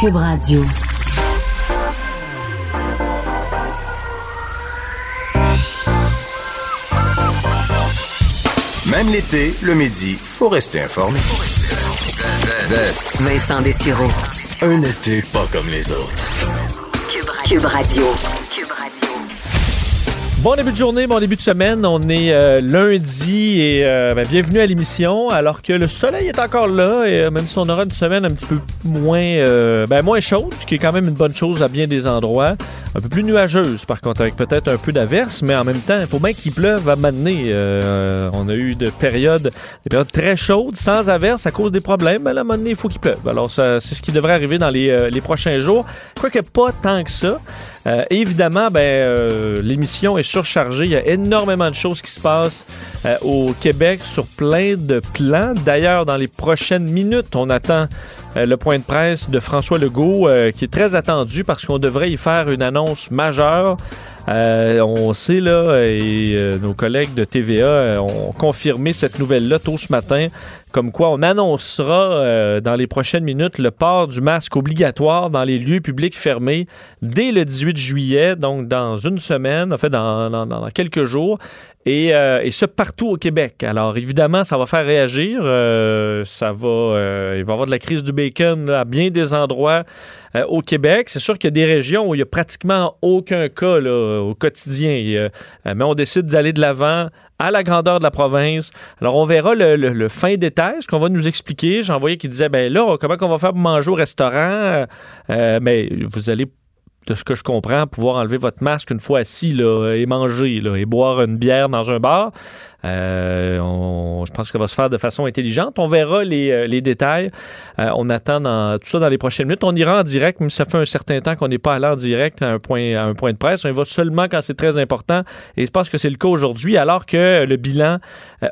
Cube Radio. Même l'été, le midi, faut rester informé. Vincent Dessureau. Un été pas comme les autres. Cube Radio. Bon début de journée, bon début de semaine. On est euh, lundi et euh, ben, bienvenue à l'émission. Alors que le soleil est encore là et euh, même si on aura une semaine un petit peu moins, ben, moins chaude, ce qui est quand même une bonne chose à bien des endroits, un peu plus nuageuse par contre, avec peut-être un peu d'averse, mais en même temps, il faut bien qu'il pleuve à m'amener. on a eu de périodes, des périodes très chaudes, sans averse à cause des problèmes. À un il faut qu'il pleuve. Alors, c'est ce qui devrait arriver dans les, les prochains jours. Quoique pas tant que ça. Évidemment, ben, l'émission est surchargé. Il y a énormément de choses qui se passent euh, au Québec sur plein de plans. D'ailleurs, dans les prochaines minutes, on attend euh, le point de presse de François Legault euh, qui est très attendu parce qu'on devrait y faire une annonce majeure. on sait là, et nos collègues de TVA ont confirmé cette nouvelle-là tôt ce matin, comme quoi on annoncera dans les prochaines minutes le port du masque obligatoire dans les lieux publics fermés dès le 18 juillet, donc dans une semaine, en fait dans, quelques jours. Euh, et, ce partout au Québec. Alors évidemment, ça va faire réagir. Euh, ça va, euh, il va y avoir de la crise du bacon à bien des endroits au Québec. C'est sûr qu'il y a des régions où il y a pratiquement aucun cas au quotidien, mais on décide d'aller de l'avant à la grandeur de la province. Alors, on verra le, fin détail, ce qu'on va nous expliquer. J'en voyais qui disait, ben là, comment on va faire pour manger au restaurant? mais vous allez de ce que je comprends, pouvoir enlever votre masque une fois assis et manger et boire une bière dans un bar. Euh, je pense que ça va se faire de façon intelligente. On verra les, euh, détails. Euh, on attend tout ça dans les prochaines minutes. On ira en direct, mais ça fait un certain temps qu'on n'est pas allé en direct à un point, de presse. On y va seulement quand c'est très important. Et je pense que c'est le cas aujourd'hui, alors que le bilan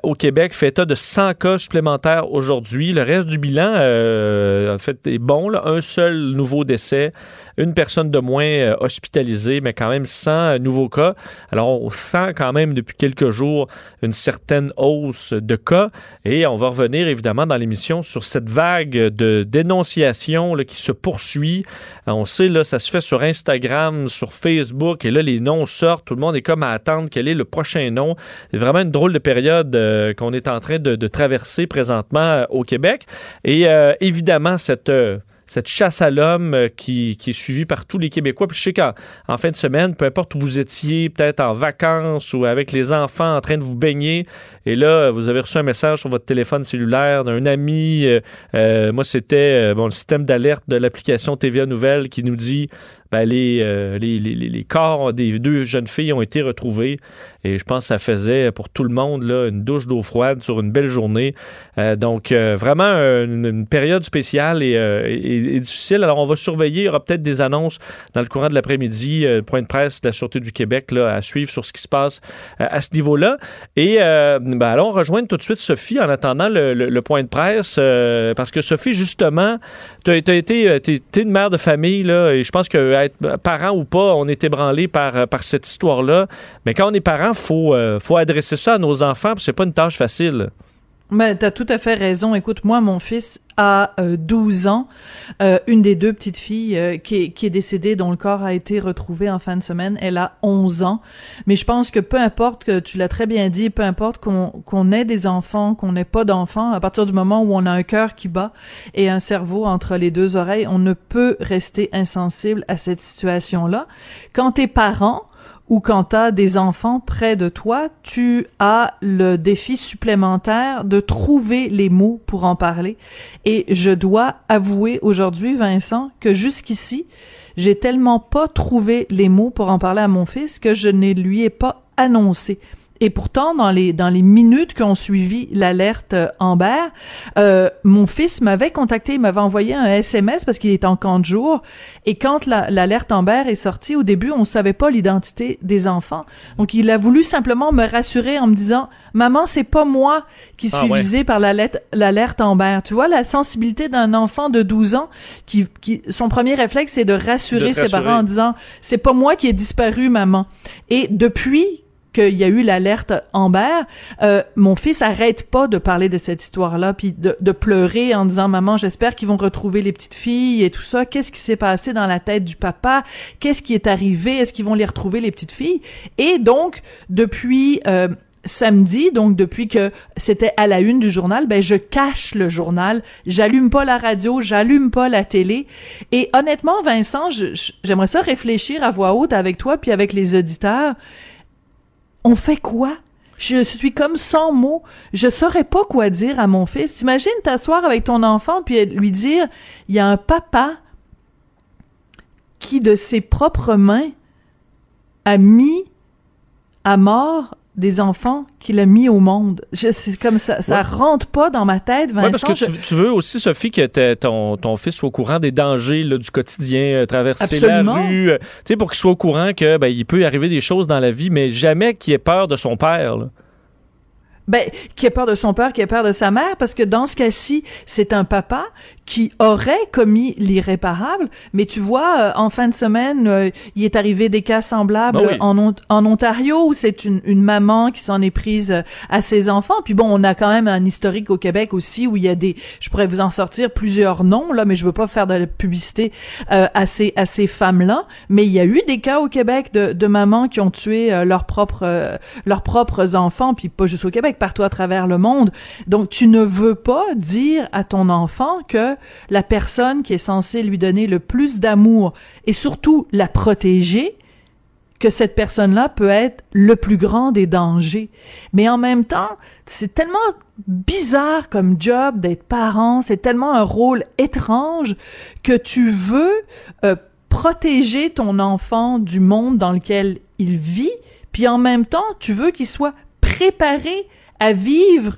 au Québec fait état de 100 cas supplémentaires aujourd'hui. Le reste du bilan, est bon. Un seul nouveau décès, une personne de moins hospitalisée, mais quand même 100 nouveaux cas. Alors, on sent quand même depuis quelques jours une certaine hausse de cas. Et on va revenir évidemment dans l'émission sur cette vague de dénonciation qui se poursuit. On sait, là, ça se fait sur Instagram, sur Facebook, et là, les noms sortent. Tout le monde est comme à attendre quel est le prochain nom. C'est vraiment une drôle de période euh, qu'on est en train de, traverser présentement euh, au Québec. Et euh, évidemment, cette cette chasse à l'homme euh, qui, qui, est suivie par tous les Québécois. Puis je sais qu'en en fin de semaine, peu importe où vous étiez, peut-être en vacances ou avec les enfants en train de vous baigner, et là, vous avez reçu un message sur votre téléphone cellulaire d'un ami. Euh, euh, moi, c'était bon, le système d'alerte de l'application TVA Nouvelle qui nous dit ben, les, les, les, corps des deux jeunes filles ont été retrouvés. Et je pense que ça faisait pour tout le monde là, une douche d'eau froide sur une belle journée. donc, vraiment une, période spéciale et difficile. Alors, on va surveiller. Il y aura peut-être des annonces dans le courant de l'après-midi, euh, point de presse de la Sûreté du Québec là, à suivre sur ce qui se passe euh, à ce niveau-là. Et euh, ben, allons rejoindre tout de suite Sophie en attendant le, point de presse, parce que Sophie, justement, tu as, été es, une mère de famille, là, et je pense que être parent ou pas, on est ébranlé par, cette histoire-là. Mais quand on est parent, il faut, faut adresser ça à nos enfants, c'est pas une tâche facile. Mais t'as tout à fait raison. Écoute, moi, mon fils a 12 euh, ans. Euh, une des deux petites filles euh, qui, est, qui, est, décédée, dont le corps a été retrouvé en fin de semaine, elle a 11 ans. Mais je pense que peu importe, que tu l'as très bien dit, peu importe qu'on qu'on ait des enfants, qu'on n'ait pas d'enfants, à partir du moment où on a un cœur qui bat et un cerveau entre les deux oreilles, on ne peut rester insensible à cette situation-là. Quand t'es parent, ou quand tu as des enfants près de toi, tu as le défi supplémentaire de trouver les mots pour en parler. Et je dois avouer aujourd'hui, Vincent, que jusqu'ici, j'ai tellement pas trouvé les mots pour en parler à mon fils que je ne lui ai pas annoncé. Et pourtant, dans les dans les minutes qui ont suivi l'alerte euh, Amber, euh, mon fils m'avait contacté, il m'avait envoyé un SMS parce qu'il est en camp de jour. Et quand l'alerte Amber est sortie, au début, on savait pas l'identité des enfants. Donc, il a voulu simplement me rassurer en me disant, maman, c'est pas moi qui suis ah visé par l'alerte Amber. Tu vois la sensibilité d'un enfant de 12 ans qui, qui son premier réflexe c'est de rassurer ses parents en disant, c'est pas moi qui ai disparu, maman. Et depuis qu'il y a eu l'alerte Amber, euh, mon fils arrête pas de parler de cette histoire-là, puis de, de pleurer en disant maman, j'espère qu'ils vont retrouver les petites filles et tout ça. Qu'est-ce qui s'est passé dans la tête du papa? Qu'est-ce qui est arrivé? Est-ce qu'ils vont les retrouver les petites filles Et donc depuis euh, samedi, donc depuis que c'était à la une du journal, ben je cache le journal, j'allume pas la radio, j'allume pas la télé. Et honnêtement, Vincent, j'aimerais ça réfléchir à voix haute avec toi puis avec les auditeurs. On fait quoi? Je suis comme sans mots. Je saurais pas quoi dire à mon fils. Imagine t'asseoir avec ton enfant puis lui dire, il y a un papa qui, de ses propres mains, a mis à mort des enfants qu'il a mis au monde. C'est comme ça, ça rentre pas dans ma tête, Vincent. parce que tu, veux aussi, Sophie, que ton, ton fils soit au courant des dangers là, du quotidien, euh, traverser la rue, euh, tu sais, pour qu'il soit au courant que ben, il peut y arriver des choses dans la vie, mais jamais qu'il ait peur de son père. Là. Ben, qui a peur de son père, qui a peur de sa mère, parce que dans ce cas-ci, c'est un papa qui aurait commis l'irréparable, mais tu vois, euh, en fin de semaine, euh, il est arrivé des cas semblables ben en, en Ontario, où c'est une, une, maman qui s'en est prise euh, à ses enfants. Puis bon, on a quand même un historique au Québec aussi, où il y a des, je pourrais vous en sortir plusieurs noms, là, mais je veux pas faire de la publicité à ces, à ces femmes-là, mais il y a eu des cas au Québec de, de mamans qui ont tué leurs propres, leurs propres enfants, puis pas juste au Québec, partout à travers le monde. Donc, tu ne veux pas dire à ton enfant que la personne qui est censée lui donner le plus d'amour et surtout la protéger, que cette personne-là peut être le plus grand des dangers. Mais en même temps, c'est tellement bizarre comme job d'être parent, c'est tellement un rôle étrange que tu veux euh, protéger ton enfant du monde dans lequel il vit, puis en même temps, tu veux qu'il soit préparé à vivre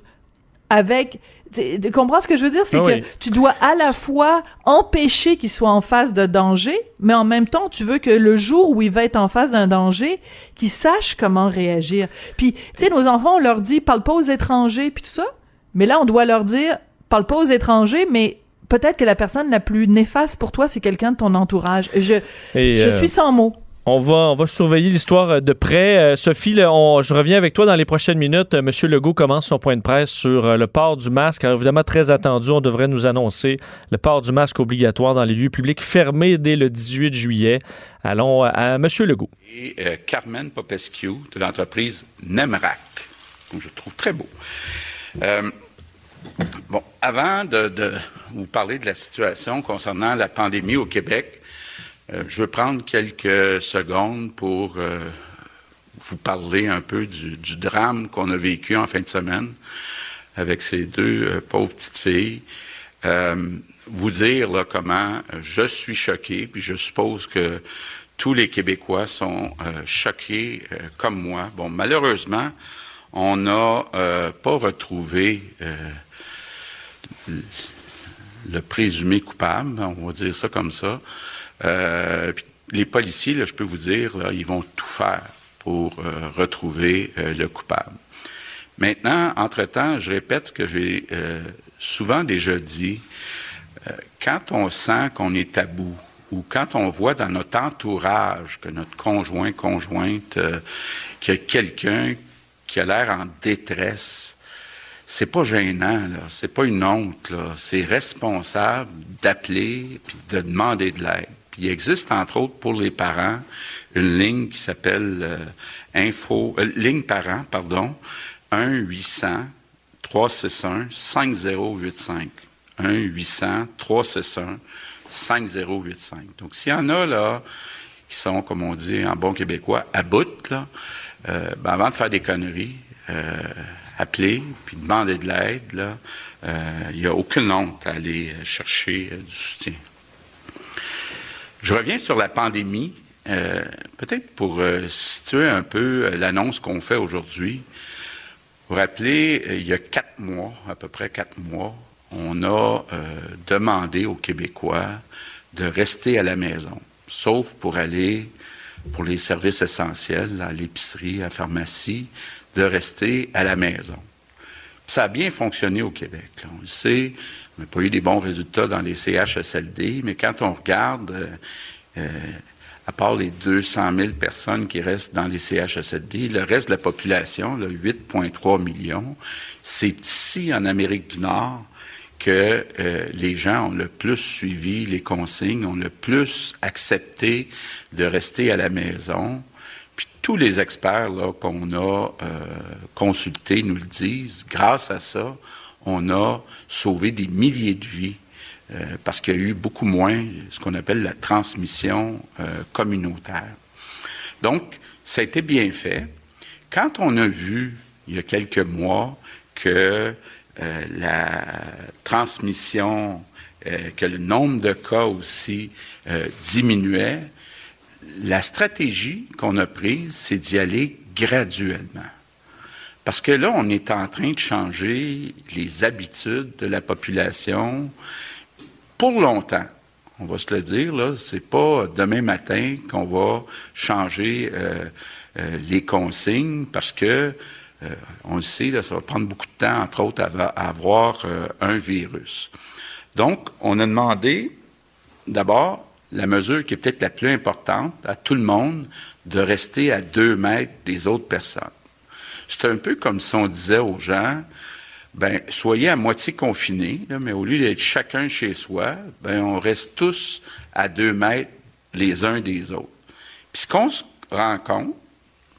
avec tu comprends ce que je veux dire? C'est que tu dois à la fois empêcher qu'il soit en face de danger, mais en même temps, tu veux que le jour où il va être en face d'un danger, qu'il sache comment réagir. Puis, tu sais, nos enfants, on leur dit, parle pas aux étrangers, puis tout ça. Mais là, on doit leur dire, parle pas aux étrangers, mais peut-être que la personne la plus néfaste pour toi, c'est quelqu'un de ton entourage. Je, je euh, suis sans mots. On va, surveiller l'histoire euh, de près. Euh, Sophie, je reviens avec toi dans les prochaines minutes. Euh, Monsieur Legault commence son point de presse sur le port du masque. Alors, évidemment, très attendu, on devrait nous annoncer le port du masque obligatoire dans les lieux publics fermés dès le 18 juillet. Allons à Monsieur Legault. Et Carmen Popescu de l'entreprise Nemrac, que je trouve très beau. bon, avant de, de, vous parler de la situation concernant la pandémie au Québec, euh, je veux prendre quelques secondes pour euh, vous parler un peu du, drame qu'on a vécu en fin de semaine avec ces deux euh, pauvres petites filles. vous dire là, comment je suis choqué, puis je suppose que tous les Québécois sont choqués comme moi. Bon, malheureusement, on n'a pas retrouvé le présumé coupable, on va dire ça comme ça. Euh, les policiers, je peux vous dire, ils vont tout faire pour euh, retrouver euh, le coupable. Maintenant, entre-temps, je répète ce que j'ai souvent déjà dit. quand on sent qu'on est tabou ou quand on voit dans notre entourage que notre conjoint, conjointe, qu'il y a quelqu'un qui a l'air en détresse, c'est pas gênant. C'est pas une honte. C'est responsable d'appeler puis de demander de l'aide. Il existe, entre autres, pour les parents, une ligne qui s'appelle euh, info, euh, ligne parent, pardon, 1-800-361-5085. 1-800-361-5085. Donc, s'il y en a, là, qui sont, comme on dit en bon québécois, à bout, là, euh, ben, avant de faire des conneries, appeler, puis demander de l'aide, là, il n'y a aucune honte à aller chercher du soutien. Je reviens sur la pandémie, euh, peut-être pour euh, situer un peu euh, l'annonce qu'on fait aujourd'hui. Vous vous rappelez, il y a quatre mois, à peu près quatre mois, on a demandé aux Québécois de rester à la maison, sauf pour aller pour les services essentiels, à l'épicerie, à la pharmacie, de rester à la maison. ça a bien fonctionné au Québec. On le sait, on n'a pas eu des bons résultats dans les CHSLD, mais quand on regarde, euh, euh, à part les 200 000 personnes qui restent dans les CHSLD, le reste de la population, le 8,3 millions, c'est ici, en Amérique du Nord, que euh, les gens ont le plus suivi les consignes, ont le plus accepté de rester à la maison. Puis tous les experts qu'on a consultés nous le disent. Grâce à ça, on a sauvé des milliers de vies euh, parce qu'il y a eu beaucoup moins ce qu'on appelle la transmission communautaire. Donc, ça a été bien fait. Quand on a vu, il y a quelques mois, que euh, la transmission, euh, que le nombre de cas aussi euh, diminuait, la stratégie qu'on a prise, c'est d'y aller graduellement. Parce que là, on est en train de changer les habitudes de la population pour longtemps. On va se le dire, là, c'est pas demain matin qu'on va changer les consignes parce que euh, on le sait, ça va prendre beaucoup de temps, entre autres, à, avoir euh, un virus. Donc, on a demandé, d'abord, la mesure qui est peut-être la plus importante à tout le monde, de rester à deux mètres des autres personnes. C'est un peu comme si on disait aux gens, ben, soyez à moitié confinés, mais au lieu d'être chacun chez soi, ben, on reste tous à deux mètres les uns des autres. Puis ce qu'on se rend compte,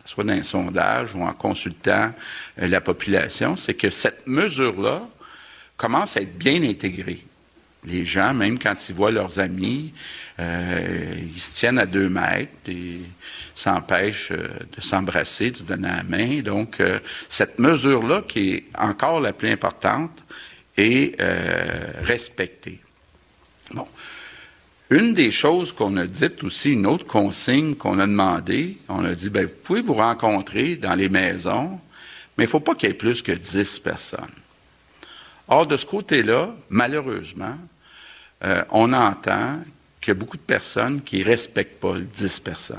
soit dans un sondage ou en consultant euh, la population, c'est que cette mesure-là commence à être bien intégrée. Les gens, même quand ils voient leurs amis, euh, ils se tiennent à deux mètres et s'empêchent euh, de s'embrasser, de se donner la main. Donc, cette mesure-là, qui est encore la plus importante, est respectée. Bon. Une des choses qu'on a dites aussi, une autre consigne qu'on a demandé, on a dit, ben, vous pouvez vous rencontrer dans les maisons, mais il ne faut pas qu'il y ait plus que 10 personnes. Or, de ce côté-là, malheureusement, euh, on entend qu'il y a beaucoup de personnes qui ne respectent pas les 10 personnes.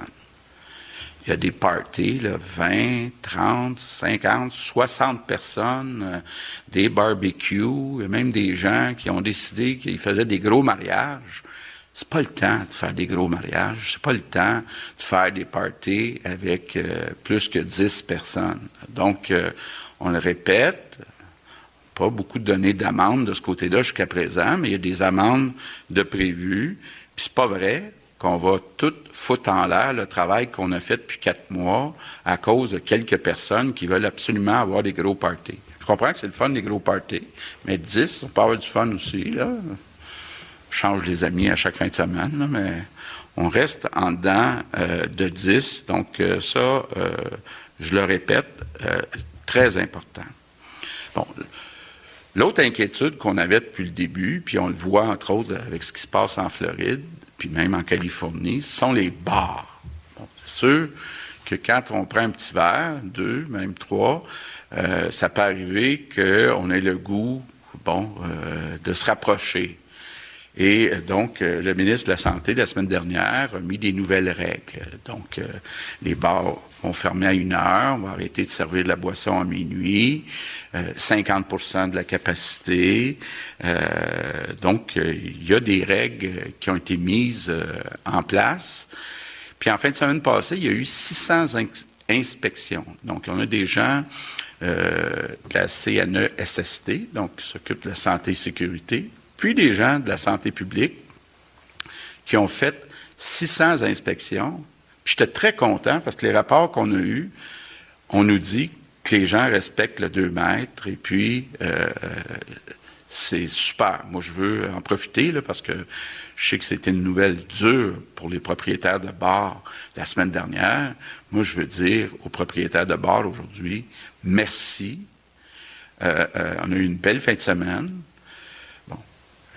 Il y a des parties, là, 20, 30, 50, 60 personnes, euh, des barbecues, même des gens qui ont décidé qu'ils faisaient des gros mariages c'est pas le temps de faire des gros mariages, c'est pas le temps de faire des parties avec euh, plus que 10 personnes. Donc, euh, on le répète, pas beaucoup de données d'amende de ce côté-là jusqu'à présent, mais il y a des amendes de prévues. C'est pas vrai qu'on va tout foutre en l'air le travail qu'on a fait depuis quatre mois à cause de quelques personnes qui veulent absolument avoir des gros parties. Je comprends que c'est le fun des gros parties, mais 10, on peut avoir du fun aussi, là change les amis à chaque fin de semaine, mais on reste en dedans euh, de 10. Donc, euh, ça, euh, je le répète, très important. Bon. L'autre inquiétude qu'on avait depuis le début, puis on le voit entre autres avec ce qui se passe en Floride, puis même en Californie, sont les bars. c'est sûr que quand on prend un petit verre, deux, même trois, ça peut arriver qu'on ait le goût, bon, de se rapprocher. Et euh, donc, euh, le ministre de la Santé, la semaine dernière, a mis des nouvelles règles. Donc, euh, les bars vont fermer à une heure, on va arrêter de servir de la boisson à minuit, 50% de la capacité. donc, il y a des règles qui ont été mises en place. Puis, en fin de semaine passée, il y a eu 600 inspections. Donc, on a des gens de la CNESST, donc qui s'occupent de la santé et sécurité, puis des gens de la santé publique qui ont fait 600 inspections. J'étais très content parce que les rapports qu'on a eus, on nous dit que les gens respectent le 2 mètres et puis euh, c'est super. Moi, je veux en profiter là, parce que je sais que c'était une nouvelle dure pour les propriétaires de bars la semaine dernière. Moi, je veux dire aux propriétaires de bars aujourd'hui, merci. Euh, euh, on a eu une belle fin de semaine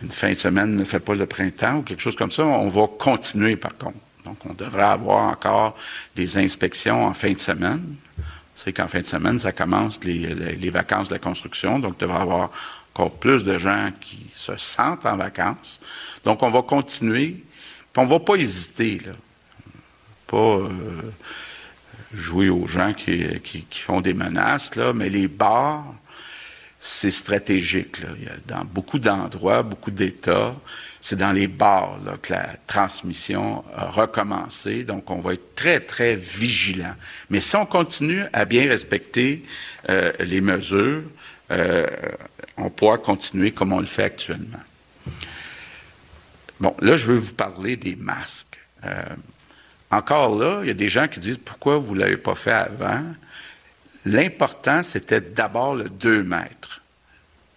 une fin de semaine ne fait pas le printemps ou quelque chose comme ça. On va continuer par contre. Donc, on devrait avoir encore des inspections en fin de semaine. C'est qu'en fin de semaine, ça commence les, vacances de la construction. Donc, il devrait y avoir encore plus de gens qui se sentent en vacances. Donc, on va continuer. Puis, on ne va pas hésiter, là. Pas euh, jouer aux gens qui, qui, font des menaces, là, mais les bars, c'est stratégique. Là. Dans beaucoup d'endroits, beaucoup d'États, c'est dans les bars que la transmission a recommencé. Donc, on va être très, très vigilant. Mais si on continue à bien respecter euh, les mesures, euh, on pourra continuer comme on le fait actuellement. Bon, là, je veux vous parler des masques. Euh, encore là, il y a des gens qui disent pourquoi vous ne l'avez pas fait avant? L'important, c'était d'abord le 2 mètres,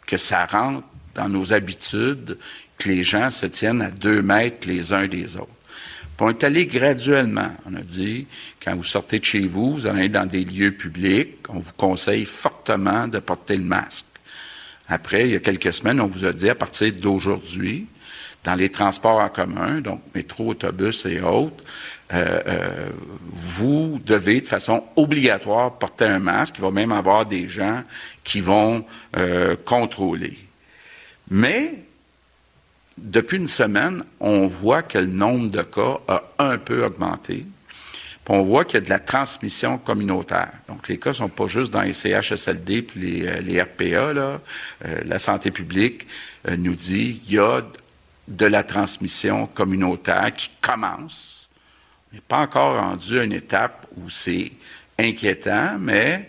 que ça rentre dans nos habitudes, que les gens se tiennent à 2 mètres les uns des autres. Puis on est allé graduellement. On a dit, quand vous sortez de chez vous, vous allez dans des lieux publics, on vous conseille fortement de porter le masque. Après, il y a quelques semaines, on vous a dit, à partir d'aujourd'hui, dans les transports en commun, donc métro, autobus et autres, euh, euh, vous devez de façon obligatoire porter un masque. Il va même avoir des gens qui vont euh, contrôler. Mais depuis une semaine, on voit que le nombre de cas a un peu augmenté. Puis on voit qu'il y a de la transmission communautaire. Donc, les cas ne sont pas juste dans les CHSLD puis les, les RPA. Là. la santé publique nous dit qu'il y a de la transmission communautaire qui commence n'est pas encore rendu à une étape où c'est inquiétant, mais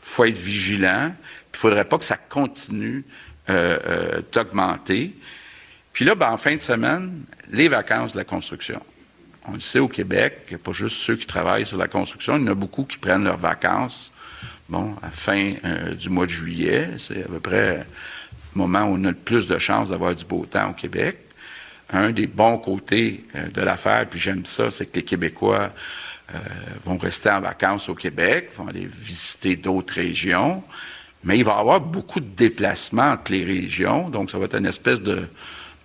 il faut être vigilant. Il ne faudrait pas que ça continue euh, euh, d'augmenter. Puis là, ben, en fin de semaine, les vacances de la construction. On le sait au Québec, il n'y a pas juste ceux qui travaillent sur la construction, il y en a beaucoup qui prennent leurs vacances bon, à fin euh, du mois de juillet. C'est à peu près le moment où on a le plus de chances d'avoir du beau temps au Québec un des bons côtés euh, de l'affaire, puis j'aime ça, c'est que les Québécois euh, vont rester en vacances au Québec, vont aller visiter d'autres régions, mais il va y avoir beaucoup de déplacements entre les régions, donc ça va être une espèce de,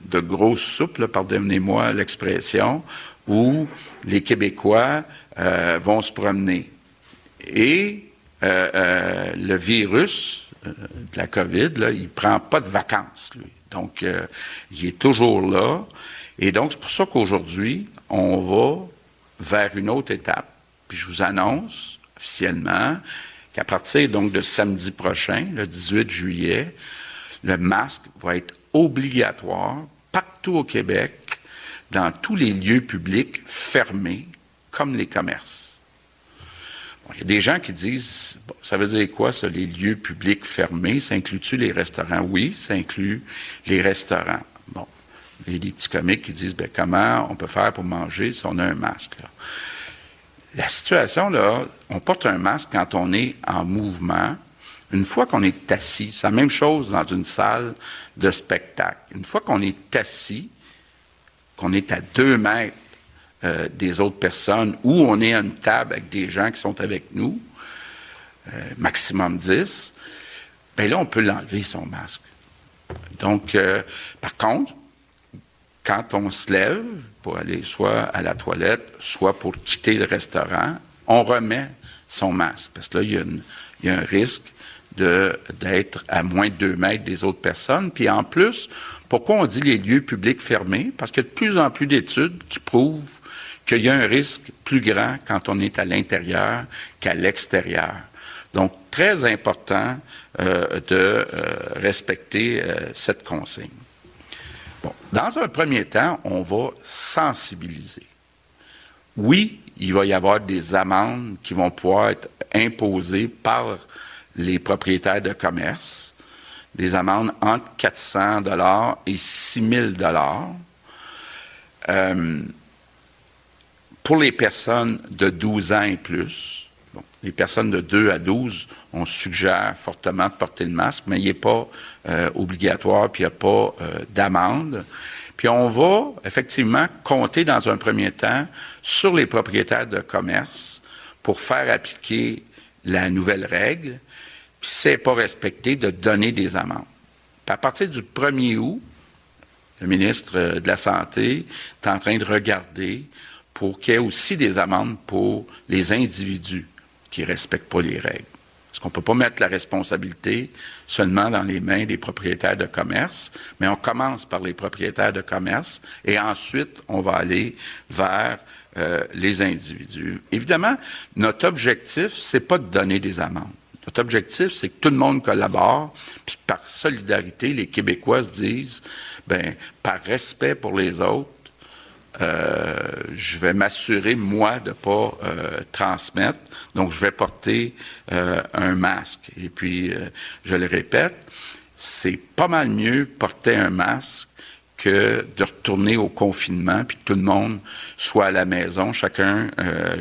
de grosse soupe, pardonnez-moi l'expression, où les Québécois euh, vont se promener. Et le virus de la COVID, il prend pas de vacances, lui. Donc, euh, il est toujours là. Et donc, c'est pour ça qu'aujourd'hui, on va vers une autre étape. Puis je vous annonce officiellement qu'à partir donc de samedi prochain, le 18 juillet, le masque va être obligatoire partout au Québec, dans tous les lieux publics fermés, comme les commerces. Il y a des gens qui disent, ça veut dire quoi, ça, les lieux publics fermés? Ça inclut-tu les restaurants? Oui, ça inclut les restaurants. Bon. Il y a des petits comiques qui disent, ben, comment on peut faire pour manger si on a un masque, là? La situation, là, on porte un masque quand on est en mouvement. Une fois qu'on est assis, c'est la même chose dans une salle de spectacle. Une fois qu'on est assis, qu'on est à deux mètres euh, des autres personnes ou on est à une table avec des gens qui sont avec nous, euh, maximum 10, bien là, on peut l'enlever, son masque. Donc, euh, par contre, quand on se lève pour aller soit à la toilette, soit pour quitter le restaurant, on remet son masque. Parce que là, il y a, il y a un risque d'être à moins de 2 mètres des autres personnes. Puis en plus, pourquoi on dit les lieux publics fermés? Parce qu'il y a de plus en plus d'études qui prouvent qu'il y a un risque plus grand quand on est à l'intérieur qu'à l'extérieur. Donc, très important euh, de euh, respecter euh, cette consigne. Dans un premier temps, on va sensibiliser. Oui, il va y avoir des amendes qui vont pouvoir être imposées par les propriétaires de commerce, des amendes entre 400 dollars et 6000 dollars. Pour les personnes de 12 ans et plus, les personnes de 2 à 12, on suggère fortement de porter le masque, mais il n'est pas euh, obligatoire, puis il n'y a pas euh, d'amende. Puis on va effectivement compter dans un premier temps sur les propriétaires de commerce pour faire appliquer la nouvelle règle, puis si ce pas respecté, de donner des amendes. Puis à partir du 1er août, le ministre euh, de la Santé est en train de regarder pour qu'il y ait aussi des amendes pour les individus qui ne respectent pas les règles. Parce qu'on ne peut pas mettre la responsabilité seulement dans les mains des propriétaires de commerce, mais on commence par les propriétaires de commerce et ensuite on va aller vers euh, les individus. Évidemment, notre objectif, c'est pas de donner des amendes. Notre objectif, c'est que tout le monde collabore, puis par solidarité, les Québécois se disent, ben, par respect pour les autres, euh, je vais m'assurer, moi, de ne pas euh, transmettre. Donc, je vais porter euh, un masque. Et puis, je le répète, c'est pas mal mieux porter un masque que de retourner au confinement, puis que tout le monde soit à la maison, chacun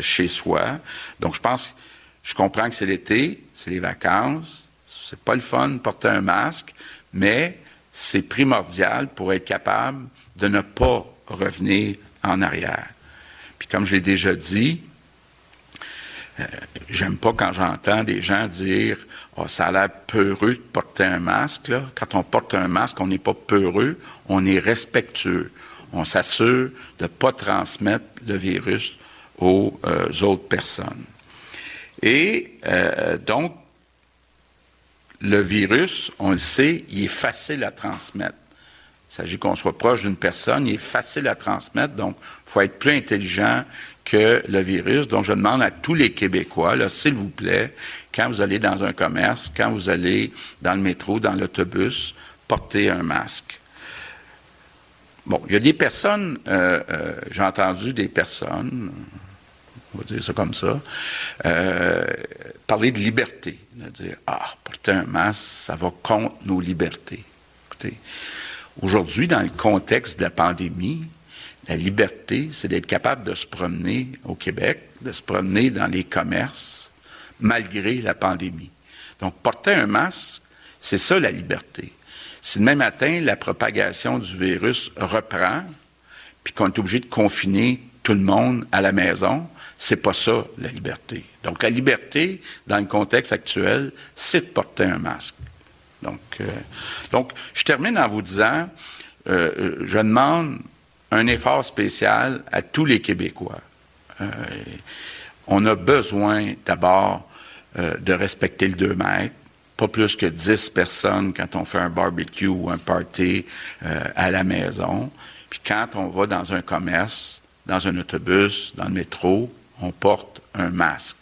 chez soi. Donc, je pense, je comprends que c'est l'été, c'est les vacances, c'est pas le fun de porter un masque, mais c'est primordial pour être capable de ne pas revenir en arrière. Puis comme je l'ai déjà dit, euh, j'aime pas quand j'entends des gens dire oh, ça a l'air peureux de porter un masque. Quand on porte un masque, on n'est pas peureux, on est respectueux. On s'assure de ne pas transmettre le virus aux euh, autres personnes. Et euh, donc, le virus, on le sait, il est facile à transmettre. Il s'agit qu'on soit proche d'une personne, il est facile à transmettre, donc il faut être plus intelligent que le virus. Donc, je demande à tous les Québécois, s'il vous plaît, quand vous allez dans un commerce, quand vous allez dans le métro, dans l'autobus, portez un masque. Bon, il y a des personnes, euh, euh, j'ai entendu des personnes, on va dire ça comme ça, euh, parler de liberté, de dire, ah, porter un masque, ça va contre nos libertés. Écoutez, Aujourd'hui, dans le contexte de la pandémie, la liberté, c'est d'être capable de se promener au Québec, de se promener dans les commerces, malgré la pandémie. Donc, porter un masque, c'est ça la liberté. Si demain matin, la propagation du virus reprend, puis qu'on est obligé de confiner tout le monde à la maison, c'est pas ça la liberté. Donc, la liberté, dans le contexte actuel, c'est de porter un masque. Donc, euh, donc, je termine en vous disant, euh, euh, je demande un effort spécial à tous les Québécois. on a besoin d'abord de respecter le 2 mètres, pas plus que 10 personnes quand on fait un barbecue ou un party à la maison. Puis quand on va dans un commerce, dans un autobus, dans le métro, on porte un masque.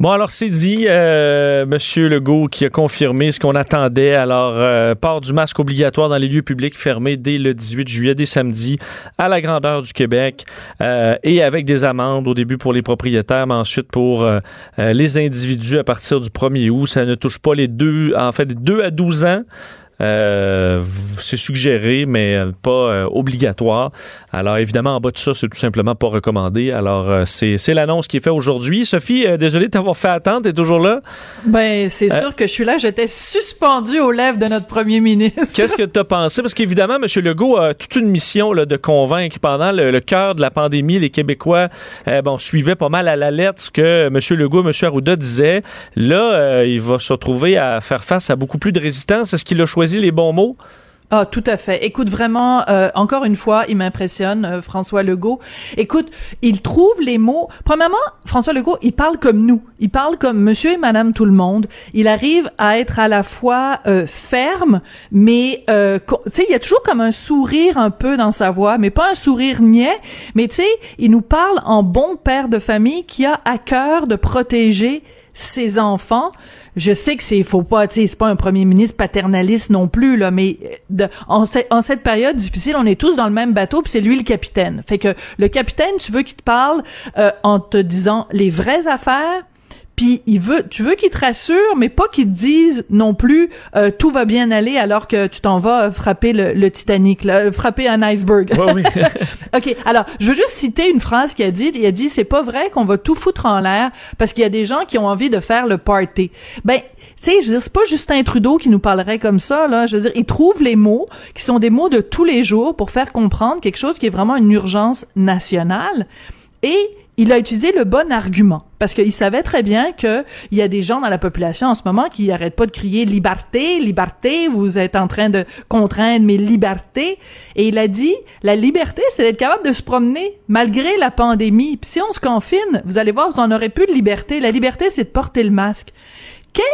Bon, alors c'est dit, euh, Monsieur Legault qui a confirmé ce qu'on attendait. Alors, euh, port du masque obligatoire dans les lieux publics fermés dès le 18 juillet, dès samedi, à la grandeur du Québec, euh, et avec des amendes au début pour les propriétaires, mais ensuite pour euh, les individus à partir du 1er août. Ça ne touche pas les deux, en fait, 2 à 12 ans. Euh, c'est suggéré, mais pas euh, obligatoire. Alors, évidemment, en bas de ça, c'est tout simplement pas recommandé. Alors, euh, c'est l'annonce qui est faite aujourd'hui. Sophie, désolé de t'avoir fait attendre. T'es toujours là? Ben, c'est sûr que je suis là. J'étais suspendu aux lèvres de notre premier ministre. Qu'est-ce que tu as pensé? Parce qu'évidemment, M. Legault a toute une mission là, de convaincre pendant le, cœur de la pandémie. Les Québécois bon, suivaient pas mal à la lettre ce que M. Legault, M. Arruda disaient. Là, il va se retrouver à faire face à beaucoup plus de résistance. Est-ce qu'il a choisi les bons mots? Ah, tout à fait. Écoute, vraiment, euh, encore une fois, il m'impressionne, euh, François Legault. Écoute, il trouve les mots. Premièrement, François Legault, il parle comme nous. Il parle comme monsieur et madame tout le monde. Il arrive à être à la fois euh, ferme, mais, tu sais, il y a toujours comme un sourire un peu dans sa voix, mais pas un sourire niais. Mais tu sais, il nous parle en bon père de famille qui a à cœur de protéger ses enfants je sais que c'est faut pas, tu c'est pas un premier ministre paternaliste non plus là, mais de, en, en, cette période difficile, on est tous dans le même bateau, puis c'est lui le capitaine. Fait que le capitaine, tu veux qu'il te parle euh, en te disant les vraies affaires, puis il veut, tu veux qu'il te rassure, mais pas qu'il te dise non plus euh, tout va bien aller alors que tu t'en vas frapper le, Titanic, là, frapper un iceberg. oui. ok. Alors, je veux juste citer une phrase qu'il a dit. Il a dit c'est pas vrai qu'on va tout foutre en l'air parce qu'il y a des gens qui ont envie de faire le party. Ben, tu sais, je veux dire, c'est pas Justin Trudeau qui nous parlerait comme ça, là. Je veux dire, il trouve les mots qui sont des mots de tous les jours pour faire comprendre quelque chose qui est vraiment une urgence nationale. Et il a utilisé le bon argument parce qu'il savait très bien que il y a des gens dans la population en ce moment qui arrêtent pas de crier liberté, liberté, vous êtes en train de contraindre mes libertés et il a dit la liberté c'est d'être capable de se promener malgré la pandémie. Puis si on se confine, vous allez voir, vous en aurez plus de liberté. La liberté c'est de porter le masque. Quel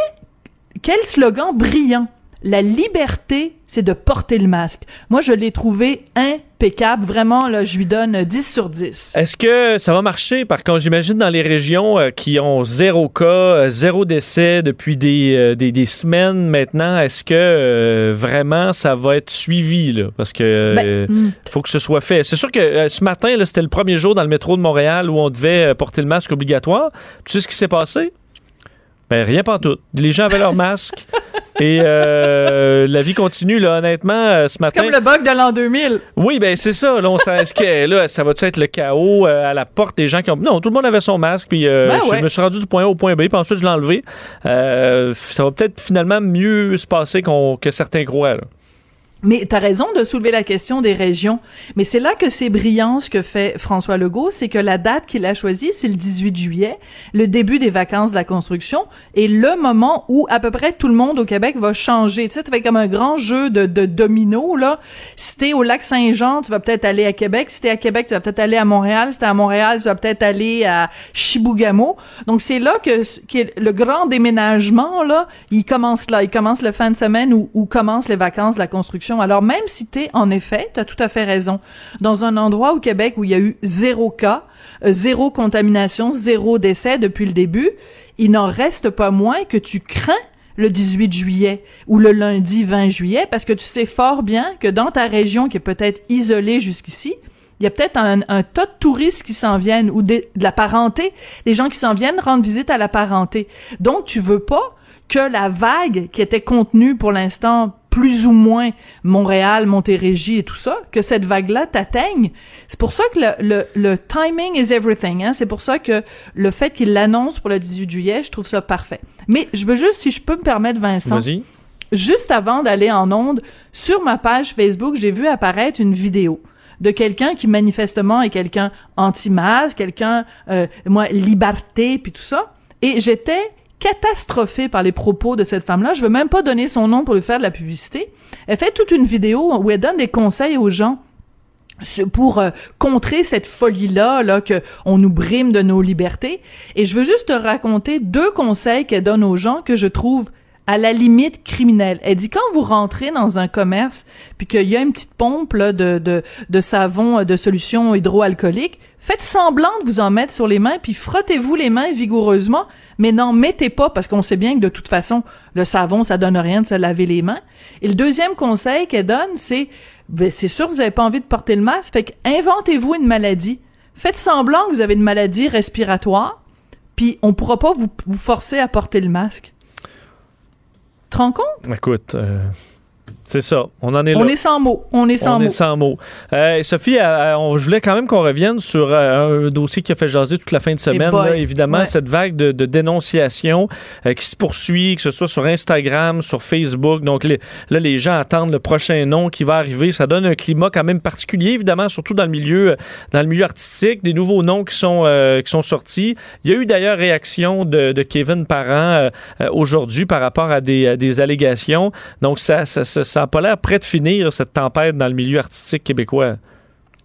quel slogan brillant. La liberté c'est de porter le masque. Moi, je l'ai trouvé impeccable. Vraiment, là, je lui donne 10 sur 10. Est-ce que ça va marcher? Par contre, j'imagine dans les régions euh, qui ont zéro cas, euh, zéro décès depuis des, euh, des, des semaines maintenant, est-ce que vraiment ça va être suivi? Là? Parce que Ben, hmm. faut que ce soit fait. C'est sûr que ce matin, là, c'était le premier jour dans le métro de Montréal où on devait porter le masque obligatoire. Tu sais ce qui s'est passé? Ben, rien pas tout. Les gens avaient leur masque. Et euh, la vie continue, là, honnêtement, euh, ce C'est matin. comme le bug de l'an 2000. Oui, ben c'est ça. Là, on que là, ça va être le chaos euh, à la porte des gens qui ont. Non, tout le monde avait son masque. Puis euh, Ben je me suis rendu du point A au point B. Puis ensuite, je l'ai enlevé. Euh, ça va peut-être finalement mieux se passer qu'on- que certains croient. là. Mais t'as raison de soulever la question des régions. Mais c'est là que c'est brillant ce que fait François Legault, c'est que la date qu'il a choisie, c'est le 18 juillet, le début des vacances de la construction, et le moment où à peu près tout le monde au Québec va changer. Tu sais, ça comme un grand jeu de, de domino, là. Si t'es au lac Saint-Jean, tu vas peut-être aller à Québec. Si t'es à Québec, tu vas peut-être aller à Montréal. Si t'es à Montréal, tu vas peut-être aller à Chibougamau. Donc c'est là que, que le grand déménagement, là, il commence là. Il commence le fin de semaine où, où commencent les vacances de la construction. Alors même si t'es, en effet, t'as tout à fait raison, dans un endroit au Québec où il y a eu zéro cas, euh, zéro contamination, zéro décès depuis le début, il n'en reste pas moins que tu crains le 18 juillet ou le lundi 20 juillet parce que tu sais fort bien que dans ta région qui est peut-être isolée jusqu'ici, il y a peut-être un, tas de touristes qui s'en viennent ou de la parenté, des gens qui s'en viennent rendre visite à la parenté. Donc, tu veux pas que la vague qui était contenue pour l'instant plus ou moins Montréal, Montérégie et tout ça, que cette vague-là t'atteigne. C'est pour ça que le, le, le timing is everything. Hein? C'est pour ça que le fait qu'il l'annonce pour le 18 juillet, je trouve ça parfait. Mais je veux juste, si je peux me permettre, Vincent, juste avant d'aller en onde, sur ma page Facebook, j'ai vu apparaître une vidéo de quelqu'un qui manifestement est quelqu'un anti-masque, quelqu'un, euh, moi, liberté, puis tout ça. Et j'étais catastrophée par les propos de cette femme-là. Je veux même pas donner son nom pour lui faire de la publicité. Elle fait toute une vidéo où elle donne des conseils aux gens pour euh, contrer cette folie-là, là, que on nous brime de nos libertés. Et je veux juste te raconter deux conseils qu'elle donne aux gens que je trouve à la limite criminelle. Elle dit quand vous rentrez dans un commerce puis qu'il y a une petite pompe là, de, de, savon, euh, de solution hydroalcoolique, faites semblant de vous en mettre sur les mains puis frottez-vous les mains vigoureusement, mais n'en mettez pas parce qu'on sait bien que de toute façon le savon ça donne rien de se laver les mains. Et le deuxième conseil qu'elle donne c'est ben, c'est sûr vous avez pas envie de porter le masque, fait inventez-vous une maladie. Faites semblant que vous avez une maladie respiratoire, puis on pourra pas vous, vous forcer à porter le masque. Te rends compte? Écoute, euh, c'est ça. On en est là. On est sans mots. On est sans On mots. est sans mots. Euh, Sophie, euh, on, je voulais quand même qu'on revienne sur euh, un dossier qui a fait jaser toute la fin de semaine. là, évidemment, Ouais. cette vague de, de dénonciation euh, qui se poursuit, que ce soit sur Instagram, sur Facebook. Donc les- là, les gens attendent le prochain nom qui va arriver. Ça donne un climat quand même particulier, évidemment, surtout dans le milieu, euh, dans le milieu artistique. Des nouveaux noms qui sont, qui sont sortis. Il y a eu d'ailleurs réaction de, de Kevin Parent aujourd'hui par rapport à des, à des allégations. Donc ça, ça, ça, ça a pas l'air prêt de finir cette tempête dans le milieu artistique québécois.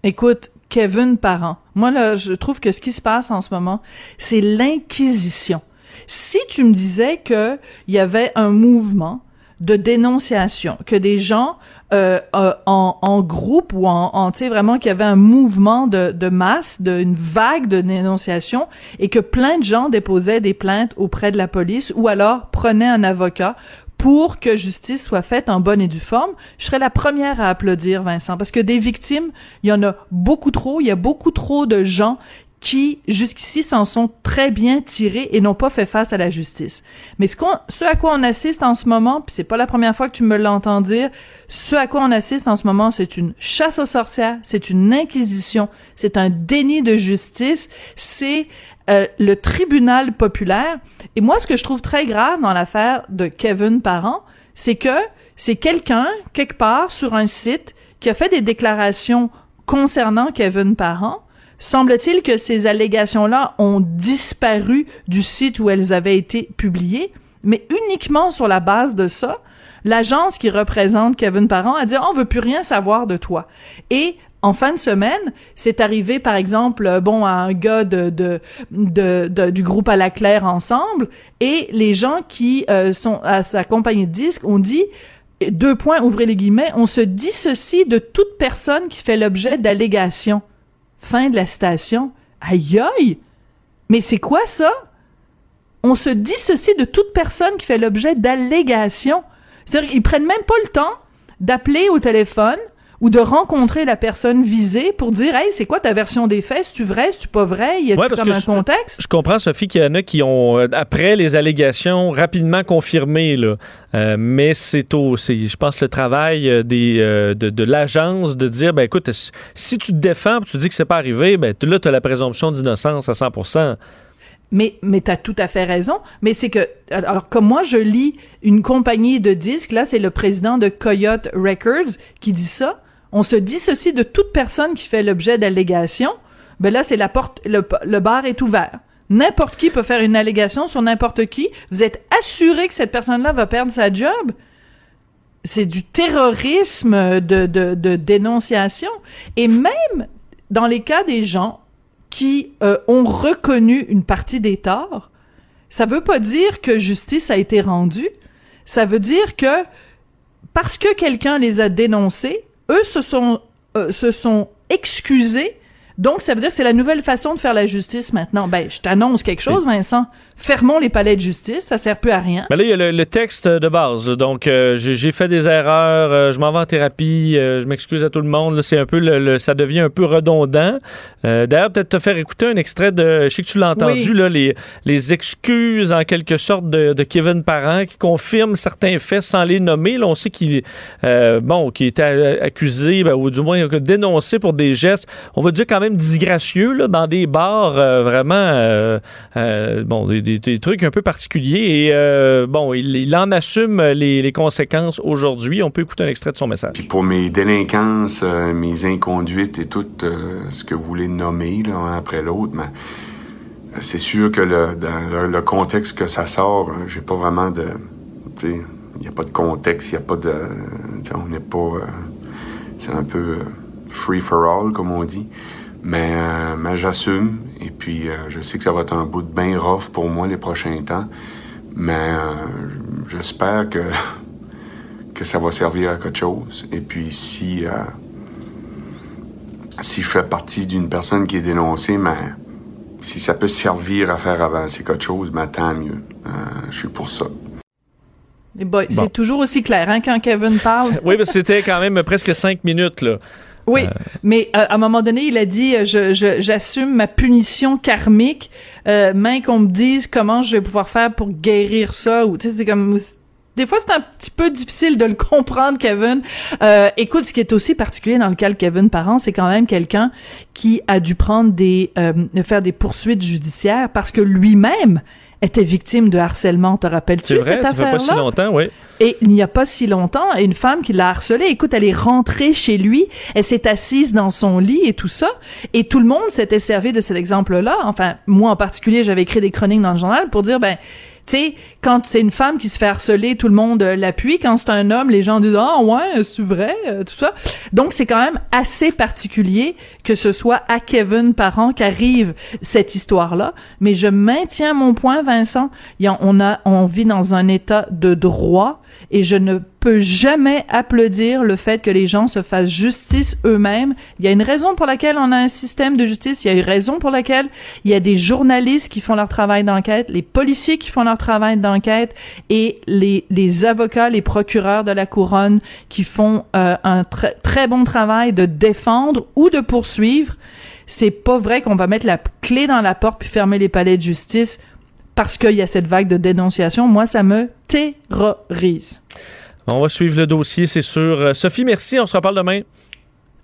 Écoute, Kevin Parent. Moi, là, je trouve que ce qui se passe en ce moment, c'est l'inquisition. Si tu me disais que il y avait un mouvement de dénonciation, que des gens euh, euh, en, groupe ou en, tu sais vraiment qu'il y avait un mouvement de, de masse, de, une vague de dénonciation et que plein de gens déposaient des plaintes auprès de la police ou alors prenaient un avocat pour que justice soit faite en bonne et due forme, je serais la première à applaudir Vincent parce que des victimes, il y en a beaucoup trop, il y a beaucoup trop de gens qui jusqu'ici s'en sont très bien tirés et n'ont pas fait face à la justice. Mais ce, qu'on, ce à quoi on assiste en ce moment, puis c'est pas la première fois que tu me l'entends dire, ce à quoi on assiste en ce moment, c'est une chasse aux sorcières, c'est une inquisition, c'est un déni de justice, c'est euh, le tribunal populaire. Et moi, ce que je trouve très grave dans l'affaire de Kevin Parent, c'est que c'est quelqu'un, quelque part, sur un site, qui a fait des déclarations concernant Kevin Parent, Semble-t-il que ces allégations-là ont disparu du site où elles avaient été publiées, mais uniquement sur la base de ça, l'agence qui représente Kevin Parent a dit on veut plus rien savoir de toi. Et en fin de semaine, c'est arrivé par exemple euh, bon à un gars de, de, de, du groupe à la Claire ensemble et les gens qui euh, sont à sa compagnie de disques ont dit deux points, ouvrez les guillemets, on se dissocie de toute personne qui fait l'objet d'allégations. Fin de la citation. Aïe aïe! Mais c'est quoi ça? On se dissocie de toute personne qui fait l'objet d'allégations. C'est-à-dire qu'ils prennent même pas le temps d'appeler au téléphone ou de rencontrer la personne visée pour dire hey c'est quoi ta version des faits? C'est tu vrai? C'est tu pas vrai? Y a Ouais, tu parce comme un je- contexte? Je comprends, Sophie, qu'il y en a qui ont, euh, après les allégations, rapidement confirmé. Là. Euh, mais c'est au, c'est, je pense, le travail euh, des, euh, de, de l'agence de dire, ben écoute, si- tu te défends, tu dis que c'est pas arrivé, ben là, tu as la présomption d'innocence à 100% mais mais t'as tout à fait raison. Mais c'est que alors comme moi je lis une compagnie de disques là c'est le président de Coyote Records qui dit ça on se dissocie de toute personne qui fait l'objet d'allégations ben là c'est la porte le, bar est ouvert n'importe qui peut faire une allégation sur n'importe qui vous êtes assuré que cette personne là va perdre sa job? C'est du terrorisme de dénonciation. Et même dans les cas des gens qui euh, ont reconnu une partie des torts, ça veut pas dire que justice a été rendue. Ça veut dire que parce que quelqu'un les a dénoncés, eux se sont, euh, se sont excusés. Donc, ça veut dire que c'est la nouvelle façon de faire la justice maintenant. Ben, je t'annonce quelque chose, Vincent. Fermons les palais de justice, ça sert plus à rien. Ben là, il y a le, le texte de base. Donc, euh, j'ai fait des erreurs, euh, je m'en vais en thérapie, euh, je m'excuse à tout le monde. C'est un peu, le, le- ça devient un peu redondant. D'ailleurs, peut-être te faire écouter un extrait de, je sais que tu l'as entendu, Oui. là, les, les excuses en quelque sorte de, de Kevin Parent qui confirme certains faits sans les nommer. Là, on sait qu'il, bon, qu'il était accusé, ben, ou du moins dénoncé pour des gestes, on va dire quand même disgracieux, là, dans des bars euh, vraiment, euh, euh, bon, des, trucs un peu particuliers. Et bon, il, en assume les, conséquences aujourd'hui. On peut écouter un extrait de son message. Puis pour mes délinquances, mes inconduites et tout ce que vous voulez nommer là, un après l'autre, mais c'est sûr que le, dans le, contexte que ça sort, euh, j'ai pas vraiment de, il y a pas de contexte, il y a pas de, on n'est pas, c'est un peu free for all comme on dit, mais, euh, mais j'assume et puis euh, je sais que ça va être un bout de bien rough pour moi les prochains temps, mais euh, j'espère que que ça va servir à quelque chose. Et puis si euh, si je fais partie d'une personne qui est dénoncée, mais si ça peut servir à faire avancer quelque chose, ben tant mieux. Euh, je suis pour ça. Les boys, Bon. C'est toujours aussi clair hein, quand Kevin parle. Oui, mais c'était quand même presque cinq minutes, là. Oui, mais euh, à un moment donné, il a dit euh, je, j'assume ma punition karmique, euh, même qu'on me dise comment je vais pouvoir faire pour guérir ça ou tu sais c'est comme des fois, c'est un petit peu difficile de le comprendre, Kevin. Euh, écoute, ce qui est aussi particulier dans le cas de Kevin Parent, c'est quand même quelqu'un qui a dû prendre des, euh, faire des poursuites judiciaires parce que lui-même était victime de harcèlement. Te rappelles-tu C'est vrai, cette ça fait pas si affaire-là? longtemps, oui. Et il n'y a pas si longtemps, une femme qui l'a harcelé, écoute, elle est rentrée chez lui, elle s'est assise dans son lit et tout ça, et tout le monde s'était servi de cet exemple-là. Enfin, moi en particulier, j'avais écrit des chroniques dans le journal pour dire, ben, tu sais, quand c'est une femme qui se fait harceler, tout le monde euh, l'appuie. Quand c'est un homme, les gens disent ah ouais, c'est vrai, euh, tout ça. Donc c'est quand même assez particulier que ce soit à Kevin Parent qu'arrive cette histoire-là. Mais je maintiens mon point, Vincent. On a, on vit dans un état de droit et je ne peux jamais applaudir le fait que les gens se fassent justice eux-mêmes. Il y a une raison pour laquelle on a un système de justice. Il y a une raison pour laquelle il y a des journalistes qui font leur travail d'enquête, les policiers qui font leur travail d'enquête et les, avocats, les procureurs de la couronne qui font euh, un très très bon travail de défendre ou de poursuivre. C'est pas vrai qu'on va mettre la clé dans la porte puis fermer les palais de justice parce qu'il y a cette vague de dénonciation. Moi, ça me terrorise. On va suivre le dossier, c'est sûr. Euh, Sophie, merci. On se reparle demain.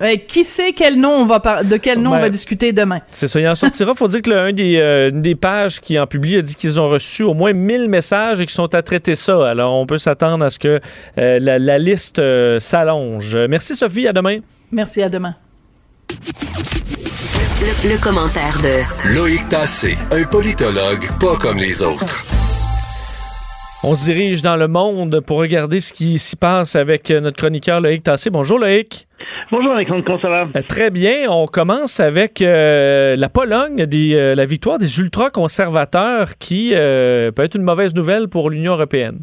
Euh, qui sait quel nom on va par- de quel nom Ben, on va discuter demain? C'est ça, il en sortira. faut dire que un des, euh, des pages qui en publie a dit qu'ils ont reçu au moins 1000 messages et qu'ils sont à traiter ça. Alors, on peut s'attendre à ce que euh, la, la liste euh, s'allonge. Merci, Sophie. À demain. Merci, à demain. Le, le commentaire de Loïc Tassé, un politologue pas comme les autres. On se dirige dans le monde pour regarder ce qui s'y passe avec notre chroniqueur Loïc Tassé. Bonjour, Loïc. Bonjour Alexandre, comment? Euh, Très bien. On commence avec euh, la Pologne, euh, la victoire des ultra-conservateurs qui peut être une mauvaise nouvelle pour l'Union européenne.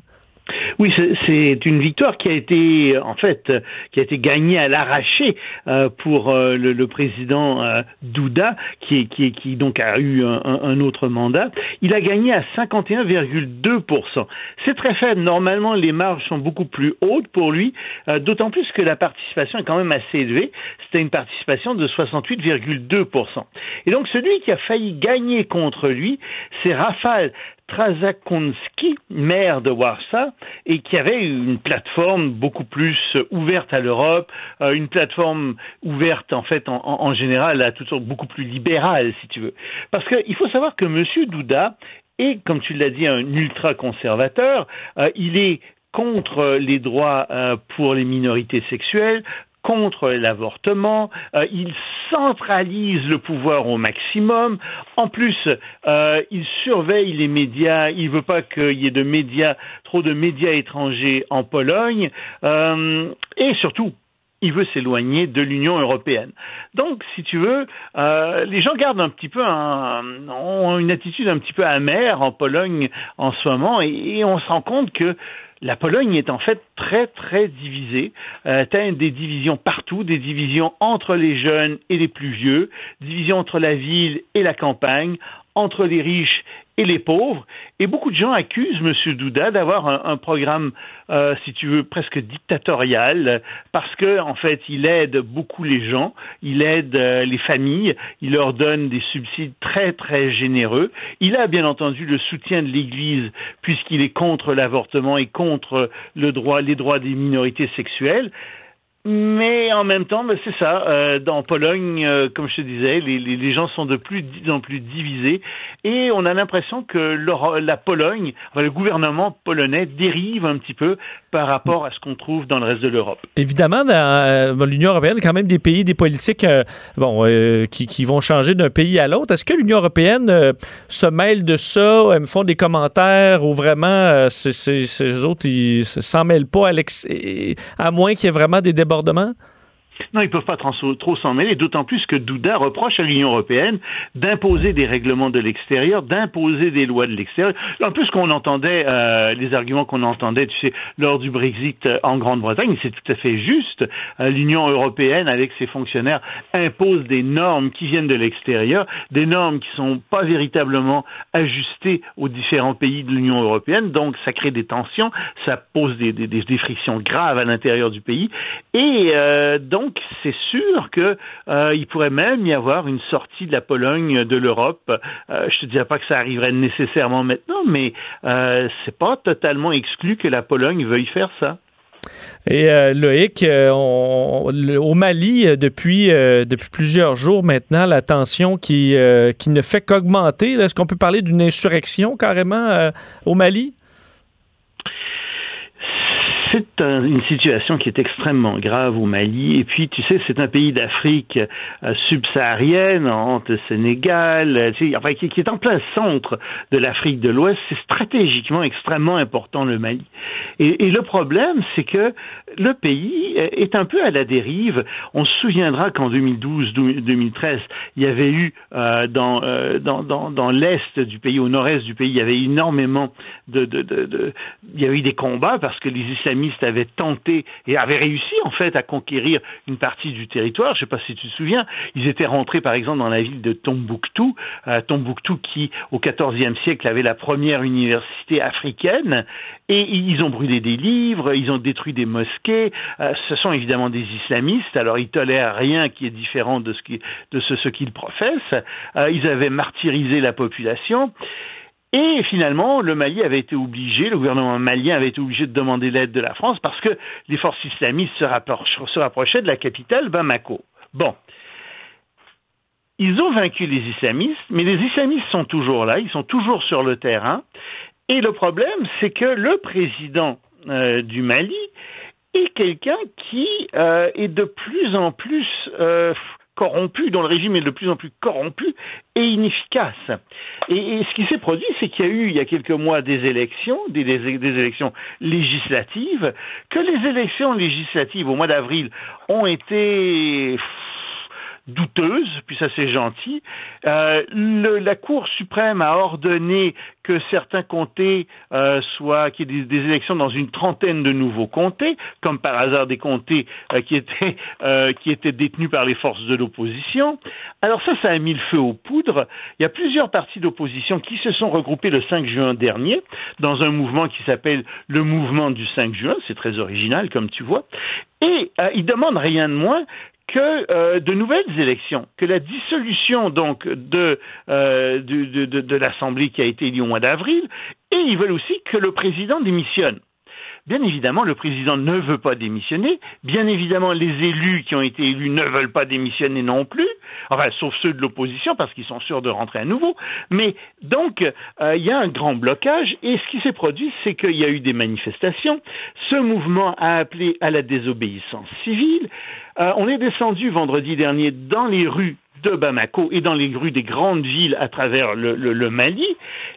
Oui, c'est une victoire qui a été, en fait, qui a été gagnée à l'arraché euh, pour euh, le, le, président euh, Douda, qui, qui, qui, donc a eu un, un, autre mandat. Il a gagné à 51,2%. C'est très faible. Normalement, les marges sont beaucoup plus hautes pour lui, d'autant plus que la participation est quand même assez élevée. C'était une participation de 68,2%. Et donc, celui qui a failli gagner contre lui, c'est Rafal Trazakonski, maire de Warsaw, et qui avait une plateforme beaucoup plus ouverte à l'Europe, euh, une plateforme ouverte en fait en, général à toutes sortes beaucoup plus libérale, si tu veux. Parce qu'il faut savoir que M. Douda est, comme tu l'as dit, un ultra-conservateur. Euh, il est contre les droits euh, pour les minorités sexuelles, contre l'avortement, euh, il centralise le pouvoir au maximum. En plus, euh, il surveille les médias. Il veut pas qu'il y ait de médias, trop de médias étrangers en Pologne. Euh, et surtout, il veut s'éloigner de l'Union européenne. Donc, si tu veux, euh, les gens gardent un petit peu un, ont une attitude un petit peu amère en Pologne en ce moment, et on se rend compte que la Pologne est en fait très, très divisée. Euh, as des divisions partout, des divisions entre les jeunes et les plus vieux, divisions entre la ville et la campagne, entre les riches et les pauvres. Et beaucoup de gens accusent M. Douda d'avoir un, programme, euh, si tu veux, presque dictatorial, parce que en fait, il aide beaucoup les gens, il aide euh, les familles, il leur donne des subsides très très généreux. Il a bien entendu le soutien de l'Église, puisqu'il est contre l'avortement et contre le droit, les droits des minorités sexuelles. Mais en même temps, ben, c'est ça. Euh, dans Pologne, euh, comme je te disais, les, gens sont de plus en plus divisés et on a l'impression que la Pologne, le gouvernement polonais dérive un petit peu par rapport à ce qu'on trouve dans le reste de l'Europe. Évidemment, euh, l'Union européenne, quand même des pays, des politiques euh, bon, qui, vont changer d'un pays à l'autre. Est-ce que l'Union européenne se mêle de ça, me font des commentaires ou vraiment ces, autres, ils s'en mêlent pas à moins qu'il y ait vraiment des débats débordement? Non, ils ne peuvent pas trop s'en mêler, d'autant plus que Douda reproche à l'Union européenne d'imposer des règlements de l'extérieur, d'imposer des lois de l'extérieur. En plus, qu'on entendait, euh, les arguments qu'on entendait, lors du Brexit euh, en Grande-Bretagne, c'est tout à fait juste. Euh, L'Union européenne, avec ses fonctionnaires, impose des normes qui viennent de l'extérieur, des normes qui sont pas véritablement ajustées aux différents pays de l'Union européenne, donc ça crée des tensions, ça pose des frictions graves à l'intérieur du pays, et donc donc, c'est sûr qu'il euh, pourrait même y avoir une sortie de la Pologne de l'Europe. Euh, je te dirais pas que ça arriverait nécessairement maintenant, mais euh, c'est pas totalement exclu que la Pologne veuille faire ça. Et euh, Loïc, au Mali, depuis, depuis plusieurs jours maintenant, la tension qui, qui ne fait qu'augmenter. Est-ce qu'on peut parler d'une insurrection carrément au Mali? C'est une situation qui est extrêmement grave au Mali. Et puis, tu sais, c'est un pays d'Afrique euh, subsaharienne, entre Sénégal, euh, qui, est en plein centre de l'Afrique de l'Ouest. C'est stratégiquement extrêmement important, le Mali. Et, le problème, c'est que le pays est un peu à la dérive. On se souviendra qu'en 2012-2013, il y avait eu euh, dans, l'est du pays, au nord-est du pays, il y avait énormément de, de, il y avait eu des combats parce que les islamistes avaient tenté et avaient réussi en fait à conquérir une partie du territoire. Je ne sais pas si tu te souviens, ils étaient rentrés par exemple dans la ville de Tombouctou, euh, Tombouctou qui au XIVe siècle avait la première université africaine et ils ont brûlé des livres, ils ont détruit des mosquées. Euh, ce sont évidemment des islamistes, alors ils tolèrent rien qui est différent de ce qu'ils professent. Euh, ils avaient martyrisé la population. Et finalement, le Mali avait été obligé, le gouvernement malien avait été obligé de demander l'aide de la France parce que les forces islamistes se, rapprochaient de la capitale, Bamako. Bon. Ils ont vaincu les islamistes, mais les islamistes sont toujours là, ils sont toujours sur le terrain. Et le problème, c'est que le président euh, du Mali est quelqu'un qui euh, est de plus en plus euh, corrompu, dont le régime est de plus en plus corrompu et inefficace. Et, ce qui s'est produit, c'est qu'il y a eu, il y a quelques mois, des élections, des, des, élections législatives, que les élections législatives au mois d'avril ont été douteuse, puis ça c'est gentil. Euh, le, la Cour suprême a ordonné que certains comtés euh, soient, qu'il y ait des, élections dans une trentaine de nouveaux comtés, comme par hasard des comtés euh, qui étaient euh, qui étaient détenus par les forces de l'opposition. Alors ça, ça a mis le feu aux poudres. Il y a plusieurs partis d'opposition qui se sont regroupés le 5 juin dernier dans un mouvement qui s'appelle le mouvement du 5 juin. C'est très original, comme tu vois. Et euh, ils demandent rien de moins que euh, de nouvelles élections, que la dissolution donc de, euh, de, de, de l'Assemblée qui a été élue au mois d'avril, et ils veulent aussi que le président démissionne. Bien évidemment, le président ne veut pas démissionner. Bien évidemment, les élus qui ont été élus ne veulent pas démissionner non plus. Enfin, sauf ceux de l'opposition parce qu'ils sont sûrs de rentrer à nouveau. Mais donc, euh, il y a un grand blocage et ce qui s'est produit, c'est qu'il y a eu des manifestations. Ce mouvement a appelé à la désobéissance civile. Euh, on est descendu vendredi dernier dans les rues de Bamako et dans les rues des grandes villes à travers le, Mali.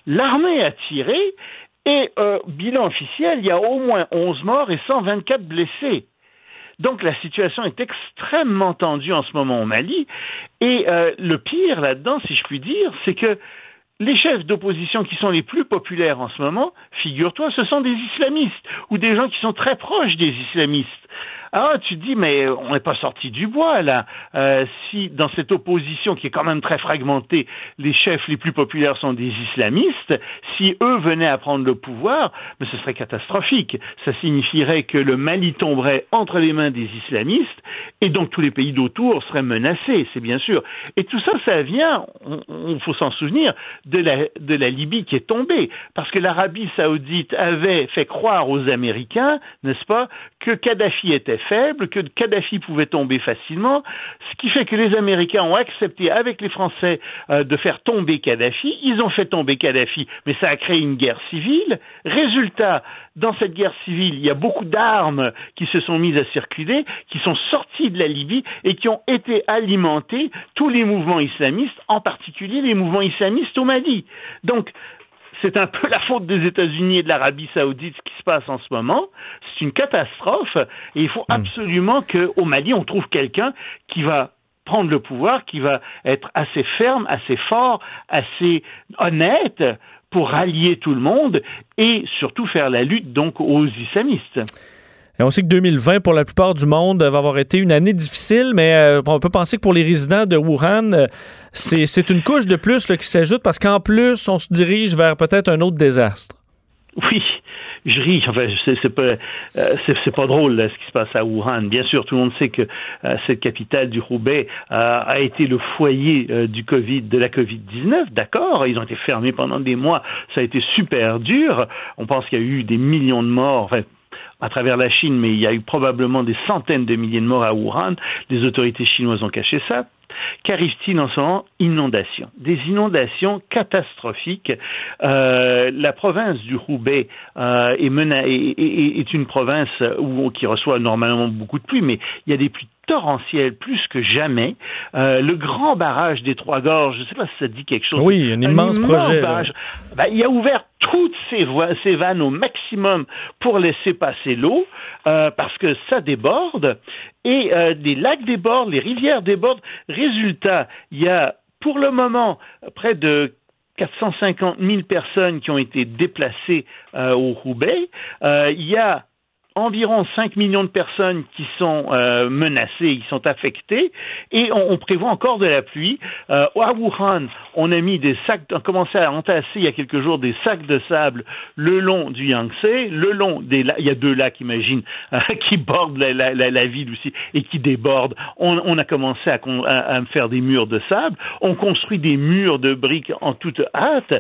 L'armée a tiré et euh, bilan officiel, il y a au moins 11 morts et 124 blessés. Donc la situation est extrêmement tendue en ce moment au Mali. Et euh, le pire là-dedans, si je puis dire, c'est que les chefs d'opposition qui sont les plus populaires en ce moment, figure-toi, ce sont des islamistes ou des gens qui sont très proches des islamistes. Ah, tu dis, mais on n'est pas sorti du bois là. Euh, si dans cette opposition qui est quand même très fragmentée, les chefs les plus populaires sont des islamistes, si eux venaient à prendre le pouvoir, mais ce serait catastrophique. Ça signifierait que le Mali tomberait entre les mains des islamistes et donc tous les pays d'autour seraient menacés, c'est bien sûr. Et tout ça, ça vient, il faut s'en souvenir, de la, de la Libye qui est tombée, parce que l'Arabie saoudite avait fait croire aux Américains, n'est-ce pas, que Kadhafi était faible, que Kadhafi pouvait tomber facilement, ce qui fait que les Américains ont accepté avec les Français euh, de faire tomber Kadhafi. Ils ont fait tomber Kadhafi, mais ça a créé une guerre civile. Résultat, dans cette guerre civile, il y a beaucoup d'armes qui se sont mises à circuler, qui sont sorties de la Libye et qui ont été alimentées tous les mouvements islamistes, en particulier les mouvements islamistes au Mali. Donc, c'est un peu la faute des États-Unis et de l'Arabie saoudite ce qui se passe en ce moment. C'est une catastrophe et il faut hmm. absolument qu'au Mali, on trouve quelqu'un qui va prendre le pouvoir, qui va être assez ferme, assez fort, assez honnête pour rallier tout le monde et surtout faire la lutte donc aux islamistes. Et on sait que 2020, pour la plupart du monde, va avoir été une année difficile, mais euh, on peut penser que pour les résidents de Wuhan, euh, c'est une couche de plus qui s'ajoute parce qu'en plus, on se dirige vers peut-être un autre désastre. Oui, je ris. Enfin, c'est pas, euh, pas drôle ce qui se passe à Wuhan. Bien sûr, tout le monde sait que cette capitale du Roubaix a été le foyer du Covid, de la Covid 19. D'accord, ils ont été fermés pendant des mois. Ça a été super dur. On pense qu'il y a eu des millions de morts. À travers la Chine, mais il y a eu probablement des centaines de milliers de morts à Wuhan. Les autorités chinoises ont caché ça. Qu'arrive-t-il en ce moment Inondations. Des inondations catastrophiques. Euh, la province du Roubaix euh, est, est, une province où, qui reçoit normalement beaucoup de pluie, mais il y a des pluies torrentielles plus que jamais. Euh, le grand barrage des Trois Gorges, je ne sais pas si ça dit quelque chose. Oui, un immense, projet. Ben, il a ouvert toutes ces, ces vannes au maximum pour laisser passer l'eau, euh, parce que ça déborde, et euh, les lacs débordent, les rivières débordent. Résultat, il y a pour le moment près de 450 000 personnes qui ont été déplacées euh, au Roubaix. Euh, il y a environ 5 millions de personnes qui sont euh, menacées, qui sont affectées, et on, on, prévoit encore de la pluie. Euh, à Wuhan, on a mis des sacs, on a commencé à entasser il y a quelques jours des sacs de sable le long du Yangtze, le long des lacs, il y a deux lacs, imagine, euh, qui bordent la, la, la, la, ville aussi et qui débordent. On, on a commencé à, à, à faire des murs de sable, on construit des murs de briques en toute hâte.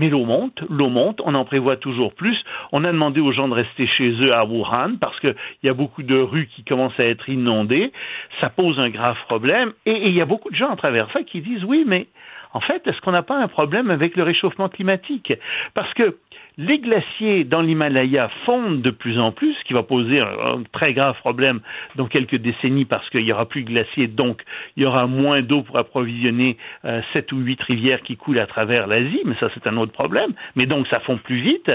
Mais l'eau monte, l'eau monte, on en prévoit toujours plus. On a demandé aux gens de rester chez eux à Wuhan parce qu'il y a beaucoup de rues qui commencent à être inondées. Ça pose un grave problème. Et il y a beaucoup de gens à travers ça qui disent oui, mais en fait, est-ce qu'on n'a pas un problème avec le réchauffement climatique? Parce que les glaciers dans l'Himalaya fondent de plus en plus, ce qui va poser un, très grave problème dans quelques décennies parce qu'il n'y aura plus de glaciers, donc il y aura moins d'eau pour approvisionner euh, sept ou huit rivières qui coulent à travers l'Asie, mais ça c'est un autre problème. Mais donc ça fond plus vite.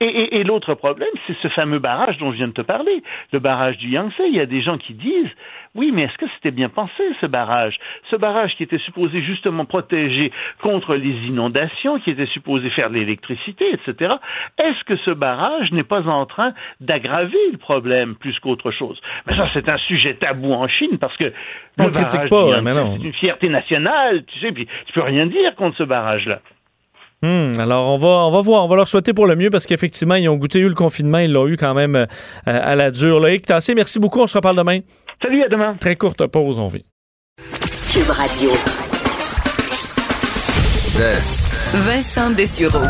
Et, l'autre problème, c'est ce fameux barrage dont je viens de te parler, le barrage du Yangtze. Il y a des gens qui disent, oui, mais est-ce que c'était bien pensé, ce barrage? Ce barrage qui était supposé justement protéger contre les inondations, qui était supposé faire de l'électricité, etc. Est-ce que ce barrage n'est pas en train d'aggraver le problème plus qu'autre chose? Mais ça, c'est un sujet tabou en Chine parce que on ne critique pas, mais non. C'est une fierté nationale, tu sais, puis tu peux rien dire contre ce barrage-là. Hmm, alors on va on va voir, on va leur souhaiter pour le mieux parce qu'effectivement ils ont goûté eu le confinement, ils l'ont eu quand même euh, à la dure. Loïc Tassé, merci beaucoup, on se reparle demain. Salut, à demain. Très courte pause, on vit. Cube Radio. Vincent Dessureau.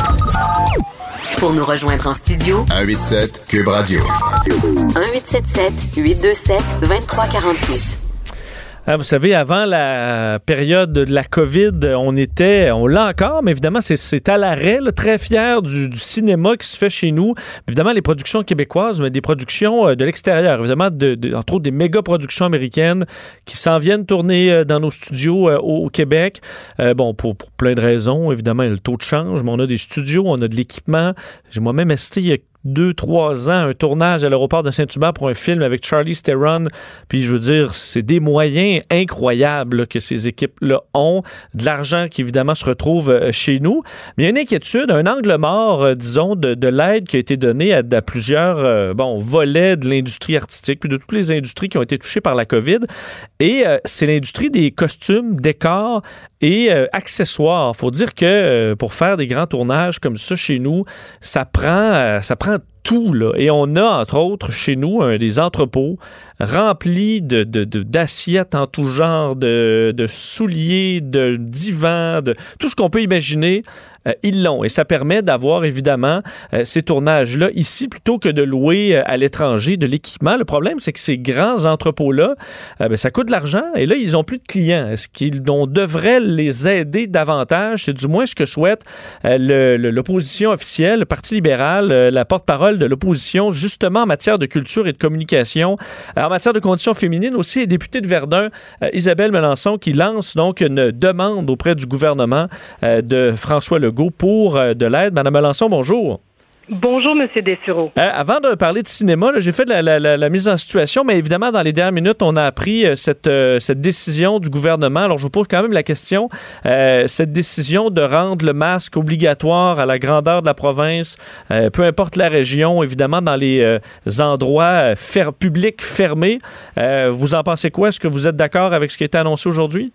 Pour nous rejoindre en studio, 187 Cube Radio. 1877 827 2346. Hein, vous savez, avant la période de la COVID, on était, on l'a encore, mais évidemment, c'est à l'arrêt, très fier du, cinéma qui se fait chez nous. Évidemment, les productions québécoises, mais des productions euh, de l'extérieur. Évidemment, de, entre autres, des méga productions américaines qui s'en viennent tourner euh, dans nos studios euh, au, Québec. bon, pour, plein de raisons. Évidemment, le taux de change, mais on a des studios, on a de l'équipement. J'ai moi-même assisté il y a deux, trois ans, un tournage à l'aéroport de Saint-Hubert pour un film avec Charlie Theron. Puis je veux dire, c'est des moyens incroyables que ces équipes-là ont, de l'argent qui évidemment se retrouve euh, chez nous. Mais il y a une inquiétude, un angle mort, euh, disons, de, l'aide qui a été donnée à, plusieurs euh, bon, volets de l'industrie artistique, puis de toutes les industries qui ont été touchées par la COVID. Et c'est l'industrie des costumes, décors et accessoires. Faut dire que pour faire des grands tournages comme ça chez nous, ça prend, ça prend tout. Là. Et on a, entre autres, chez nous, des entrepôts remplis de, d'assiettes en tout genre, de, de souliers, de divans, de tout ce qu'on peut imaginer. Euh, ils l'ont. Et ça permet d'avoir évidemment euh, ces tournages-là ici plutôt que de louer euh, à l'étranger de l'équipement. Le problème, c'est que ces grands entrepôts-là, ben, ça coûte de l'argent et là, ils n'ont plus de clients. Est-ce qu'on devrait les aider davantage? C'est du moins ce que souhaite l'opposition officielle, le Parti libéral, la porte-parole de l'opposition, justement en matière de culture et de communication. en matière de conditions féminines aussi, députée de Verdun, Isabelle Melançon, qui lance donc une demande auprès du gouvernement de François Legault pour euh, de l'aide. Madame Melançon, bonjour. Bonjour, Monsieur Dessureau. Euh, avant de parler de cinéma, j'ai fait la, mise en situation, mais évidemment, dans les dernières minutes, on a appris euh, cette, cette décision du gouvernement. Alors, je vous pose quand même la question. cette décision de rendre le masque obligatoire à la grandeur de la province, peu importe la région, évidemment, dans les endroits publics fermés. vous en pensez quoi? Est-ce que vous êtes d'accord avec ce qui a été annoncé aujourd'hui?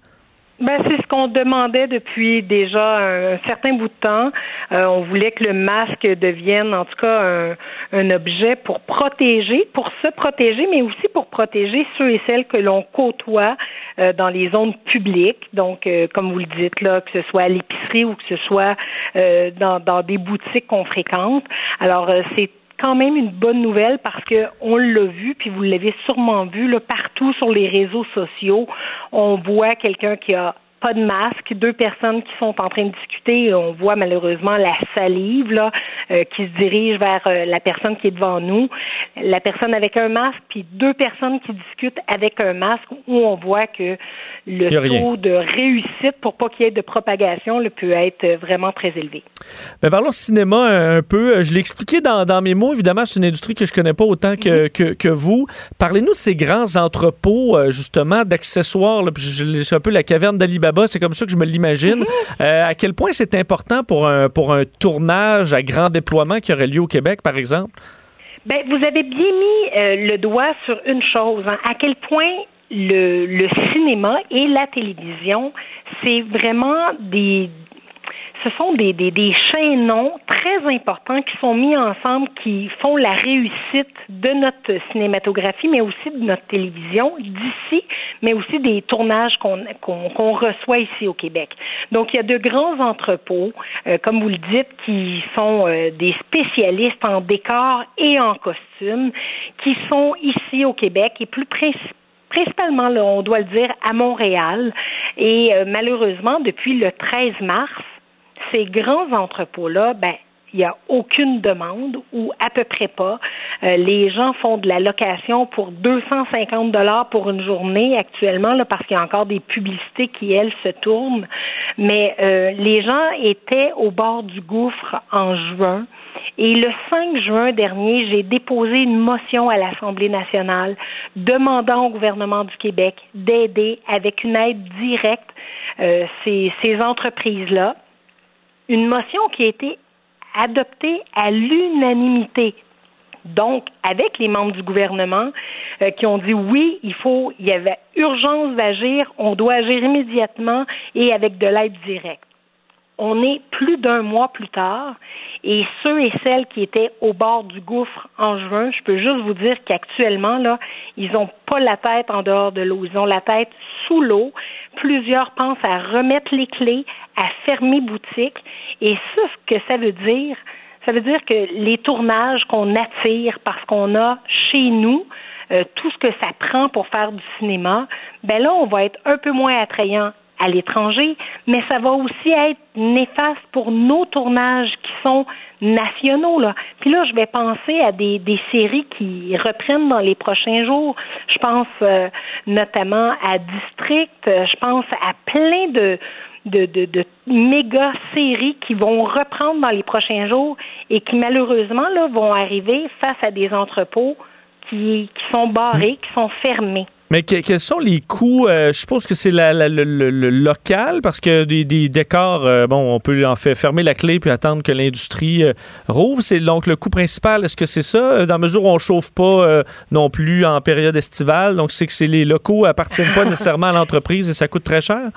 Ben, c'est ce qu'on demandait depuis déjà un, certain bout de temps. Euh, on voulait que le masque devienne, en tout cas, un, objet pour protéger, pour se protéger, mais aussi pour protéger ceux et celles que l'on côtoie euh, dans les zones publiques. Donc, euh, comme vous le dites là, que ce soit à l'épicerie ou que ce soit dans, dans des boutiques qu'on fréquente. Alors, c'est quand même une bonne nouvelle parce que on l'a vu, puis vous l'avez sûrement vu là, partout sur les réseaux sociaux. On voit quelqu'un qui a pas de masque, deux personnes qui sont en train de discuter. On voit malheureusement la salive là, euh, qui se dirige vers euh, la personne qui est devant nous, la personne avec un masque, puis deux personnes qui discutent avec un masque, où on voit que le taux de réussite pour pas qu'il y ait de propagation le peut être vraiment très élevé. Ben parlons cinéma un, peu. Je l'ai expliqué dans, dans, mes mots. Évidemment, c'est une industrie que je connais pas autant que, mm-hmm. que, vous. Parlez-nous de ces grands entrepôts, euh, justement, d'accessoires. C'est un peu la caverne d'Alibaba c'est comme ça que je me l'imagine. Mhm. Euh, à quel point c'est important pour un, pour un tournage à grand déploiement qui aurait lieu au Québec, par exemple? Ben, vous avez bien mis euh, le doigt sur une chose, hein. à quel point le, le cinéma et la télévision, c'est vraiment des, ce sont des, des, des chaînons très importants qui sont mis ensemble, qui font la réussite de notre cinématographie, mais aussi de notre télévision d'ici, mais aussi des tournages qu'on qu'on reçoit ici au Québec. Donc, il y a de grands entrepôts, euh, comme vous le dites, qui sont euh, des spécialistes en décor et en costumes, qui sont ici au Québec et plus principalement, on doit le dire, à Montréal. Et euh, malheureusement, depuis le 13 mars, ces grands entrepôts-là, ben, il n'y a aucune demande ou à peu près pas. Euh, les gens font de la location pour 250 dollars pour une journée actuellement là, parce qu'il y a encore des publicités qui elles se tournent. mais euh, les gens étaient au bord du gouffre en juin. Et le 5 juin dernier, j'ai déposé une motion à l'Assemblée nationale demandant au gouvernement du Québec d'aider avec une aide directe euh, ces, ces entreprises-là. Une motion qui a été adoptée à l'unanimité donc avec les membres du gouvernement euh, qui ont dit oui, il faut, il y avait urgence d'agir, on doit agir immédiatement et avec de l'aide directe. On est plus d'un mois plus tard et ceux et celles qui étaient au bord du gouffre en juin, je peux juste vous dire qu'actuellement, là, ils n'ont pas la tête en dehors de l'eau, ils ont la tête sous l'eau. Plusieurs pensent à remettre les clés, à fermer boutique. Et ça, ce que ça veut dire, ça veut dire que les tournages qu'on attire parce qu'on a chez nous euh, tout ce que ça prend pour faire du cinéma, ben là, on va être un peu moins attrayant à l'étranger, mais ça va aussi être néfaste pour nos tournages qui sont nationaux. Puis là, je vais penser à des, séries qui reprennent dans les prochains jours. Je pense euh, notamment à District, je pense à plein de, de, méga séries qui vont reprendre dans les prochains jours et qui malheureusement là, vont arriver face à des entrepôts qui sont barrés, qui sont fermés. Mais quels sont les coûts? Euh, je suppose que c'est le, local, parce que des, décors, euh, bon, on peut en fait fermer la clé puis attendre que l'industrie euh, rouvre. C'est donc le coût principal. Est-ce que c'est ça? Dans mesure où on chauffe pas non plus en période estivale, donc c'est que c'est les locaux appartiennent pas nécessairement à l'entreprise et ça coûte très cher?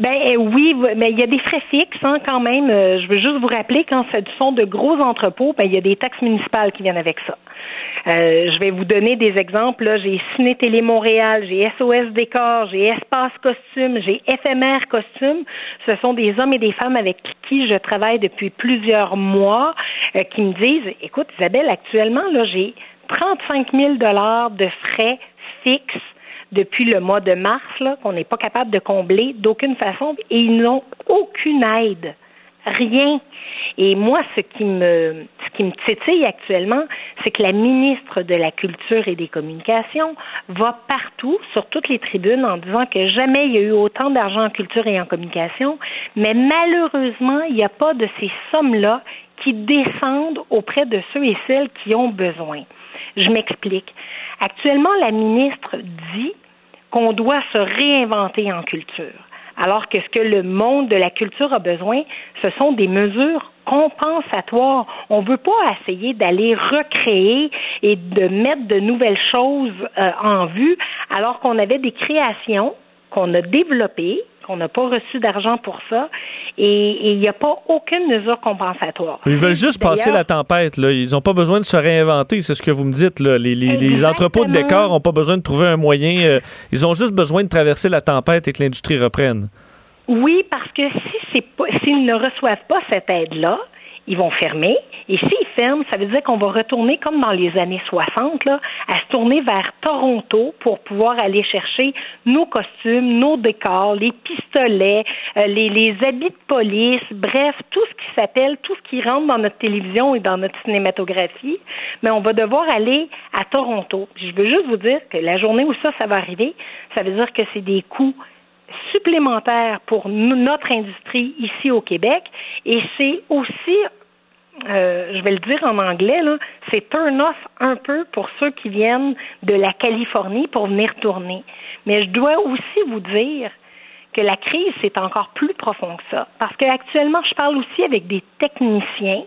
Ben oui, mais il y a des frais fixes hein, quand même. Je veux juste vous rappeler quand ce sont de gros entrepôts, ben il y a des taxes municipales qui viennent avec ça. Euh, je vais vous donner des exemples. J'ai Ciné Télé Montréal, j'ai SOS Décor, j'ai Espace Costume, j'ai FMR Costume. Ce sont des hommes et des femmes avec qui je travaille depuis plusieurs mois qui me disent, écoute Isabelle, actuellement là j'ai 35 000 dollars de frais fixes depuis le mois de mars, qu'on n'est pas capable de combler d'aucune façon, et ils n'ont aucune aide. Rien. Et moi, ce qui me, titille actuellement, c'est que la ministre de la Culture et des Communications va partout, sur toutes les tribunes, en disant que jamais il y a eu autant d'argent en culture et en communication, mais malheureusement, il n'y a pas de ces sommes-là qui descendent auprès de ceux et celles qui ont besoin. Je m'explique. Actuellement, la ministre dit qu'on doit se réinventer en culture. Alors que ce que le monde de la culture a besoin, ce sont des mesures compensatoires. On ne veut pas essayer d'aller recréer et de mettre de nouvelles choses euh, en vue, alors qu'on avait des créations qu'on a développées, qu'on n'a pas reçu d'argent pour ça, et il n'y a pas aucune mesure compensatoire. Ils veulent juste passer la tempête. Là. Ils n'ont pas besoin de se réinventer, c'est ce que vous me dites. Là. Les, entrepôts de décors n'ont pas besoin de trouver un moyen. Euh, ils ont juste besoin de traverser la tempête et que l'industrie reprenne. Oui, parce que si s'ils ne reçoivent pas cette aide-là, ils vont fermer. Et s'ils ferment, ça veut dire qu'on va retourner comme dans les années 60, là, à se tourner vers Toronto pour pouvoir aller chercher nos costumes, nos décors, les pistolets, euh, les, les habits de police, bref, tout ce qui s'appelle, tout ce qui rentre dans notre télévision et dans notre cinématographie. Mais on va devoir aller à Toronto. je veux juste vous dire que la journée où ça, ça va arriver, ça veut dire que c'est des coûts supplémentaire pour notre industrie ici au Québec et c'est aussi euh, je vais le dire en anglais, c'est turn off un peu pour ceux qui viennent de la Californie pour venir tourner. Mais je dois aussi vous dire que la crise, c'est encore plus profond que ça. Parce qu'actuellement, je parle aussi avec des techniciens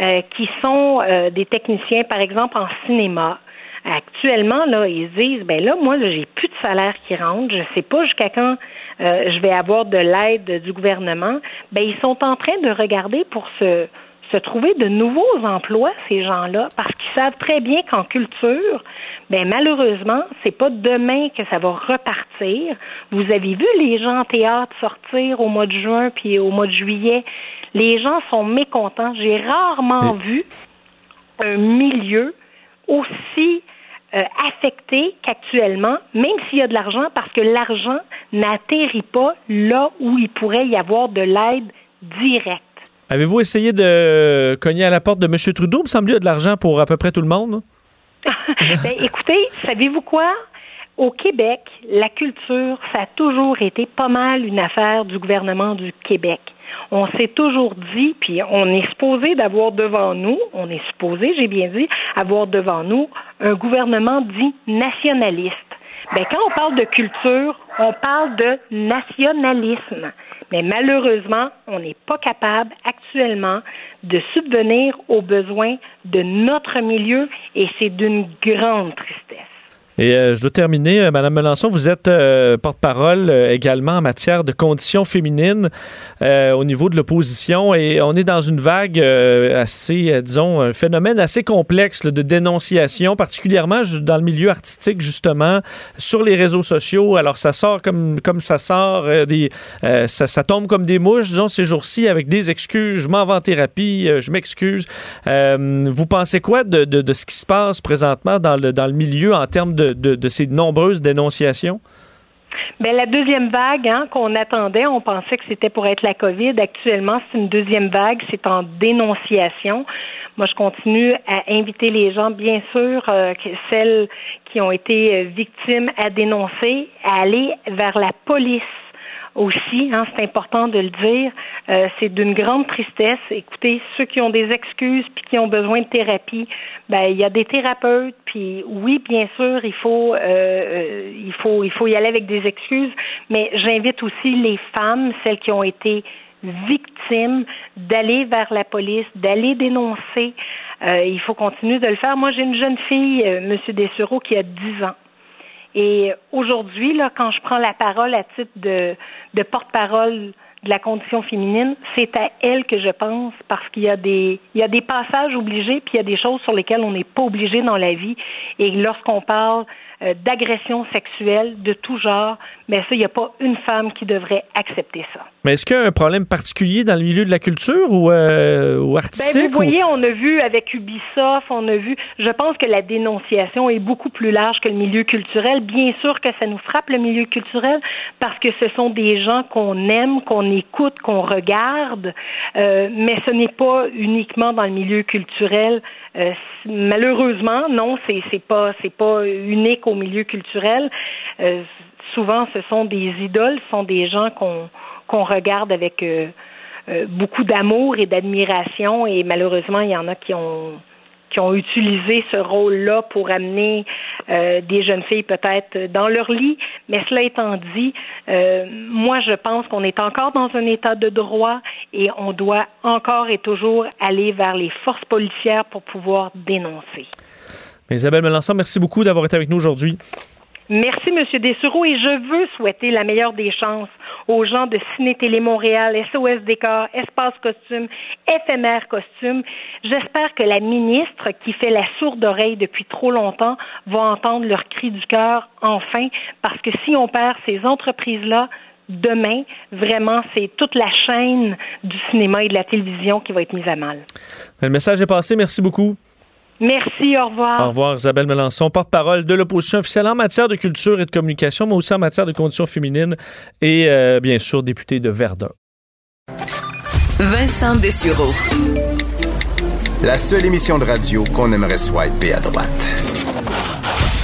euh, qui sont euh, des techniciens, par exemple, en cinéma, Actuellement, là, ils disent, ben là, moi, j'ai plus de salaire qui rentre, je sais pas jusqu'à quand euh, je vais avoir de l'aide du gouvernement. Ben, ils sont en train de regarder pour se se trouver de nouveaux emplois, ces gens-là, parce qu'ils savent très bien qu'en culture, ben malheureusement, c'est pas demain que ça va repartir. Vous avez vu les gens en théâtre sortir au mois de juin puis au mois de juillet? Les gens sont mécontents. J'ai rarement vu un milieu aussi euh, affecté qu'actuellement, même s'il y a de l'argent, parce que l'argent n'atterrit pas là où il pourrait y avoir de l'aide directe. Avez-vous essayé de cogner à la porte de M. Trudeau? Il me semble qu'il y a de l'argent pour à peu près tout le monde. ben, écoutez, savez-vous quoi? au Québec, la culture, ça a toujours été pas mal une affaire du gouvernement du Québec. On s'est toujours dit, puis on est supposé d'avoir devant nous, on est supposé, j'ai bien dit, avoir devant nous un gouvernement dit nationaliste. Ben, quand on parle de culture, on parle de nationalisme. Mais malheureusement, on n'est pas capable actuellement de subvenir aux besoins de notre milieu et c'est d'une grande tristesse. Et euh, je dois terminer, euh, Madame Melançon, vous êtes euh, porte-parole également en matière de conditions féminines au niveau de l'opposition et on est dans une vague assez, disons, un phénomène assez complexe de dénonciation, particulièrement dans le milieu artistique justement, sur les réseaux sociaux. Alors ça sort comme comme ça sort, des, ça, ça, tombe comme des mouches, disons ces jours-ci avec des excuses. Je m'en vais en thérapie, je m'excuse. vous pensez quoi de, de, de, ce qui se passe présentement dans le dans le milieu en termes de de, ces nombreuses dénonciations? Bien, la deuxième vague hein, qu'on attendait, on pensait que c'était pour être la COVID. Actuellement, c'est une deuxième vague, c'est en dénonciation. Moi, je continue à inviter les gens, bien sûr, euh, celles qui ont été euh, victimes à dénoncer, à aller vers la police aussi, hein, c'est important de le dire, euh, c'est d'une grande tristesse. Écoutez, ceux qui ont des excuses puis qui ont besoin de thérapie, ben il y a des thérapeutes. Puis oui, bien sûr, il faut, euh, euh, il faut, il faut y aller avec des excuses. Mais j'invite aussi les femmes, celles qui ont été victimes, d'aller vers la police, d'aller dénoncer. il faut continuer de le faire. Moi, j'ai une jeune fille, Monsieur Dessureau, qui a 10 ans. Et aujourd'hui, là, quand je prends la parole à titre de, de porte-parole de la condition féminine, c'est à elle que je pense parce qu'il y a des il y a des passages obligés puis il y a des choses sur lesquelles on n'est pas obligé dans la vie. Et lorsqu'on parle euh, d'agression sexuelle de tout genre, mais ça il n'y a pas une femme qui devrait accepter ça. Mais est-ce qu'il y a un problème particulier dans le milieu de la culture ou, euh, ou artistique? Ben, vous voyez, on a vu avec Ubisoft, on a vu, je pense que la dénonciation est beaucoup plus large que le milieu culturel. Bien sûr que ça nous frappe le milieu culturel parce que ce sont des gens qu'on aime, qu'on écoute, qu'on regarde, euh, mais ce n'est pas uniquement dans le milieu culturel. Euh, malheureusement, non, c'est pas pas unique au milieu culturel. Euh, souvent, ce sont des idoles, ce sont des gens qu'on qu'on regarde avec euh, euh, beaucoup d'amour et d'admiration et malheureusement il y en a qui ont qui ont utilisé ce rôle-là pour amener des jeunes filles peut-être dans leur lit. Mais cela étant dit, moi je pense qu'on est encore dans un état de droit et on doit encore et toujours aller vers les forces policières pour pouvoir dénoncer. Isabelle Melançon, merci beaucoup d'avoir été avec nous aujourd'hui. Merci, M. Dessureau, et je veux souhaiter la meilleure des chances aux gens de Ciné Télé Montréal, SOS Décor, Espace Costume, Éphémère Costume. J'espère que la ministre, qui fait la sourde oreille depuis trop longtemps, va entendre leur cri du cœur enfin, parce que si on perd ces entreprises-là, demain, vraiment, c'est toute la chaîne du cinéma et de la télévision qui va être mise à mal. Le message est passé. Merci beaucoup. Merci, au revoir. Au revoir, Isabelle Melançon, porte-parole de l'opposition officielle en matière de culture et de communication, mais aussi en matière de conditions féminines et, euh, bien sûr, députée de Verdun. Vincent Dessureau. La seule émission de radio qu'on aimerait swiper à droite.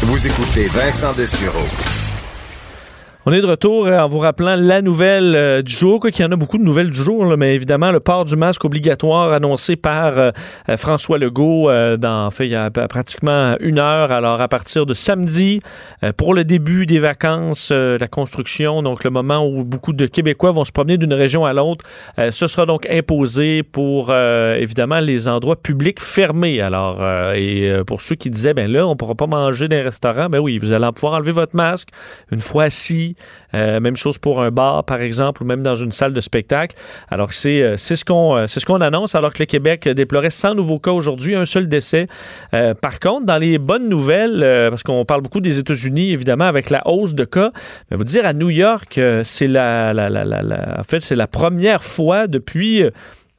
Vous écoutez Vincent Dessureau. On est de retour euh, en vous rappelant la nouvelle euh, du jour, qu'il y en a beaucoup de nouvelles du jour, mais évidemment le port du masque obligatoire annoncé par euh, François Legault dans, fait, il y a pratiquement une heure, alors à partir de samedi, pour le début des vacances, la construction, donc le moment où beaucoup de Québécois vont se promener d'une région à l'autre, ce sera donc imposé pour évidemment les endroits publics fermés. Alors, et pour ceux qui disaient, ben là, on pourra pas manger dans un restaurant, ben oui, vous allez pouvoir enlever votre masque. Une fois assis euh, même chose pour un bar, par exemple, ou même dans une salle de spectacle. Alors, c'est euh, ce qu'on euh, c'est ce qu'on annonce, alors que le Québec déplorait 100 nouveaux cas aujourd'hui, un seul décès. par contre, dans les bonnes nouvelles, parce qu'on parle beaucoup des États-Unis, évidemment, avec la hausse de cas, mais vous dire à New York, c'est la, la, la, la, en fait, c'est la première fois depuis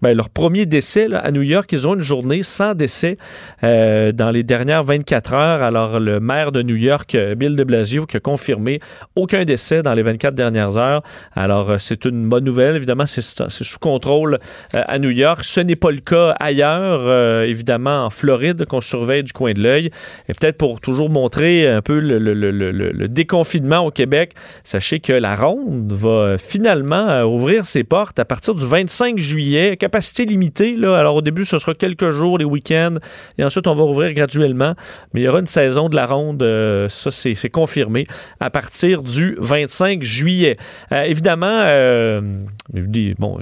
ben, leur premier décès à New York. Ils ont une journée sans décès euh, dans les dernières 24 heures. Alors, le maire de New York, euh, Bill de Blasio, qui a confirmé aucun décès dans les 24 dernières heures. Alors, euh, c'est une bonne nouvelle. Évidemment, c'est sous contrôle à New York. Ce n'est pas le cas ailleurs, évidemment, en Floride, qu'on surveille du coin de l'œil. Et peut-être pour toujours montrer un peu le, le, déconfinement au Québec, sachez que la ronde va finalement ouvrir ses portes à partir du 25 juillet capacité limitée. Là. Alors, au début, ce sera quelques jours, les week-ends, et ensuite, on va rouvrir graduellement. Mais il y aura une saison de la ronde, euh, ça, c'est confirmé, à partir du 25 juillet. Euh, évidemment, euh, bon,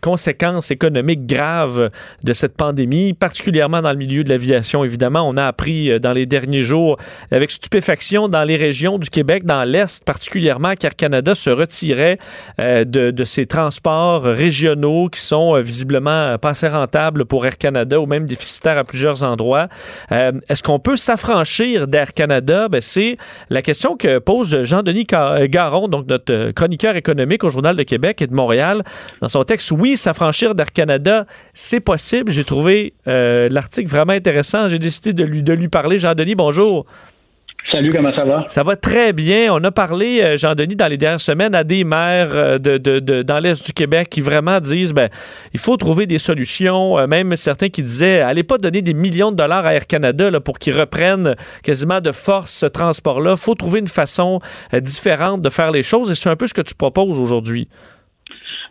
conséquences économiques graves de cette pandémie, particulièrement dans le milieu de l'aviation. Évidemment, on a appris dans les derniers jours, avec stupéfaction, dans les régions du Québec, dans l'Est particulièrement, qu'Air Canada se retirait de, de ses transports régionaux qui sont euh, visiblement pas assez rentable pour Air Canada ou même déficitaire à plusieurs endroits. Euh, est-ce qu'on peut s'affranchir d'Air Canada? Ben, c'est la question que pose Jean-Denis euh, Garon, donc notre chroniqueur économique au Journal de Québec et de Montréal, dans son texte. Oui, s'affranchir d'Air Canada, c'est possible. J'ai trouvé l'article vraiment intéressant. J'ai décidé de lui, de lui parler. Jean-Denis, bonjour. Salut, comment ça va? Ça va très bien. On a parlé, euh, Jean-Denis, dans les dernières semaines, à des maires euh, de, de, dans l'Est du Québec qui vraiment disent ben, il faut trouver des solutions. Euh, même certains qui disaient allez pas donner des millions de dollars à Air Canada là, pour qu'ils reprennent quasiment de force ce transport-là. Il faut trouver une façon différente de faire les choses et c'est un peu ce que tu proposes aujourd'hui.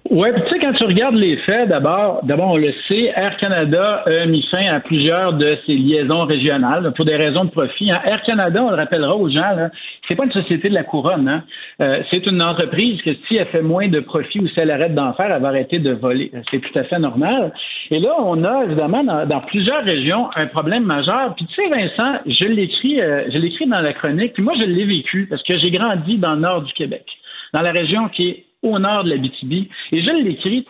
Oui, tu sais, quand tu regardes les faits, d'abord, d'abord, on le sait, Air Canada a mis fin à plusieurs de ses liaisons régionales pour des raisons de profit. Hein. Air Canada, on le rappellera aux gens, c'est pas une société de la couronne. Hein. Euh, c'est une entreprise que si elle fait moins de profit ou si elle arrête d'en faire, elle va arrêter de voler. C'est tout à fait normal. Et là, on a évidemment dans, plusieurs régions un problème majeur. Puis tu sais, Vincent, je l'écris, euh, je l'écris dans la chronique. Puis moi, je l'ai vécu parce que j'ai grandi dans le nord du Québec, dans la région qui est au nord de la BTB. Et je l'écris,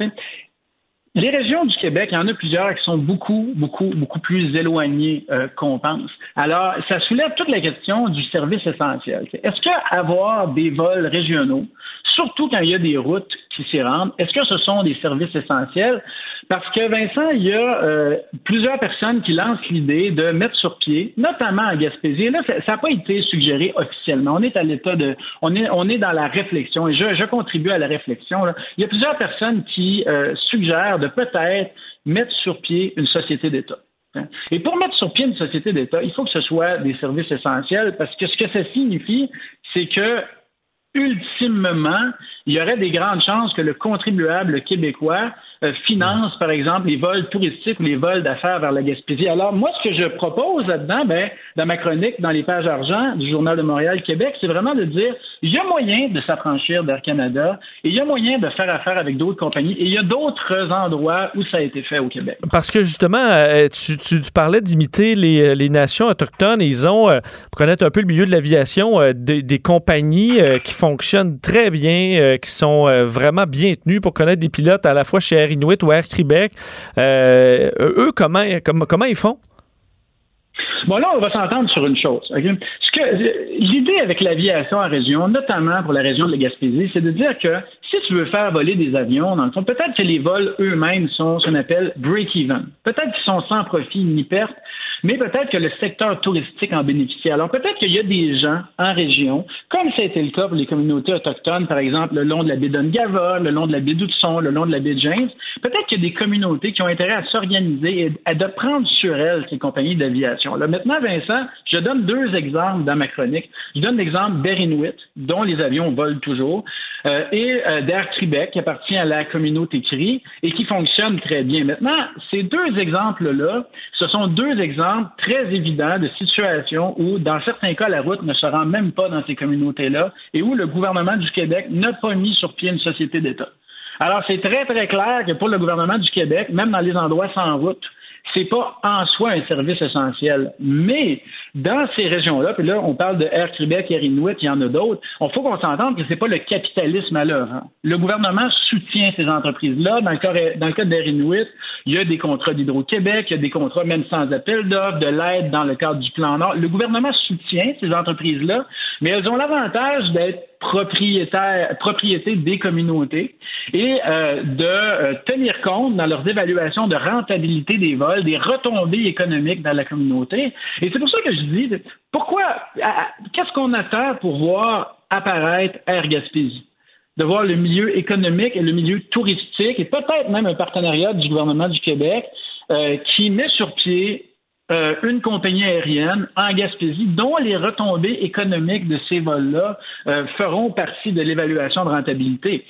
les régions du Québec, il y en a plusieurs qui sont beaucoup, beaucoup, beaucoup plus éloignées euh, qu'on pense. Alors, ça soulève toute la question du service essentiel. Est-ce qu'avoir des vols régionaux, surtout quand il y a des routes qui s'y rendent, est-ce que ce sont des services essentiels? Parce que, Vincent, il y a euh, plusieurs personnes qui lancent l'idée de mettre sur pied, notamment en Gaspésie. là, ça n'a pas été suggéré officiellement. On est à l'état de. On est, on est dans la réflexion et je, je contribue à la réflexion. Il y a plusieurs personnes qui euh, suggèrent de peut-être mettre sur pied une société d'État. Hein. Et pour mettre sur pied une société d'État, il faut que ce soit des services essentiels parce que ce que ça signifie, c'est que ultimement, il y aurait des grandes chances que le contribuable québécois finance, par exemple, les vols touristiques ou les vols d'affaires vers la Gaspésie. Alors, moi, ce que je propose là-dedans, ben, dans ma chronique, dans les pages argent du Journal de Montréal-Québec, c'est vraiment de dire il y a moyen de s'affranchir d'Air Canada et il y a moyen de faire affaire avec d'autres compagnies et il y a d'autres endroits où ça a été fait au Québec. Parce que justement, euh, tu, tu, parlais d'imiter les, euh, les, nations autochtones et ils ont, pour connaître un peu le milieu de l'aviation, des, des, compagnies qui fonctionnent très bien, qui sont vraiment bien tenues pour connaître des pilotes à la fois chez Inuit ou Air Québec. Euh, eux, comment, ils font? Bon, là, on va s'entendre sur une chose. L'idée avec l'aviation en région, notamment pour la région de la Gaspésie, c'est de dire que si tu veux faire voler des avions, dans le fond, peut-être que les vols eux-mêmes sont ce qu'on appelle break-even. Peut-être qu'ils sont sans profit ni perte, mais peut-être que le secteur touristique en bénéficie. Alors peut-être qu'il y a des gens en région, comme ça a été le cas pour les communautés autochtones, par exemple, le long de la baie d'Ongava, le long de la baie d'Outson, le long de la baie de James, peut-être qu'il y a des communautés qui ont intérêt à s'organiser et à prendre sur elles ces compagnies d'aviation. Là, maintenant, Vincent, je donne deux exemples dans ma chronique. Je donne l'exemple d'Erinuit, dont les avions volent toujours, euh, et euh, d'Air Québec, qui appartient à la communauté CRI et qui fonctionne très bien. Maintenant, ces deux exemples-là, ce sont deux exemples très évident de situations où, dans certains cas, la route ne se rend même pas dans ces communautés-là et où le gouvernement du Québec n'a pas mis sur pied une société d'État. Alors, c'est très, très clair que pour le gouvernement du Québec, même dans les endroits sans route, c'est pas en soi un service essentiel. Mais dans ces régions-là, puis là, on parle de Air Québec, Air Inuit, il y en a d'autres, il faut qu'on s'entende que c'est pas le capitalisme à l'œuvre. Hein. Le gouvernement soutient ces entreprises-là. Dans le cas d'Air Inuit, il y a des contrats d'Hydro-Québec, il y a des contrats même sans appel d'offres, de l'aide dans le cadre du plan Nord. Le gouvernement soutient ces entreprises-là, mais elles ont l'avantage d'être propriétaires, propriété des communautés et euh, de euh, tenir compte dans leurs évaluations de rentabilité des vols, des retombées économiques dans la communauté. Et c'est pour ça que je dis, pourquoi, qu'est-ce qu'on attend pour voir apparaître Air Gaspésie? de voir le milieu économique et le milieu touristique et peut-être même un partenariat du gouvernement du Québec euh, qui met sur pied euh, une compagnie aérienne en Gaspésie dont les retombées économiques de ces vols-là euh, feront partie de l'évaluation de rentabilité.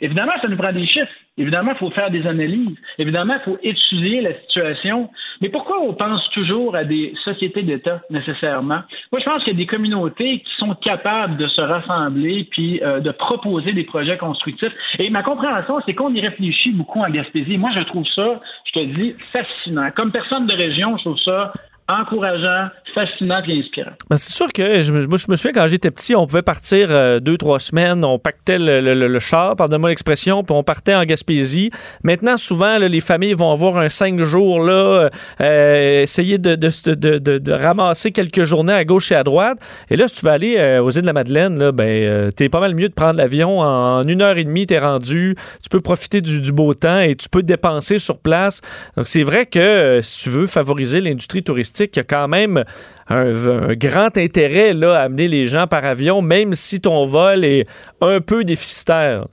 évidemment, ça nous prend des chiffres. Évidemment, il faut faire des analyses. Évidemment, il faut étudier la situation. Mais pourquoi on pense toujours à des sociétés d'État nécessairement? Moi, je pense qu'il y a des communautés qui sont capables de se rassembler puis euh, de proposer des projets constructifs. Et ma compréhension, c'est qu'on y réfléchit beaucoup en Gaspésie. Moi, je trouve ça, je te dis, fascinant. Comme personne de région, je trouve ça encourageant, fascinant et inspirant. Ben, c'est sûr que je, moi, je me souviens quand j'étais petit, on pouvait partir euh, deux, trois semaines, on pactait le, le, char, pardonne-moi l'expression, puis on partait en Gaspésie. Maintenant, souvent, les familles vont avoir un cinq jours, là, euh, essayer de, ramasser quelques journées à gauche et à droite. Et là, si tu vas aller euh, aux îles de la Madeleine, là, ben, t'es pas mal mieux de prendre l'avion. En une heure et demie, t'es rendu. Tu peux profiter du, beau temps et tu peux dépenser sur place. Donc, c'est vrai que si tu veux favoriser l'industrie touristique, il y a quand même un, grand intérêt là, à amener les gens par avion, même si ton vol est un peu déficitaire.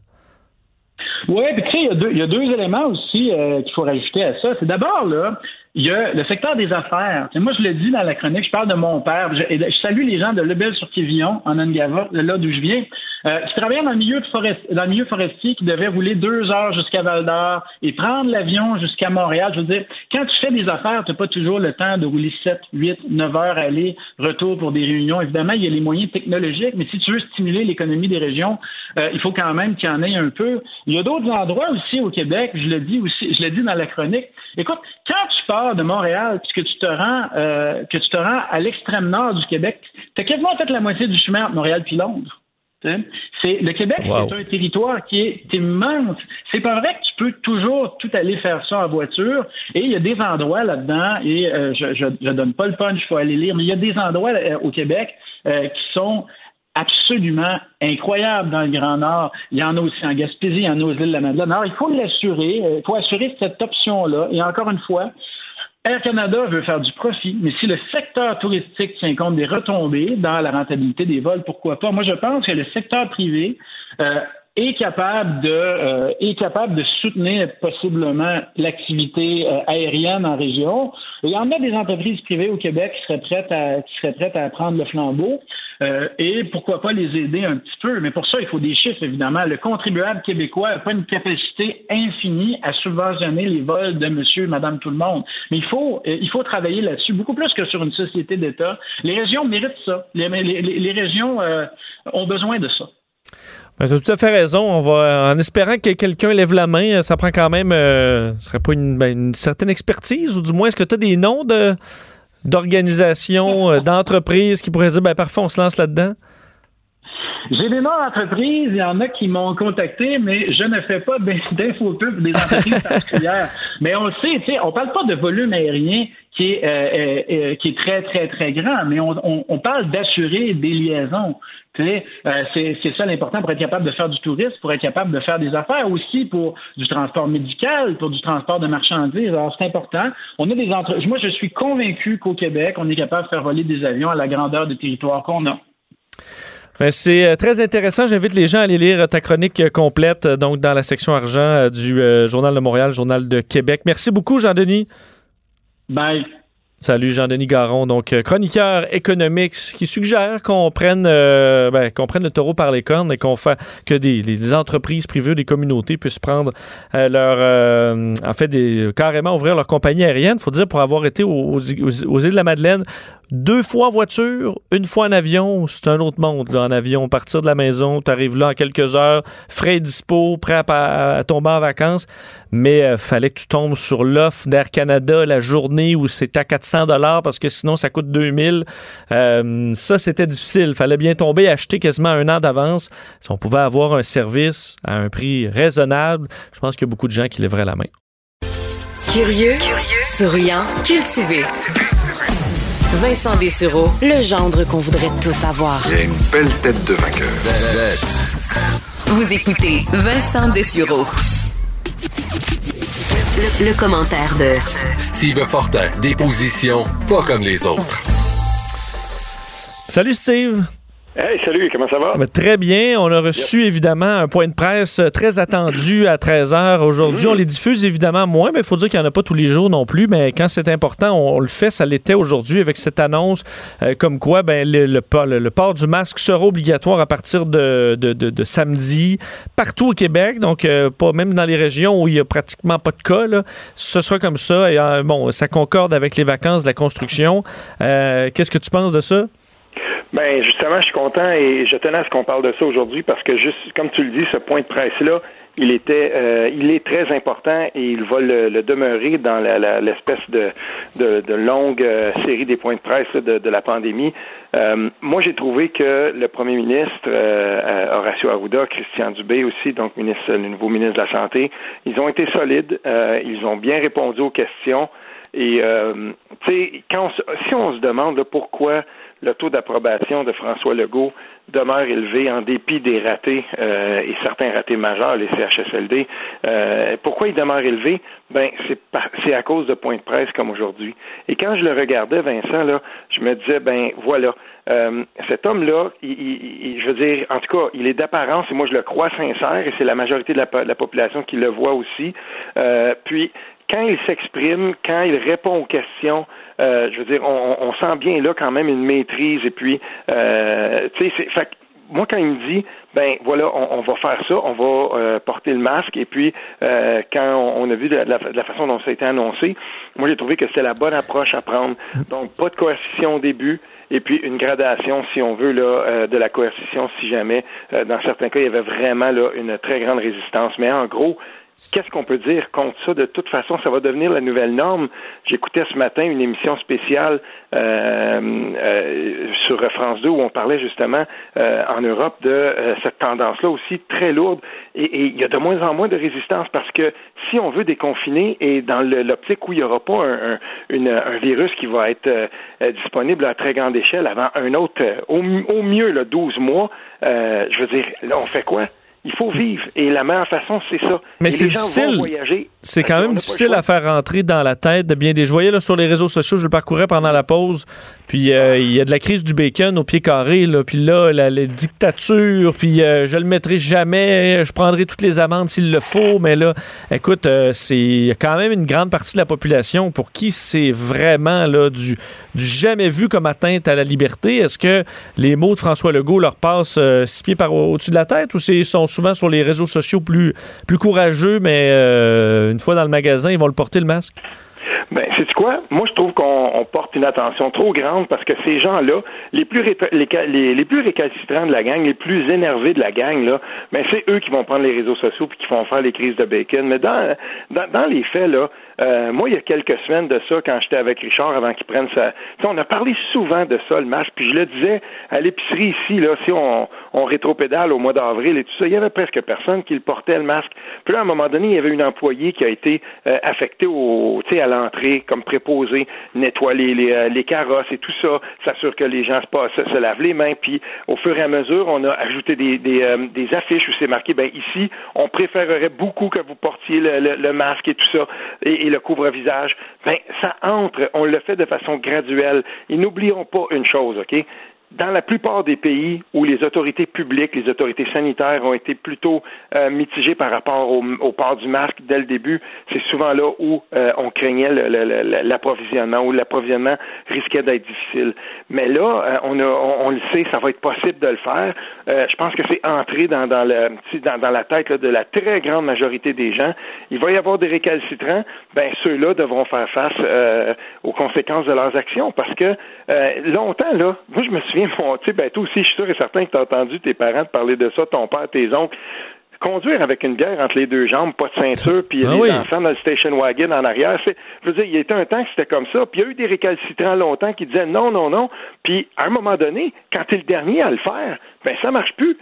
Oui, puis tu sais, il y, a deux éléments aussi euh, qu'il faut rajouter à ça. C'est d'abord, là, il y a le secteur des affaires. moi, je l'ai dit dans la chronique, je parle de mon père. Je, salue les gens de Lebel sur Quévillon, en Angava, là d'où je viens, euh, qui travaillaient dans le, milieu dans le milieu forestier, qui devaient rouler deux heures jusqu'à Val d'Or et prendre l'avion jusqu'à Montréal. Je veux dire, quand tu fais des affaires, tu n'as pas toujours le temps de rouler 7, 8, 9 heures aller, retour pour des réunions. Évidemment, il y a les moyens technologiques, mais si tu veux stimuler l'économie des régions, euh, il faut quand même qu'il y en ait un peu. Il y a d'autres endroits aussi au Québec, je le dis aussi, je l'ai dit dans la chronique. Écoute, quand tu pars de Montréal, puisque tu te rends, euh, que tu te rends à l'extrême nord du Québec, tu as quasiment fait la moitié du chemin entre Montréal puis Londres. C'est le Québec, c'est un territoire qui est immense. C'est pas vrai que tu peux toujours tout aller faire ça en voiture. Et il y a des endroits là-dedans, et euh, je, je, donne pas le punch, il faut aller lire, mais il y a des endroits euh, au Québec qui sont absolument incroyables dans le Grand Nord. Il y en a aussi en Gaspésie, il y en a aux îles de la Madeleine. Alors, il faut l'assurer, il faut assurer cette option-là. Et encore une fois, Air Canada veut faire du profit, mais si le secteur touristique tient compte des retombées dans la rentabilité des vols, pourquoi pas? Moi, je pense que le secteur privé euh, est capable de euh, est capable de soutenir possiblement l'activité euh, aérienne en région. Il y en a des entreprises privées au Québec qui seraient prêtes à qui seraient prêtes à prendre le flambeau euh, et pourquoi pas les aider un petit peu. Mais pour ça, il faut des chiffres évidemment. Le contribuable québécois n'a pas une capacité infinie à subventionner les vols de Monsieur, Madame, tout le monde. Mais il faut il faut travailler là-dessus beaucoup plus que sur une société d'État. Les régions méritent ça. Les, régions ont besoin de ça. Ben, tu as tout à fait raison. En espérant que quelqu'un lève la main, ça prend quand même, euh, ce serait pas une, ben, une, certaine expertise, ou du moins, est-ce que tu as des noms de, d'organisations, euh, d'entreprises qui pourraient dire, ben, parfois, on se lance là-dedans? J'ai des noms d'entreprises, il y en a qui m'ont contacté, mais je ne fais pas d'infopub des entreprises particulières. Mais on le sait, tu sais, on parle pas de volume aérien qui est, euh, euh, qui est très, très, très grand, mais on, on, parle d'assurer des liaisons. Euh, c'est ça l'important pour être capable de faire du tourisme, pour être capable de faire des affaires aussi pour du transport médical, pour du transport de marchandises. Alors, c'est important. On a des entre... Moi, je suis convaincu qu'au Québec, on est capable de faire voler des avions à la grandeur de territoire qu'on a. Ben, c'est euh, très intéressant. J'invite les gens à aller lire ta chronique euh, complète donc dans la section argent du Journal de Montréal, Journal de Québec. Merci beaucoup, Jean-Denis. Bye. Salut Jean-Denis Garon, donc euh, chroniqueur économique, qui suggère qu'on prenne, euh, ben, qu'on prenne le taureau par les cornes et qu'on fait que des les entreprises privées, des communautés puissent prendre euh, leur, en fait, des, carrément ouvrir leur compagnie aérienne. Faut dire pour avoir été aux, îles de la Madeleine, Deux fois en voiture, une fois en avion, c'est un autre monde. En avion, partir de la maison, tu arrives là en quelques heures, frais dispo, prêt à, tomber en vacances. Mais euh, fallait que tu tombes sur l'offre d'Air Canada la journée où c'est à 400 dollars parce que sinon ça coûte 2000. Euh, ça, c'était difficile. Fallait bien tomber, acheter quasiment un an d'avance. Si on pouvait avoir un service à un prix raisonnable, je pense qu'il y a beaucoup de gens qui lèveraient la main. Curieux, Curieux souriant, cultivé. Vincent Dessureau, le gendre qu'on voudrait tous avoir. Il a une belle tête de vainqueur. Vous écoutez Vincent Dessureau. Le, le, commentaire de Steve Fortin. Des positions pas comme les autres. Salut Steve. Hey, salut, comment ça va? Ben, très bien. On a reçu évidemment un point de presse très attendu à 13h aujourd'hui. Mm. On les diffuse évidemment moins, mais il faut dire qu'il n'y en a pas tous les jours non plus. Mais quand c'est important, on, le fait. Ça l'était aujourd'hui avec cette annonce euh, comme quoi ben, le, le, port du masque sera obligatoire à partir de, de, samedi partout au Québec. Donc, euh, pas même dans les régions où il n'y a pratiquement pas de cas. Là, ce sera comme ça. Et euh, bon, ça concorde avec les vacances de la construction. Qu'est-ce que tu penses de ça? Ben justement, je suis content et je tenais à ce qu'on parle de ça aujourd'hui parce que juste comme tu le dis, ce point de presse là, il était, euh, il est très important et il va le, demeurer dans l'espèce de, de, longue euh, série des points de presse de, la pandémie. Euh, moi, j'ai trouvé que le premier ministre Horacio Arruda, Christian Dubé aussi, donc ministre, le nouveau ministre de la santé, ils ont été solides, ils ont bien répondu aux questions. Et tu sais, si on se demande pourquoi le taux d'approbation de François Legault demeure élevé en dépit des ratés euh, et certains ratés majeurs, les CHSLD. Euh, pourquoi il demeure élevé? Ben, c'est à cause de points de presse comme aujourd'hui. Et quand je le regardais, Vincent, là, je me disais, ben voilà, euh, cet homme-là, je veux dire, en tout cas, il est d'apparence, et moi je le crois sincère, et c'est la majorité de la, population qui le voit aussi. puis, quand il s'exprime, quand il répond aux questions, euh, je veux dire, on, on, sent bien là quand même une maîtrise. Et puis, euh, tu sais, fait moi, quand il me dit, ben voilà, on, va faire ça, on va euh, porter le masque, et puis euh, quand on, a vu de la, de la, façon dont ça a été annoncé, moi j'ai trouvé que c'était la bonne approche à prendre. Donc, pas de coercition au début, et puis une gradation, si on veut, là, euh, de la coercition, si jamais, dans certains cas, il y avait vraiment là, une très grande résistance. Mais en gros, Qu'est-ce qu'on peut dire contre ça? De toute façon, ça va devenir la nouvelle norme. J'écoutais ce matin une émission spéciale euh, euh, sur France 2 où on parlait justement euh, en Europe de cette tendance-là aussi très lourde. Et, il y a de moins en moins de résistance parce que si on veut déconfiner et dans l'optique où il n'y aura pas un, virus qui va être disponible à très grande échelle avant un autre, au, mieux là, 12 mois, je veux dire, là, on fait quoi? Il faut vivre. Et la meilleure façon, c'est ça. Mais c'est difficile. C'est quand même difficile à faire rentrer dans la tête de bien des. Je voyais là, sur les réseaux sociaux, je le parcourais pendant la pause. Puis euh, il y a de la crise du bacon au pied carré. Là, puis là, la, dictature. Puis euh, je le mettrai jamais. Je prendrai toutes les amendes s'il le faut. Mais là, écoute, euh, c'est quand même une grande partie de la population pour qui c'est vraiment là, du, du jamais vu comme atteinte à la liberté. Est-ce que les mots de François Legault leur passent six pieds par au-dessus de la tête ou c'est sont souvent sur les réseaux sociaux plus, courageux, mais euh, une fois dans le magasin, ils vont le porter le masque? Ben, c'est quoi? Moi, je trouve qu'on porte une attention trop grande parce que ces gens-là, les plus les, les, plus récalcitrants de la gang, les plus énervés de la gang, là, ben, c'est eux qui vont prendre les réseaux sociaux puis qui vont faire les crises de bacon. Mais dans, dans, dans les faits, là, euh, moi, il y a quelques semaines de ça, quand j'étais avec Richard avant qu'il prenne sa. on a parlé souvent de ça, le masque, puis je le disais à l'épicerie ici, là, si on, on rétropédale au mois d'avril et tout ça, il y avait presque personne qui le portait le masque. Puis là, à un moment donné, il y avait une employée qui a été euh, affectée au, à l'entrée comme préposée, nettoyer les, euh, les, carrosses et tout ça, s'assure que les gens se, se, lavent les mains. Puis au fur et à mesure, on a ajouté des, des, euh, des affiches où c'est marqué, ben ici, on préférerait beaucoup que vous portiez le, masque et tout ça. Et, le couvre-visage, ben, ça entre, on le fait de façon graduelle. Et n'oublions pas une chose, OK? Dans la plupart des pays où les autorités publiques, les autorités sanitaires ont été plutôt euh, mitigées par rapport au, port du masque dès le début, c'est souvent là où euh, on craignait l'approvisionnement, où l'approvisionnement risquait d'être difficile. Mais là, euh, on, a, on, le sait, ça va être possible de le faire. je pense que c'est entré dans, dans, le, dans, dans la tête de la très grande majorité des gens. Il va y avoir des récalcitrants. Ben ceux-là devront faire face aux conséquences de leurs actions parce que longtemps là, moi je me souviens tu sais, ben, toi aussi, je suis sûr et certain que tu as entendu tes parents te parler de ça, ton père, tes oncles. Conduire avec une bière entre les deux jambes, pas de ceinture, puis ah les enfants dans le station wagon en arrière, c'est, je veux dire, il y a été un temps que c'était comme ça, puis il y a eu des récalcitrants longtemps qui disaient non, non, non, puis à un moment donné, quand tu es le dernier à le faire, ben ça marche plus.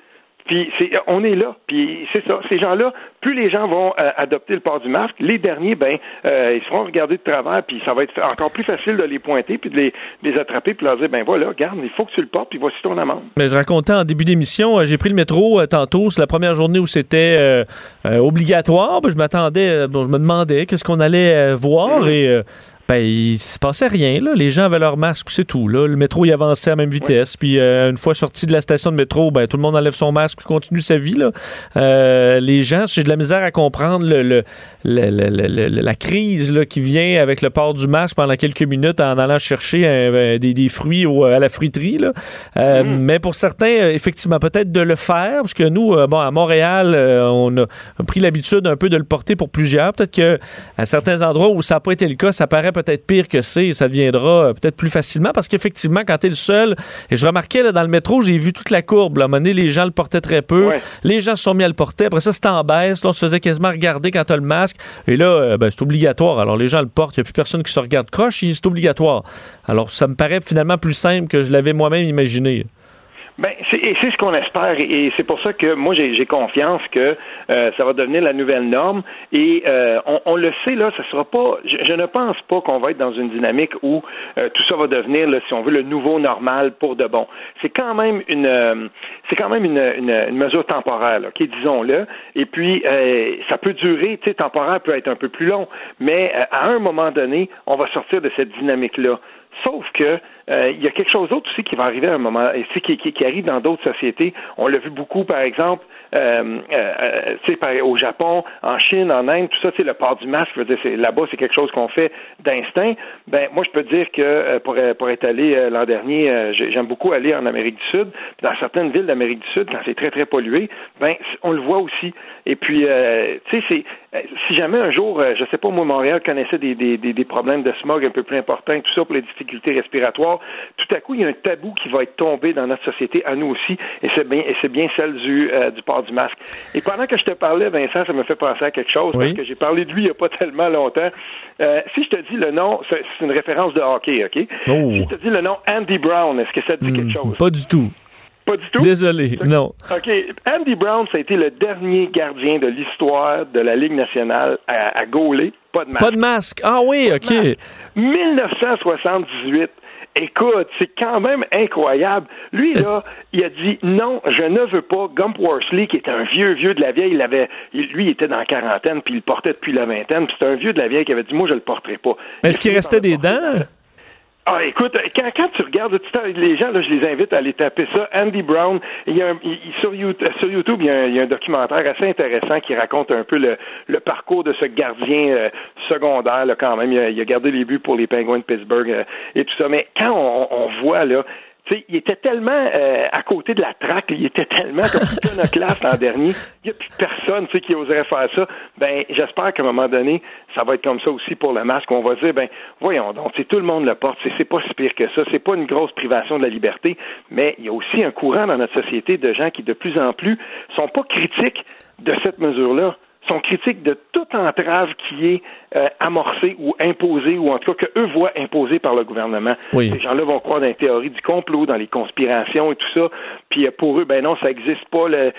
Puis c'est, on est là. Puis c'est ça. Ces gens-là, plus les gens vont euh, adopter le port du masque, les derniers, ben, euh, ils seront regardés de travers, puis ça va être encore plus facile de les pointer, puis de les, les attraper, puis leur dire, ben voilà, regarde, il faut que tu le portes, puis voici ton amende. Mais je racontais en début d'émission, euh, j'ai pris le métro tantôt, c'est la première journée où c'était obligatoire. Ben, je m'attendais, bon, je me demandais qu'est-ce qu'on allait voir, mm-hmm. et ben, il se passait rien. Là. Les gens avaient leur masque, c'est tout. Là. Le métro, il avançait à même vitesse. Puis euh, une fois sorti de la station de métro, ben, tout le monde enlève son masque et continue sa vie. Là. Euh, les gens, j'ai de la misère à comprendre le, le, la crise là, qui vient avec le port du masque pendant quelques minutes en allant chercher ben, des, des, fruits à la fruiterie. Là. Euh, mm. Mais pour certains, effectivement, peut-être de le faire, parce que nous, bon, à Montréal, on a pris l'habitude un peu de le porter pour plusieurs. Peut-être qu'à certains endroits où ça n'a pas été le cas, ça paraît peut-être pire que c'est, ça deviendra euh, peut-être plus facilement parce qu'effectivement, quand tu es le seul, et je remarquais là, dans le métro, j'ai vu toute la courbe. Là. À un moment donné, les gens le portaient très peu. Les gens se sont mis à le porter. Après ça, c'était en baisse. On se faisait quasiment regarder quand tu as le masque. Et là, euh, ben, c'est obligatoire. Alors, les gens le portent. Il n'y a plus personne qui se regarde croche. C'est obligatoire. Alors, ça me paraît finalement plus simple que je l'avais moi-même imaginé. Ben, et c'est ce qu'on espère, et c'est pour ça que moi j'ai confiance que euh, ça va devenir la nouvelle norme. Et euh, on, on, le sait là, ça sera pas. Je, ne pense pas qu'on va être dans une dynamique où euh, tout ça va devenir, là, si on veut, le nouveau normal pour de bon. C'est quand même une, c'est quand même une, une, mesure temporaire, là, disons-le. Et puis ça peut durer, tu sais, temporaire peut être un peu plus long, mais à un moment donné, on va sortir de cette dynamique là. Sauf que euh, il y a quelque chose d'autre aussi qui va arriver à un moment, et qui, qui, qui arrive dans d'autres sociétés. On l'a vu beaucoup, par exemple, euh, euh, au Japon, en Chine, en Inde, tout ça, c'est le port du masque. Là-bas, c'est quelque chose qu'on fait d'instinct. Ben, moi, je peux dire que euh, pour, pour être allé l'an dernier, j'aime beaucoup aller en Amérique du Sud. Dans certaines villes d'Amérique du Sud, quand c'est très très pollué, ben, on le voit aussi. Et puis, tu sais, si jamais un jour, je sais pas, moi, Montréal connaissait des, des, des, problèmes de smog un peu plus importants, tout ça pour les difficultés respiratoires, tout à coup, il y a un tabou qui va être tombé dans notre société, à nous aussi, et c'est bien, bien celle du, du port du masque. Et pendant que je te parlais, Vincent, ça me fait penser à quelque chose, parce que j'ai parlé de lui il n'y a pas tellement longtemps. Euh, si je te dis le nom, c'est une référence de hockey, OK? Oh. Si je te dis le nom Andy Brown, est-ce que ça te dit quelque hmm, chose? Pas du tout. Pas du tout? Désolé, non. OK. Andy Brown, ça a été le dernier gardien de l'histoire de la Ligue nationale à, à gauler. Pas de masque. Pas de masque. Ah oui, OK. 1978. Écoute, c'est quand même incroyable. Lui, là, il a dit non, je ne veux pas. Gump Worsley, qui était un vieux, vieux de la vieille, il avait, lui, il était dans la quarantaine, puis il le portait depuis la vingtaine, puis c'était un vieux de la vieille qui avait dit, moi, je le porterai pas. Mais est-ce qu'il restait des dents? Ah, écoute, quand, quand tu regardes les gens, là, je les invite à aller taper ça. Andy Brown, il y a un, sur, YouTube, sur YouTube, il y, a un, il y, a un, documentaire assez intéressant qui raconte un peu le, le parcours de ce gardien euh, secondaire, là, quand même. Il a, il a, gardé les buts pour les Penguins de Pittsburgh euh, et tout ça. Mais quand on, on voit là sais, il était tellement euh, à côté de la traque, il était tellement comme classe l'an dernier, il n'y a plus personne qui oserait faire ça. Ben, j'espère qu'à un moment donné, ça va être comme ça aussi pour le masque. On va dire, ben, voyons donc, tout le monde le porte, c'est pas si pire que ça, c'est pas une grosse privation de la liberté, mais il y a aussi un courant dans notre société de gens qui de plus en plus sont pas critiques de cette mesure-là sont critiques de toute entrave qui est euh, amorcée ou imposée, ou en tout cas qu'eux voient imposée par le gouvernement. Ces gens-là vont croire dans les théories du complot, dans les conspirations et tout ça. Puis euh, pour eux, ben non, ça n'existe pas. Le,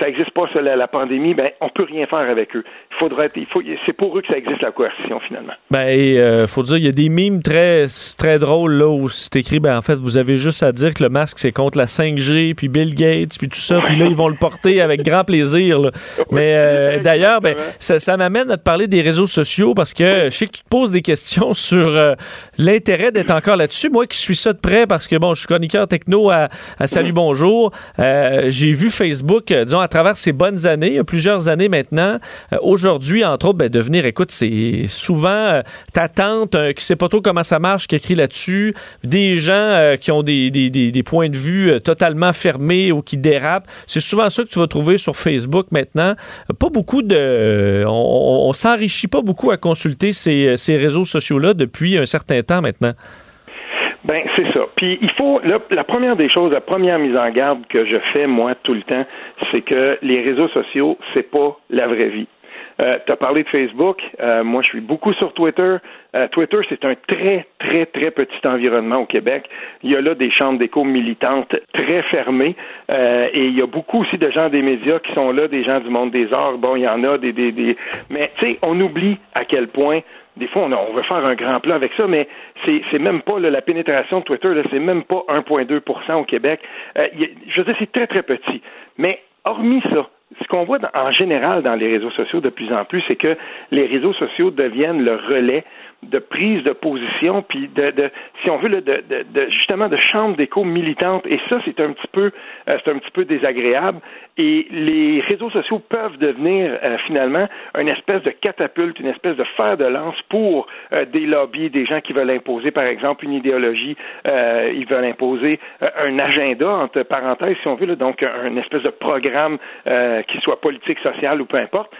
ça existe pas la, pandémie. Ben on peut rien faire avec eux. Il faudrait, il faut, c'est pour eux que ça existe la coercition finalement. Ben, il euh, faut dire, il y a des mimes très très drôles là où c'est écrit. Ben en fait, vous avez juste à dire que le masque c'est contre la 5G, puis Bill Gates, puis tout ça. Puis là, ils vont le porter avec grand plaisir. Mais euh, d'ailleurs, ben, ça, ça m'amène à te parler des réseaux sociaux parce que je sais que tu te poses des questions sur euh, l'intérêt d'être encore là-dessus. Moi qui suis ça de près parce que, bon, je suis chroniqueur techno à, Salut Bonjour, euh, j'ai vu Facebook, euh, disons, à travers ces bonnes années, plusieurs années maintenant, aujourd'hui, entre autres, ben, devenir, écoute, c'est souvent ta tante qui sait pas trop comment ça marche, qui écrit là-dessus, des gens qui ont des, des, des, points de vue totalement fermés ou qui dérapent. C'est souvent ça que tu vas trouver sur Facebook maintenant. Pas beaucoup de... On, on s'enrichit pas beaucoup à consulter ces, ces réseaux sociaux-là depuis un certain temps maintenant. Ben c'est ça. Puis il faut la première des choses, la première mise en garde que je fais moi tout le temps, c'est que les réseaux sociaux, c'est pas la vraie vie. Euh, tu as parlé de Facebook. Euh, moi, je suis beaucoup sur Twitter. Euh, Twitter, c'est un très, très, très petit environnement au Québec. Il y a là des chambres d'écho militantes très fermées. Et il y a beaucoup aussi de gens des médias qui sont là, des gens du monde des arts. Bon, il y en a des. des, des... Mais tu sais, on oublie à quel point des fois, on, on veut faire un grand plan avec ça, mais c'est, même pas la pénétration de Twitter, c'est même pas 1,2% au Québec. Je veux dire, c'est très, très petit. Mais hormis ça, ce qu'on voit en général dans les réseaux sociaux de plus en plus, c'est que les réseaux sociaux deviennent le relais de prise de position, puis de, de si on veut, de, de, de- justement de chambre d'écho militante. Et ça, c'est un petit peu, euh, c'est un petit peu désagréable. Et les réseaux sociaux peuvent devenir euh, finalement une espèce de catapulte, une espèce de fer de lance pour euh, des lobbies, des gens qui veulent imposer, par exemple, une idéologie. Euh, ils veulent imposer euh, un agenda entre parenthèses, si on veut, là, donc un, espèce de programme euh, qui soit politique, social ou peu importe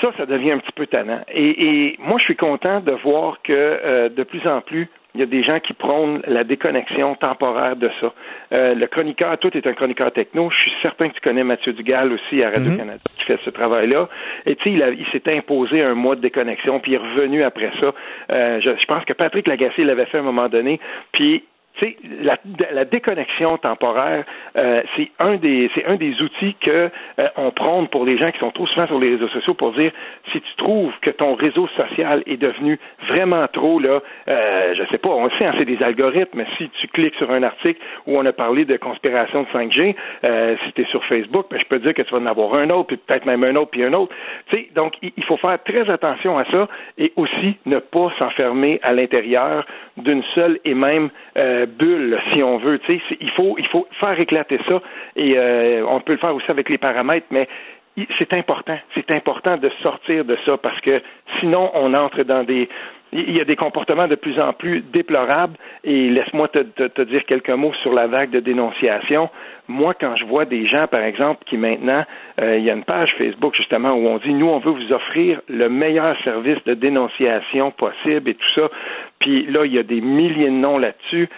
ça, ça devient un petit peu tannant. Et, et moi, je suis content de voir que euh, de plus en plus, il y a des gens qui prônent la déconnexion temporaire de ça. Euh, le chroniqueur, toi, tu es un chroniqueur techno. Je suis certain que tu connais Mathieu Dugal aussi à Radio-Canada qui fait ce travail-là. Et tu sais, il, il s'est imposé un mois de déconnexion, puis il est revenu après ça. Euh, je, je pense que Patrick Lagacé l'avait fait à un moment donné. Puis tu sais, la, la déconnexion temporaire, euh, c'est un des c'est un des outils que euh, on prône pour les gens qui sont trop souvent sur les réseaux sociaux pour dire si tu trouves que ton réseau social est devenu vraiment trop là, euh, je sais pas, on le sait, hein, c'est des algorithmes. Mais si tu cliques sur un article où on a parlé de conspiration de 5G, euh, si tu es sur Facebook, ben, je peux dire que tu vas en avoir un autre, puis peut-être même un autre, puis un autre. Tu sais, donc il il faut faire très attention à ça et aussi ne pas s'enfermer à l'intérieur d'une seule et même euh, bulle, si on veut. Tu sais, il faut il faut faire éclater ça et euh, on peut le faire aussi avec les paramètres, mais c'est important, c'est important de sortir de ça parce que sinon on entre dans des il y a des comportements de plus en plus déplorables et laisse-moi te, te- dire quelques mots sur la vague de dénonciation. Moi, quand je vois des gens, par exemple, qui maintenant, euh, il y a une page Facebook justement où on dit, nous, on veut vous offrir le meilleur service de dénonciation possible et tout ça. Puis là, il y a des milliers de noms là-dessus.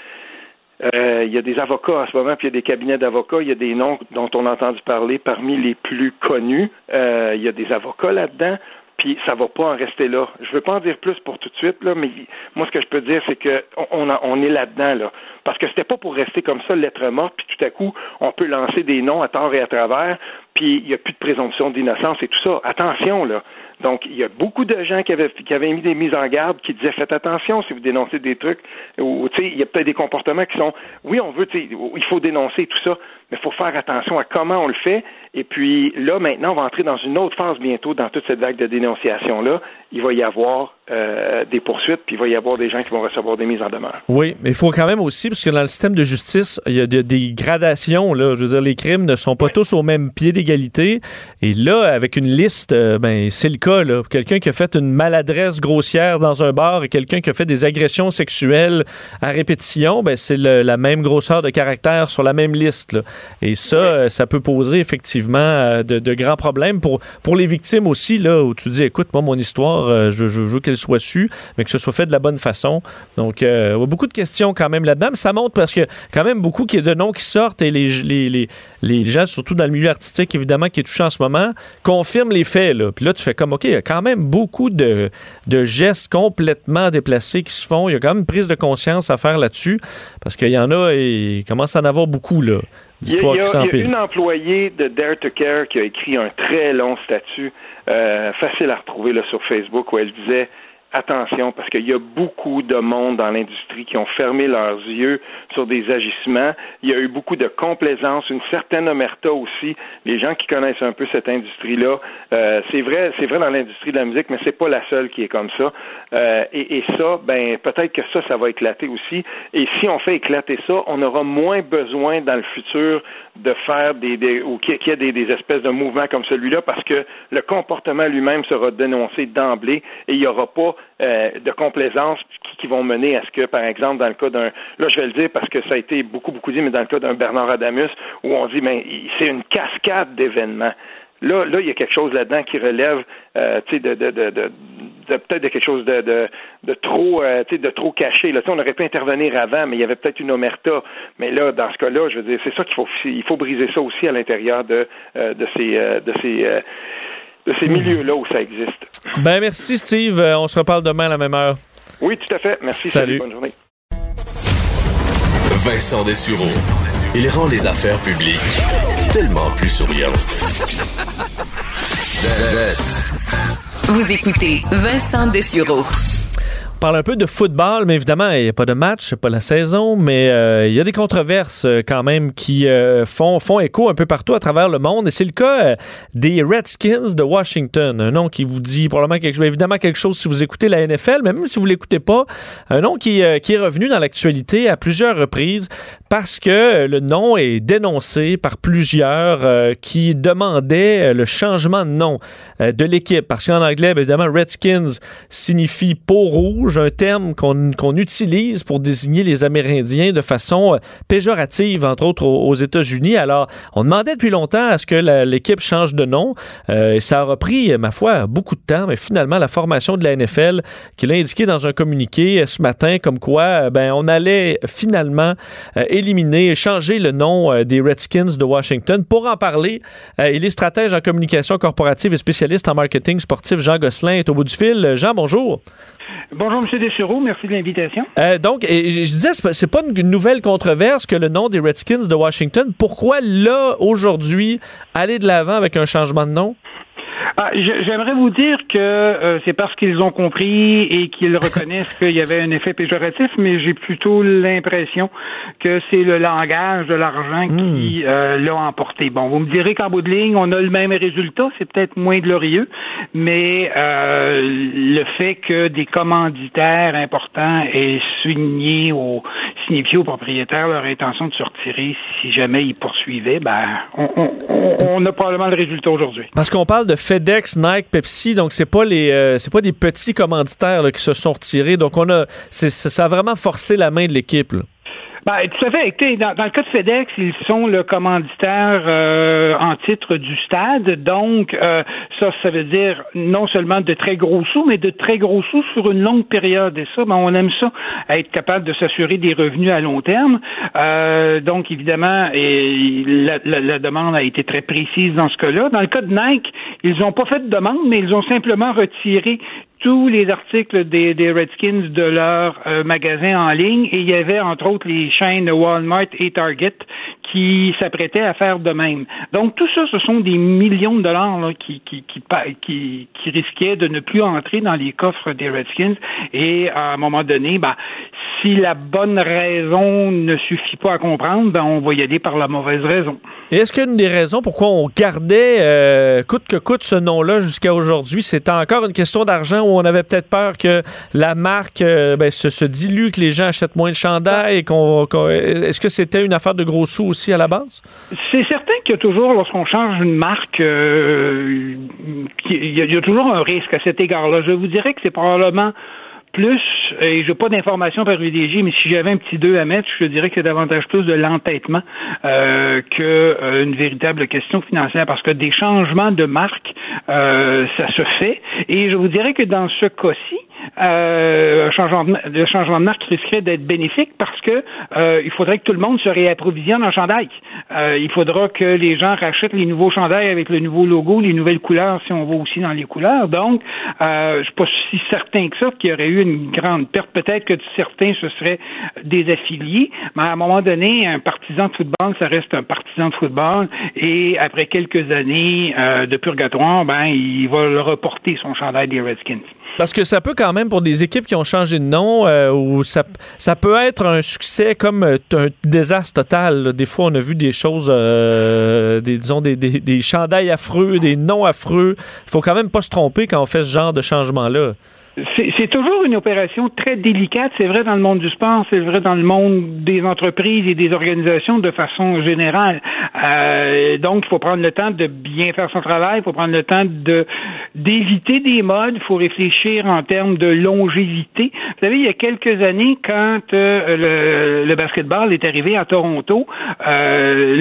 Euh, il y a des avocats en ce moment, puis il y a des cabinets d'avocats. Il y a des noms dont on a entendu parler parmi les plus connus. Euh, il y a des avocats là-dedans. Puis ça va pas en rester là. Je veux pas en dire plus pour tout de suite là, mais moi ce que je peux dire c'est que on, on est là-dedans là, parce que c'était pas pour rester comme ça lettre morte. Puis tout à coup on peut lancer des noms à tort et à travers. Puis il y a plus de présomption d'innocence et tout ça. Attention là. Donc il y a beaucoup de gens qui avaient qui avaient mis des mises en garde qui disaient faites attention si vous dénoncez des trucs ou tu sais il y a peut-être des comportements qui sont oui on veut tu sais il faut dénoncer tout ça mais il faut faire attention à comment on le fait. Et puis là, maintenant, on va entrer dans une autre phase bientôt dans toute cette vague de dénonciation-là. Il va y avoir euh, des poursuites, puis il va y avoir des gens qui vont recevoir des mises en demeure. Oui, mais il faut quand même aussi, parce que dans le système de justice, il y a de- des gradations. Là. Je veux dire, les crimes ne sont pas tous au même pied d'égalité. Et là, avec une liste, euh, ben, c'est le cas. Quelqu'un qui a fait une maladresse grossière dans un bar et quelqu'un qui a fait des agressions sexuelles à répétition, ben, c'est la même grosseur de caractère sur la même liste. là. Et ça, euh, ça peut poser effectivement euh, de, de grands problèmes pour, pour les victimes aussi, là, où tu dis, écoute, moi, mon histoire, euh, je, je veux qu'elle soit sue, mais que ce soit fait de la bonne façon. Donc, euh, beaucoup de questions quand même là-dedans, mais ça montre parce que quand même beaucoup de noms qui sortent et les, les, les, les gens, surtout dans le milieu artistique, évidemment, qui est touché en ce moment, confirment les faits. Là. Puis là, tu fais comme, OK, il y a quand même beaucoup de, de gestes complètement déplacés qui se font. Il y a quand même une prise de conscience à faire là-dessus parce qu'il y en a et il commence à en avoir beaucoup, là. Il y, a, d'histoires il y a- qui il y a s'empilent. une employée de Dare to Care qui a écrit un très long statut, euh, facile à retrouver là, sur Facebook, où elle disait attention, parce qu'il y a beaucoup de monde dans l'industrie qui ont fermé leurs yeux sur des agissements. Il y a eu beaucoup de complaisance, une certaine omerta aussi. Les gens qui connaissent un peu cette industrie-là, euh, c'est vrai, c'est vrai dans l'industrie de la musique, mais c'est pas la seule qui est comme ça. Euh, et, et, ça, ben peut-être que ça, ça va éclater aussi. Et si on fait éclater ça, on aura moins besoin dans le futur de faire des, des ou qu'il y ait des, des, espèces de mouvements comme celui-là, parce que le comportement lui-même sera dénoncé d'emblée et il n'y aura pas euh, de complaisance qui, qui, vont mener à ce que, par exemple, dans le cas d'un, là je vais le dire parce que ça a été beaucoup beaucoup dit, mais dans le cas d'un Bernard Adamus, où on dit, mais ben, c'est une cascade d'événements. Là, là, il y a quelque chose là-dedans qui relève, euh, tu sais, de, de, de, de peut-être de quelque chose de, de, de trop, euh, de trop caché. Là, on aurait pu intervenir avant, mais il y avait peut-être une omerta. Mais là, dans ce cas-là, je veux dire, c'est ça qu'il faut, il faut briser ça aussi à l'intérieur de, euh, de ces, de ces milieux-là où ça existe. Ben merci, Steve. Euh, on se reparle demain à la même heure. Oui, tout à fait. Merci. Salut. salut bonne journée. Vincent Dessureau. Il rend les affaires publiques tellement plus souriantes. Vous écoutez Vincent Dessureau. On parle un peu de football, mais évidemment, il n'y a pas de match, pas la saison, mais euh, il y a des controverses euh, quand même qui euh, font, font écho un peu partout à travers le monde. Et c'est le cas des Redskins de Washington, un nom qui vous dit probablement quelque, évidemment quelque chose si vous écoutez la NFL, mais même si vous l'écoutez pas, un nom qui, qui est revenu dans l'actualité à plusieurs reprises parce que le nom est dénoncé par plusieurs qui demandaient le changement de nom de l'équipe. Parce qu'en anglais, bien évidemment, Redskins signifie peau rouge, un terme qu'on utilise pour désigner les Amérindiens de façon euh, péjorative, entre autres aux, États-Unis. Alors, on demandait depuis longtemps à ce que l'équipe change de nom. Euh, ça a repris, ma foi, beaucoup de temps, mais finalement, la formation de la NFL, qui l'a indiqué dans un communiqué euh, ce matin, comme quoi, euh, ben, on allait finalement euh, éliminer, changer le nom euh, des Redskins de Washington. Pour en parler, euh, il est stratège en communication corporative et spécialiste en marketing sportif. Jean Gosselin est au bout du fil. Euh, Jean, bonjour. Bonjour, M. Dessureau. Merci de l'invitation. Euh, donc, je disais, c'est pas une nouvelle controverse que le nom des Redskins de Washington. Pourquoi là, aujourd'hui, aller de l'avant avec un changement de nom? Ah, J'aimerais vous dire que euh, c'est parce qu'ils ont compris et qu'ils reconnaissent qu'il y avait un effet péjoratif, mais j'ai plutôt l'impression que c'est le langage de l'argent qui euh, l'a emporté. Bon, vous me direz qu'en bout de ligne, on a le même résultat, c'est peut-être moins glorieux, mais euh, le fait que des commanditaires importants aient signé au, signifié aux propriétaires leur intention de se retirer si jamais ils poursuivaient, ben, on, on, on- a probablement le résultat aujourd'hui. Parce qu'on parle de FedEx, Nike, Pepsi, donc c'est pas les, euh, c'est pas des petits commanditaires là, qui se sont retirés. Donc on a, ça a vraiment forcé la main de l'équipe. Ben, tout à fait. Écoutez, dans, dans le cas de FedEx, ils sont le commanditaire euh, en titre du stade. Donc, euh, ça, ça veut dire non seulement de très gros sous, mais de très gros sous sur une longue période. Et ça, ben, on aime ça, être capable de s'assurer des revenus à long terme. Euh, donc, évidemment, et la, la- la demande a été très précise dans ce cas-là. Dans le cas de Nike, ils n'ont pas fait de demande, mais ils ont simplement retiré tous les articles des, des Redskins de leur euh, magasin en ligne et il y avait entre autres les chaînes Walmart et Target qui s'apprêtaient à faire de même. Donc tout ça, ce sont des millions de dollars là, qui, qui, qui, qui, qui risquaient de ne plus entrer dans les coffres des Redskins et à un moment donné, ben, si la bonne raison ne suffit pas à comprendre, ben, on va y aller par la mauvaise raison. Est-ce qu'une des raisons pourquoi on gardait euh, coûte que coûte ce nom-là jusqu'à aujourd'hui, c'était encore une question d'argent où on avait peut-être peur que la marque euh, ben, se, se dilue, que les gens achètent moins de chandail et qu'on, est-ce que c'était une affaire de gros sous aussi à la base? C'est certain qu'il y a toujours, lorsqu'on change une marque, euh, qu'il y, a- il y a toujours un risque à cet égard-là. Je vous dirais que c'est probablement plus, et je n'ai pas d'informations privilégiées, mais si j'avais un petit 2 à mettre, je dirais que c'est davantage plus de l'entêtement euh, qu'une véritable question financière, parce que des changements de marque, euh, ça se fait. Et je vous dirais que dans ce cas-ci, euh, de, le changement de marque risquerait d'être bénéfique parce que euh, il faudrait que tout le monde se réapprovisionne en chandail. Euh, il faudra que les gens rachètent les nouveaux chandails avec le nouveau logo, les nouvelles couleurs si on va aussi dans les couleurs. Donc, euh, je suis pas si certain que ça qu'il y aurait eu une grande perte. Peut-être que certains se seraient désaffiliés, mais à un moment donné, un partisan de football, ça reste un partisan de football. Et après quelques années euh, de purgatoire, ben il va le reporter son chandail des Redskins. Parce que ça peut quand même, pour des équipes qui ont changé de nom, euh, ou ça, peut être un succès comme euh, un désastre total. Des fois, on a vu des choses, euh, des, disons, des, des, des chandails affreux, des noms affreux. Il faut quand même pas se tromper quand on fait ce genre de changement-là. C'est toujours une opération très délicate. C'est vrai dans le monde du sport, c'est vrai dans le monde des entreprises et des organisations de façon générale. Euh, donc, il faut prendre le temps de bien faire son travail. Il faut prendre le temps de d'éviter des modes. Il faut réfléchir en termes de longévité. Vous savez, il y a quelques années, quand euh, le, le, basketball est arrivé à Toronto, euh,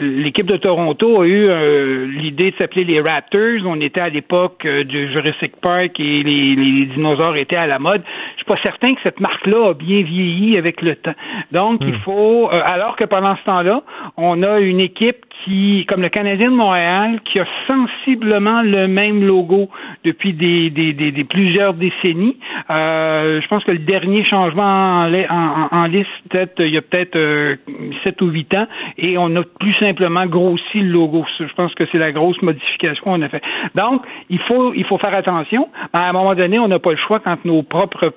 l'équipe de Toronto a eu euh, l'idée de s'appeler les Raptors. On était à l'époque euh, du Jurassic Park et les, dinosaures étaient à la mode. Je suis pas certain que cette marque-là a bien vieilli avec le temps. Donc, il hmm. faut, euh, alors que pendant ce temps-là, on a une équipe qui, comme le Canadien de Montréal, qui a sensiblement le même logo depuis des, des, des, plusieurs décennies. Euh, je pense que le dernier changement en, en, en liste, peut-être, il y a peut-être euh, 7 ou 8 ans, et on a plus simplement grossi le logo. Je pense que c'est la grosse modification qu'on a fait. Donc, il faut, il faut faire attention. À un moment donné, on n'a pas le choix quand nos propres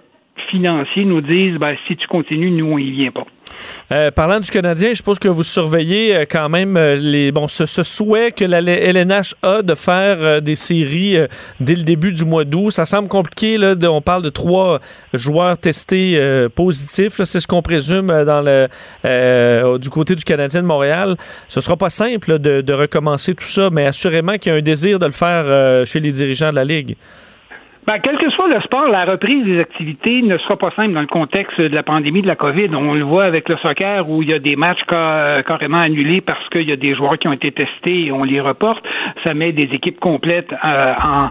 financiers nous disent, ben, si tu continues, nous, on y vient pas. Euh, parlant du Canadien, je suppose que vous surveillez euh, quand même euh, les, bon, ce, souhait que la LNH a de faire des séries dès le début du mois d'août. Ça semble compliqué. Là, on parle de trois joueurs testés positifs. C'est ce qu'on présume dans le, du côté du Canadien de Montréal. Ce sera pas simple de, recommencer tout ça, mais assurément qu'il y a un désir de le faire chez les dirigeants de la Ligue. Ben, quel que soit le sport, la reprise des activités ne sera pas simple dans le contexte de la pandémie de la COVID. On le voit avec le soccer où il y a des matchs carrément annulés parce qu'il y a des joueurs qui ont été testés et on les reporte. Ça met des équipes complètes euh, en,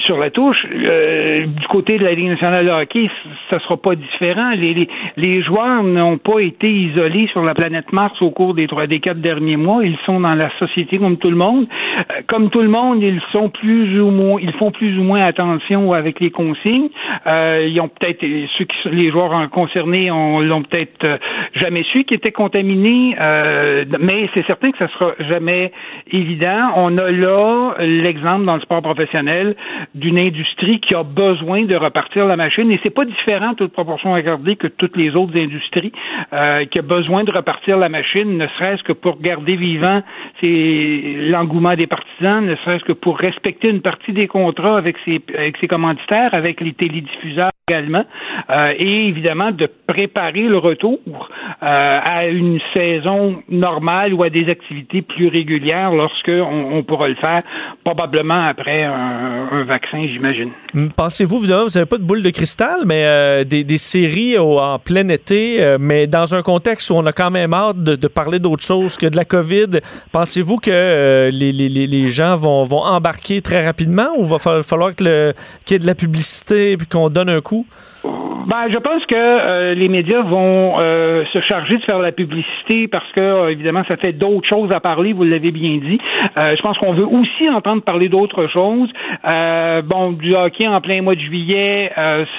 sur la touche. Euh, du côté de la Ligue nationale de hockey, ça sera pas différent. Les, les, joueurs n'ont pas été isolés sur la planète Mars au cours des trois, des quatre derniers mois. Ils sont dans la société comme tout le monde. Euh, comme tout le monde, ils sont plus ou moins, ils font plus ou moins attention avec les consignes. Euh, ils ont peut-être ceux qui les joueurs concernés on l'ont peut-être euh, jamais su qu'ils étaient contaminés, euh, mais c'est certain que ça sera jamais évident. On a là l'exemple dans le sport professionnel d'une industrie qui a besoin de repartir la machine et c'est pas différent toute proportion garder que toutes les autres industries qui a besoin de repartir la machine, ne serait-ce que pour garder vivant l'engouement des partisans, ne serait-ce que pour respecter une partie des contrats avec ses avec ses avec les télédiffuseurs également, euh, et évidemment de préparer le retour euh, à une saison normale ou à des activités plus régulières lorsque on, pourra le faire, probablement après un, vaccin, j'imagine. Hmm, pensez-vous, vous n'avez pas de boule de cristal, mais euh, des, séries en plein été, mais dans un contexte où on a quand même hâte de, parler d'autre chose que de la COVID, pensez-vous que les, gens vont, embarquer très rapidement ou va falloir de la publicité et qu'on donne un coup ben, je pense que euh, les médias vont euh, se charger de faire la publicité parce que, euh, évidemment, ça fait d'autres choses à parler, vous l'avez bien dit. je pense qu'on veut aussi entendre parler d'autres choses. bon, du hockey en plein mois de juillet,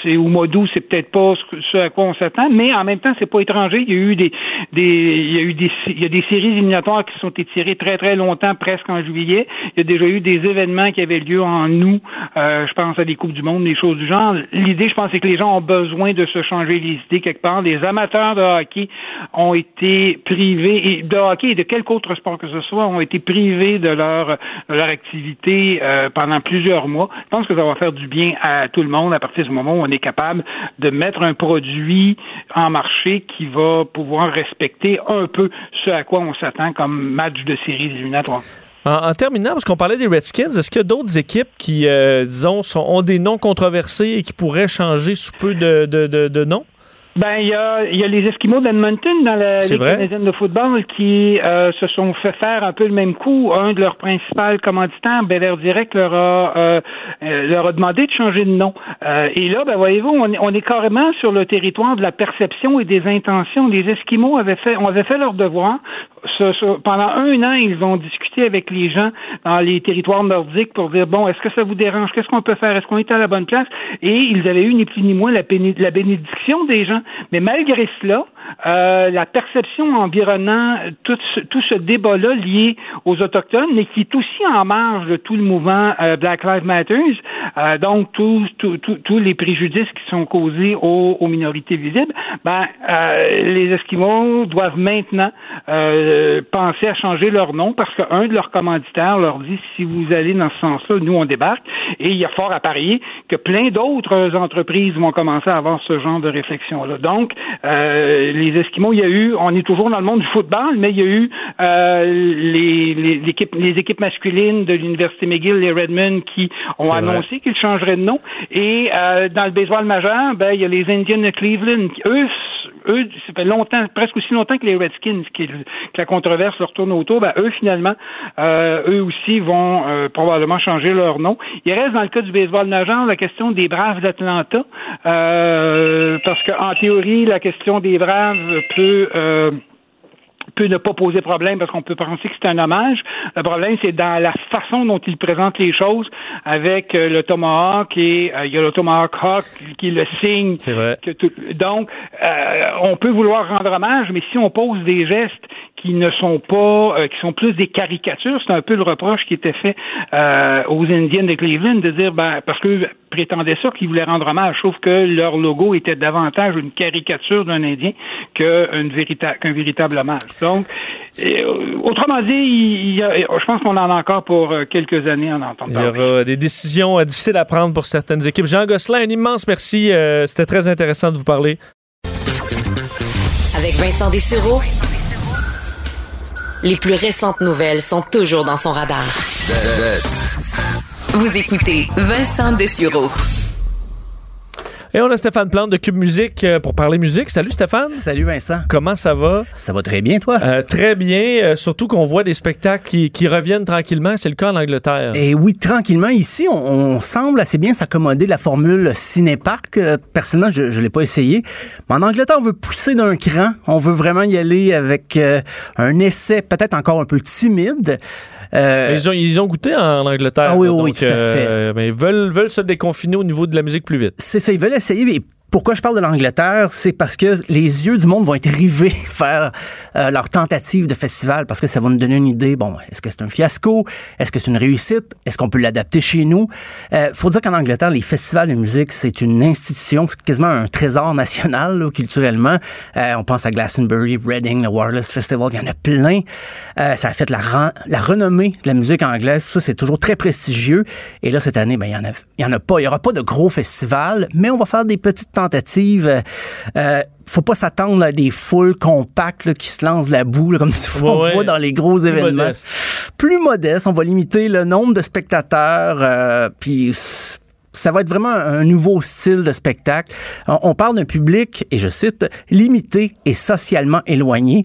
c'est au mois d'août, c'est peut-être pas ce, à quoi on s'attend, mais en même temps, c'est pas étranger. Il y a eu des, des, il y a eu des, il y a des séries éliminatoires qui sont étirées très très longtemps, presque en juillet. Il y a déjà eu des événements qui avaient lieu en août. je pense à des coupes du monde, des choses du genre. L'idée, je pense, c'est que les gens besoin de se changer les idées quelque part. Les amateurs de hockey ont été privés, et de hockey et de quelque autre sport que ce soit, ont été privés de leur, leur activité euh, pendant plusieurs mois. Je pense que ça va faire du bien à tout le monde à partir du moment où on est capable de mettre un produit en marché qui va pouvoir respecter un peu ce à quoi on s'attend comme match de séries éliminatoires. En, terminant, parce qu'on parlait des Redskins, est-ce qu'il y a d'autres équipes qui, euh, disons, ont des noms controversés et qui pourraient changer sous peu de, de, de, de noms? Ben, il y a, y a les Esquimaux d'Edmonton dans la Ligue canadienne de football qui euh, se sont fait faire un peu le même coup. Un de leurs principaux commanditaires, Bel Direct, leur a, euh, leur a demandé de changer de nom. et là, ben, voyez-vous, on, on, est carrément sur le territoire de la perception et des intentions. Les Esquimaux avaient fait, on avait fait leur devoir. Pendant un an, ils ont discuté avec les gens dans les territoires nordiques pour dire, bon, est-ce que ça vous dérange? Qu'est-ce qu'on peut faire? Est-ce qu'on est à la bonne place? Et ils avaient eu ni plus ni moins la, la bénédiction des gens mais malgré cela, euh, la perception environnant tout ce, tout ce débat-là lié aux Autochtones, mais qui est aussi en marge de tout le mouvement euh, Black Lives Matter, euh, donc tous les préjudices qui sont causés aux, aux minorités visibles, ben euh, les Esquimaux doivent maintenant euh, penser à changer leur nom parce qu'un de leurs commanditaires leur dit si vous allez dans ce sens-là, nous on débarque. Et il y a fort à parier que plein d'autres entreprises vont commencer à avoir ce genre de réflexion-là. Donc euh, les Esquimaux, il y a eu, on est toujours dans le monde du football, mais il y a eu euh, les, les, les équipes masculines de l'Université McGill, les Redmond, qui ont annoncé qu'ils changeraient de nom. Et euh, dans le baseball majeur, ben, il y a les Indians de Cleveland. Eux, eux, ça fait longtemps, presque aussi longtemps que les Redskins, qui, que la controverse leur tourne autour, ben, eux, finalement, euh, eux aussi vont euh, probablement changer leur nom. Il reste dans le cas du baseball majeur la question des Braves d'Atlanta, euh, parce qu'en théorie, la question des Braves peut peut ne pas poser problème parce qu'on peut penser que c'est un hommage. Le problème, c'est dans la façon dont il présente les choses avec euh, le Tomahawk et euh, il y a le Tomahawk Hawk qui le signe. C'est vrai. donc, euh, on peut vouloir rendre hommage, mais si on pose des gestes qui ne sont pas, qui sont plus des caricatures, c'est un peu le reproche qui était fait aux Indiens de Cleveland de dire, ben, parce que prétendaient ça, qu'ils voulaient rendre hommage, sauf que leur logo était davantage une caricature d'un Indien qu'un véritable hommage. Donc, euh, autrement dit, je pense qu'on en a encore pour euh, quelques années en entendant Il y aura des décisions euh, difficiles à prendre pour certaines équipes. Jean Gosselin, un immense merci. C'était très intéressant de vous parler. Avec Vincent Dessureau, les plus récentes nouvelles sont toujours dans son radar. Vous écoutez Vincent Dessureau. Et on a Stéphane Plante de Cube Musique euh, pour parler musique. Salut Stéphane. Salut Vincent. Comment ça va? Ça va très bien, toi? Euh, très bien. Euh, surtout qu'on voit des spectacles qui, reviennent tranquillement. C'est le cas en Angleterre. Et oui, tranquillement. Ici, on, semble assez bien s'accommoder de la formule cinépark. personnellement, je ne l'ai pas essayé. Mais en Angleterre, on veut pousser d'un cran. On veut vraiment y aller avec un essai peut-être encore un peu timide. Euh, ils, ont, ils ont goûté en Angleterre. Ah oui, oui, tout à fait. Euh, mais ils veulent, veulent se déconfiner au niveau de la musique plus vite. C'est ça, ils veulent essayer, mais pourquoi je parle de l'Angleterre, c'est parce que les yeux du monde vont être rivés vers euh, leur tentative de festival, parce que ça va nous donner une idée. Bon, est-ce que c'est un fiasco? Est-ce que c'est une réussite? Est-ce qu'on peut l'adapter chez nous? Euh, Faut dire qu'en Angleterre, les festivals de musique, c'est une institution, c'est quasiment un trésor national culturellement. Euh, on pense à Glastonbury, Reading, le Wireless Festival, il y en a plein. Euh, ça a fait la, renommée de la musique anglaise. Ça, c'est toujours très prestigieux. Et là, cette année, ben, il y en a, y en a pas. Il y aura pas de gros festivals, mais on va faire des petites tentative. Euh, faut pas s'attendre à des foules compactes qui se lancent la boue, comme on voit dans les gros événements. Plus modeste, on va limiter le nombre de spectateurs, euh, puis ça va être vraiment un nouveau style de spectacle. On parle d'un public, et je cite, limité et socialement éloigné.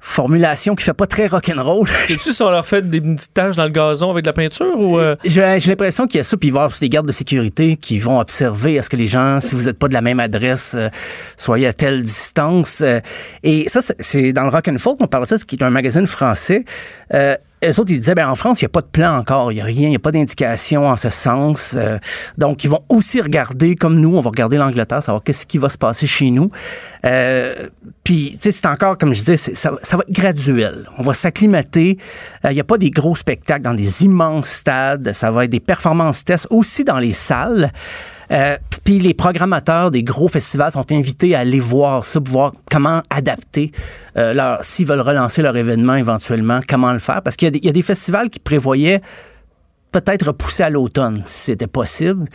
Formulation qui fait pas très rock'n'roll. C'est-tu si on leur fait des petites taches dans le gazon avec de la peinture ou... Euh? J'ai l'impression qu'il y a ça, puis il va y avoir des gardes de sécurité qui vont observer est-ce que les gens, si vous n'êtes pas de la même adresse, euh, soyez à telle distance. Euh. et ça, c'est dans le Rock and Folk, on parle de ça, qui est un magazine français eux autres, ils disaient, ben, en France, il n'y a pas de plan encore, il n'y a rien, il n'y a pas d'indication en ce sens. Euh, donc, ils vont aussi regarder, comme nous, on va regarder l'Angleterre, savoir qu'est-ce qui va se passer chez nous. Euh, puis, tu sais, c'est encore, comme je disais, ça, va être graduel. On va s'acclimater. Euh, il n'y a pas des gros spectacles dans des immenses stades. Ça va être des performances tests aussi dans les salles. Euh, puis les programmateurs des gros festivals sont invités à aller voir ça, pour voir comment adapter euh, leur, s'ils veulent relancer leur événement éventuellement, comment le faire. Parce qu'il y, a des festivals qui prévoyaient peut-être repousser à l'automne si c'était possible.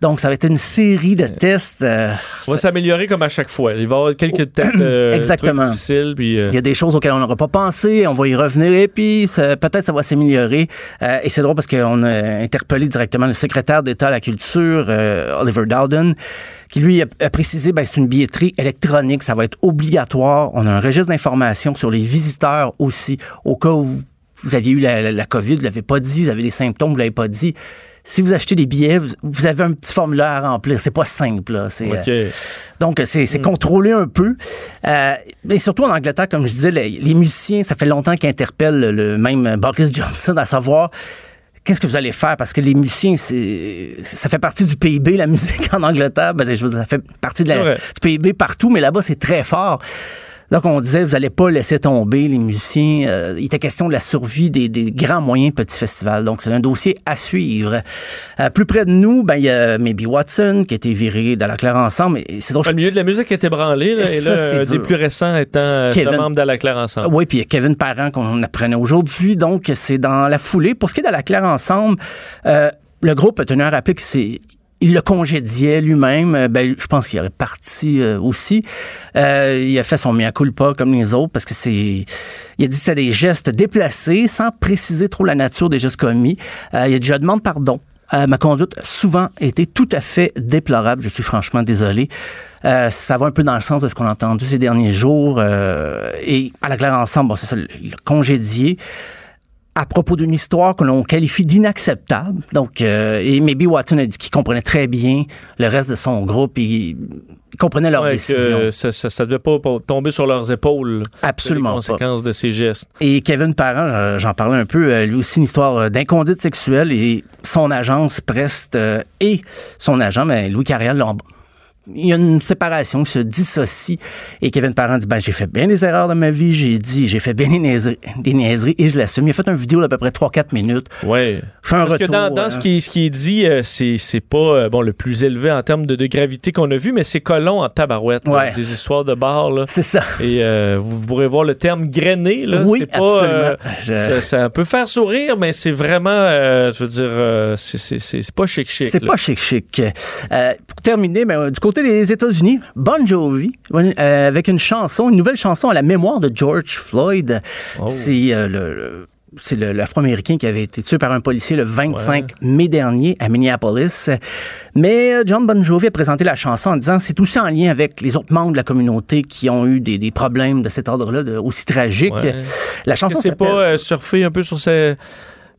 Donc, ça va être une série de tests. Euh, on va s'améliorer comme à chaque fois. Il va y avoir quelques tests euh, Exactement. difficiles. Puis, euh, Il y a des choses auxquelles on n'aura pas pensé. On va y revenir et puis peut-être ça va s'améliorer. et c'est drôle parce qu'on a interpellé directement le secrétaire d'État à la culture, Oliver Dowden, qui lui a, précisé ben c'est une billetterie électronique, ça va être obligatoire. On a un registre d'informations sur les visiteurs aussi, au cas où vous aviez eu la, COVID, vous l'avez pas dit, vous avez des symptômes, vous l'avez pas dit. Si vous achetez des billets, vous avez un petit formulaire à remplir. C'est pas simple. Là. Euh, donc, c'est hmm. contrôlé un peu. Euh, surtout en Angleterre, comme je disais, les, musiciens, ça fait longtemps qu'ils interpellent le, même Boris Johnson à savoir qu'est-ce que vous allez faire? Parce que les musiciens, ça fait partie du PIB, la musique en Angleterre. Ben, je veux dire, ça fait partie de du PIB partout, mais là-bas, c'est très fort. Donc, on disait, vous n'allez pas laisser tomber les musiciens. Euh, il était question de la survie des, des grands moyens petits festivals. Donc, c'est un dossier à suivre. Euh, plus près de nous, ben, il y a Maybe Watson qui a été viré de la Claire Ensemble. Et c'est drôle. Le milieu de la musique était branlé, là, et Ça, là, c'est un des plus récents étant euh, Kevin. membre de la Claire Ensemble. Oui, puis il y a Kevin Parent qu'on apprenait aujourd'hui. Donc, c'est dans la foulée. Pour ce qui est de la Claire Ensemble, euh, le groupe a tenu à rappeler que c'est il le congédiait lui-même. Euh, Ben, je pense qu'il aurait parti euh, aussi. Euh, il a fait son mea culpa comme les autres parce que c'est. Il a dit que c'était des gestes déplacés sans préciser trop la nature des gestes commis. Euh, il a dit Je demande pardon. Euh, ma conduite a souvent été tout à fait déplorable. Je suis franchement désolé. Euh, ça va un peu dans le sens de ce qu'on a entendu ces derniers jours. et à la claire ensemble, bon, c'est ça, le, le congédié à propos d'une histoire que l'on qualifie d'inacceptable. Donc, euh, et Maybe Watson a dit qu'il comprenait très bien le reste de son groupe et il comprenait leurs Ouais, décisions. que ça, ça, ça devait pas tomber sur leurs épaules. Absolument Les pas. conséquences de ces gestes. Et Kevin Parent, euh, j'en parlais un peu, euh, lui aussi une histoire euh, d'inconduite sexuelle et son agence Prest euh, et son agent, ben, Louis Carriel, l'ont- il y a une séparation qui se dissocie et Kevin Parent dit ben j'ai fait bien des erreurs dans ma vie, j'ai dit j'ai fait bien des niaiseries, des niaiseries et je l'assume. Il a fait une vidéo d'à peu près 3-4 minutes. Ouais. Fait un Parce que retour. dans, dans euh, ce, qui, ce qui est dit, euh, c'est c'est pas euh, bon le plus élevé en termes de, de gravité qu'on a vu, mais c'est colon en tabarouette. là. Des histoires de bar. là. C'est ça. Et euh, vous pourrez voir le terme grainé. Là. Oui, C'est pas, euh. Je- ça, ça peut faire sourire, mais c'est vraiment, euh, je veux dire, c'est- c'est pas chic-chic. C'est là. pas chic-chic. Pour terminer, ben, euh, du côté des États-Unis, Bon Jovi, euh, avec une chanson, une nouvelle chanson à la mémoire de George Floyd. Oh. C'est euh, le- le c'est l'Afro-Américain qui avait été tué par un policier le 25 mai dernier à Minneapolis. Mais euh, John Bon Jovi a présenté la chanson en disant c'est aussi en lien avec les autres membres de la communauté qui ont eu des, des problèmes de cet ordre-là, aussi tragiques. Ouais. La chanson c'est pas euh, surfer un peu sur ces.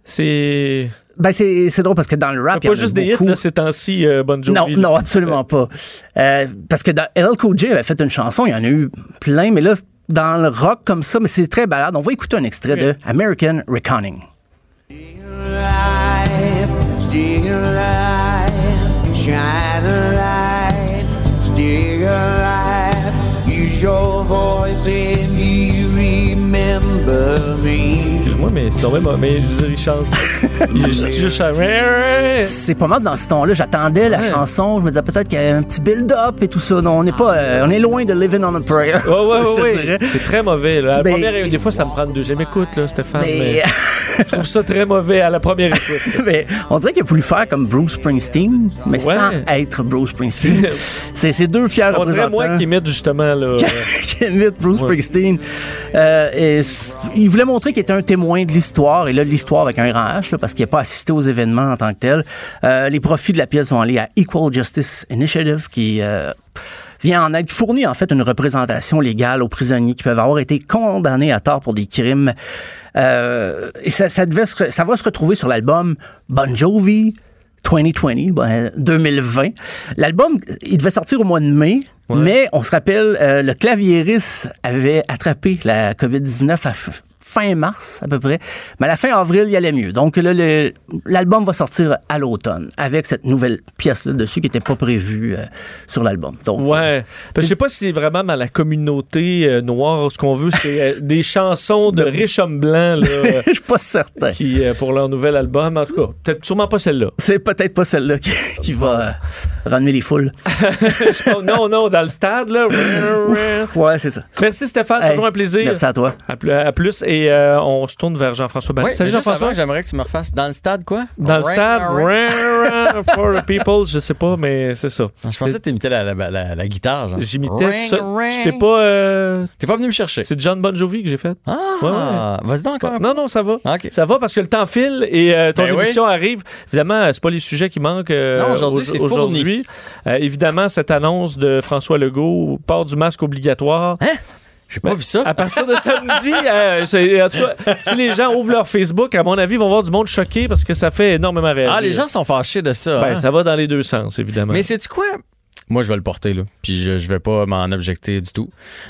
C'est Ben, c'est c'est drôle parce que dans le rap, il y en pas a juste des beaucoup. hits là, ces temps-ci, euh, Bon Jovi. Non, là. non, absolument pas. Euh, parce que dans LL Cool J avait fait une chanson, il y en a eu plein, mais là, dans le rock comme ça, mais c'est très balade. On va écouter un extrait de American Reconning. Still alive, shine a light, still alive. Use your voice and you remember me. Mais c'est tombé, mais je veux dire, il chante. il juste. C'est pas mal dans ce ton-là. J'attendais la Ouais. chanson. Je me disais peut-être qu'il y a un petit build-up et tout ça. Non, on n'est pas, euh, on est loin de Living on a Prayer. Ouais, ouais, ouais. C'est très mauvais. Là. À la Ben- première, des fois, ça me prend une deuxième écoute, là, Stéphane. Mais- Mais... je trouve ça très mauvais à la première écoute. mais on dirait qu'il a voulu faire comme Bruce Springsteen, mais sans être Bruce Springsteen. C'est ces deux fiers On dirait moi qui imite justement là. qui imite Bruce Springsteen. Euh, et il voulait montrer qu'il était un témoin de l'histoire, et là, de l'histoire avec un grand H, là, parce qu'il n'a pas assisté aux événements en tant que tel. Euh, les profits de la pièce vont aller à Equal Justice Initiative, qui euh, vient en aide, qui fournit en fait une représentation légale aux prisonniers qui peuvent avoir été condamnés à tort pour des crimes. Euh, et ça, ça, devait se ça va se retrouver sur l'album Bon Jovi 2020, ben, 2020. L'album, il devait sortir au mois de mai, mais on se rappelle, euh, le claviériste avait attrapé la COVID-19 à f- fin mars à peu près, mais à la fin avril, il allait mieux. Donc là, le- l'album va sortir à l'automne avec cette nouvelle pièce-là dessus qui n'était pas prévue euh, sur l'album. Donc, Ouais. Que je sais pas si c'est vraiment dans la communauté euh, noire, ce qu'on veut, c'est euh, des chansons de riches hommes blancs je suis pas certain. qui, euh, pour leur nouvel album. En tout cas, peut-être sûrement pas celle-là. C'est peut-être pas celle-là qui, qui va euh, ramener les foules. Non, non, dans le stade, là. Ouais, c'est ça. Merci Stéphane, Hey, toujours un plaisir. Merci à toi. À, pl- à plus. Et euh, on se tourne vers Jean-François Barry. Oui, Salut Jean-François. j'aimerais que tu me refasses dans le stade, quoi? Dans le stade, for the people, je sais pas, mais c'est ça. Je pensais que t'imitais la, la, la, la guitare, genre. J'imitais ça. t'ai pas. euh, T'es pas venu me chercher. C'est John Bon Jovi que j'ai fait. Ah, Ouais, ouais. vas-y donc encore. Non, non, ça va. OK. Ça va parce que le temps file et euh, ton Ben oui. émission arrive. Évidemment, c'est pas les sujets qui manquent Non, aujourd'hui, au- c'est aujourd'hui. Évidemment, cette annonce de François Legault, port du masque obligatoire. Hein? J'ai pas vu ça. À partir de samedi, euh, c'est- en tout cas, si les gens ouvrent leur Facebook, à mon avis, ils vont voir du monde choqué parce que ça fait énormément réagir. Ah, les gens sont fâchés de ça. Ben, hein? ça va dans les deux sens, évidemment. Mais c'est-tu quoi? Moi, je vais le porter, là. Puis je, je vais pas m'en objecter du tout.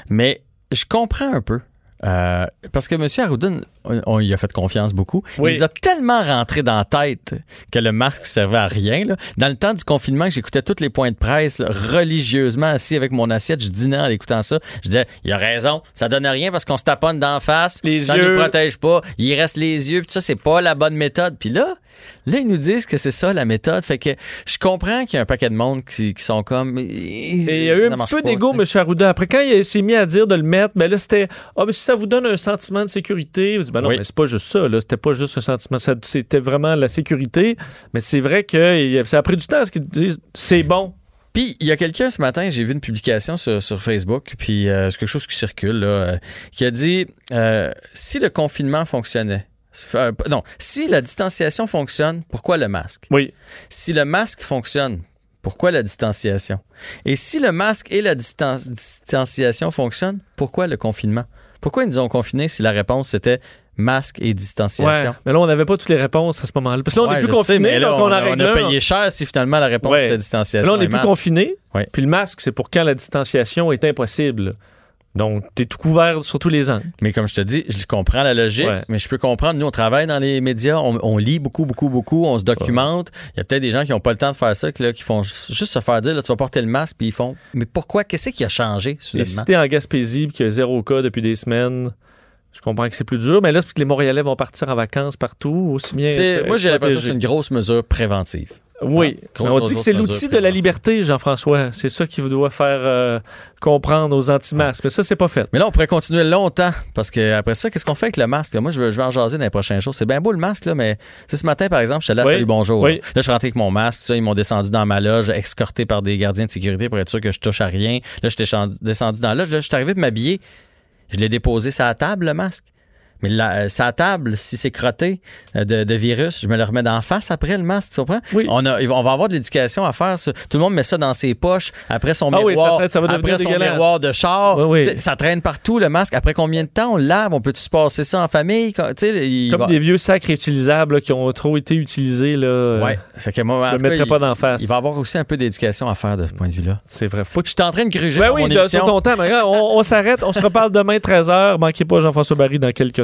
Mais je comprends un peu Euh, parce que M. Arruda, on, on y a fait confiance beaucoup. Oui. Il nous a tellement rentré dans la tête que le masque servait à rien. là. Dans le temps du confinement, j'écoutais tous les points de presse là, religieusement, assis avec mon assiette, je dînais en écoutant ça. Je disais, il a raison, ça donne rien parce qu'on se taponne d'en face, Les ça yeux. nous protège pas, il reste les yeux, puis ça, c'est pas la bonne méthode. Puis là, là, ils nous disent que c'est ça la méthode. Fait que je comprends qu'il y a un paquet de monde qui, qui sont comme. Et il y a eu un petit peu sais. M. Arruda. Après, quand il s'est mis à dire de le mettre, ben là, c'était Ah, mais si ça vous donne un sentiment de sécurité. Ben non, Oui. mais c'est pas juste ça. là. C'était pas juste un sentiment. C'était vraiment la sécurité. Mais c'est vrai que ça a pris du temps à ce qu'ils disent c'est bon. Puis, il y a quelqu'un ce matin, j'ai vu une publication sur, sur Facebook, puis euh, c'est quelque chose qui circule, là, euh, qui a dit euh, si le confinement fonctionnait, euh, non, si la distanciation fonctionne, pourquoi le masque? Oui. Si le masque fonctionne, pourquoi la distanciation? Et si le masque et la distan- distanciation fonctionnent, pourquoi le confinement? Pourquoi ils nous ont confinés si la réponse c'était masque et Ouais. distanciation? Mais là, on n'avait pas toutes les réponses à ce moment-là. Parce que là, on Ouais, n'est plus confiné, donc on, on, a on payé cher si finalement la réponse Ouais. était distanciation. Là, on n'est et plus confiné. Puis le masque, c'est pour quand la distanciation est impossible. Donc, t'es tout couvert sur tous les angles. Mais comme je te dis, je comprends la logique, Ouais. mais je peux comprendre. Nous, on travaille dans les médias, on, on lit beaucoup, beaucoup, beaucoup, on se documente. Il y a peut-être des gens qui n'ont pas le temps de faire ça, que, là, qui font juste se faire dire, là, tu vas porter le masque, puis ils font. Mais pourquoi? Qu'est-ce qui a changé, Et soudainement? si t'es en Gaspésie puis qu'il y a zéro cas depuis des semaines, je comprends que c'est plus dur. Mais là, que les Montréalais vont partir en vacances partout, aussi bien. Être moi, j'ai l'impression que c'est une grosse mesure préventive. Oui. Ah, on dit que c'est l'outil de la liberté, Jean-François. C'est ça qui doit faire euh, comprendre aux anti-masques. Mais ça, c'est pas fait. Mais là, on pourrait continuer longtemps, parce que après ça, qu'est-ce qu'on fait avec le masque? là? Moi, je vais en jaser dans les prochains jours. C'est bien beau le masque, là, mais ce matin, par exemple, je suis allé à Oui. Salut Bonjour. Oui. Là, je suis rentré avec mon masque, ça, ils m'ont descendu dans ma loge, escorté par des gardiens de sécurité pour être sûr que je touche à rien. Là, j'étais descendu dans la loge. Là, je suis arrivé pour m'habiller. Je l'ai déposé sur la table, le masque. Mais euh, sa table, si c'est crotté euh, de, de virus, je me le remets d'en face après le masque, tu comprends? On, a, on va avoir de l'éducation à faire. Tout le monde met ça dans ses poches, après son Ah oui, ça miroir, ça va après son dégueulasse. miroir de char. Oui, oui. Tu Ça traîne partout, le masque. Après combien de temps on le lave? On peut-tu se passer ça en famille? Tu il Comme va- des vieux sacs réutilisables là, qui ont trop été utilisés. Là, Ouais. Fait que moi, en je cas, mettrais il- pas d'en face. Il va y avoir aussi un peu d'éducation à faire de ce point de vue-là. C'est vrai. Faut que Je suis en train de gruger Ben oui, de- sur ton temps. on, on s'arrête. On se reparle demain 13h. Manquez pas Jean-François Barry dans quelques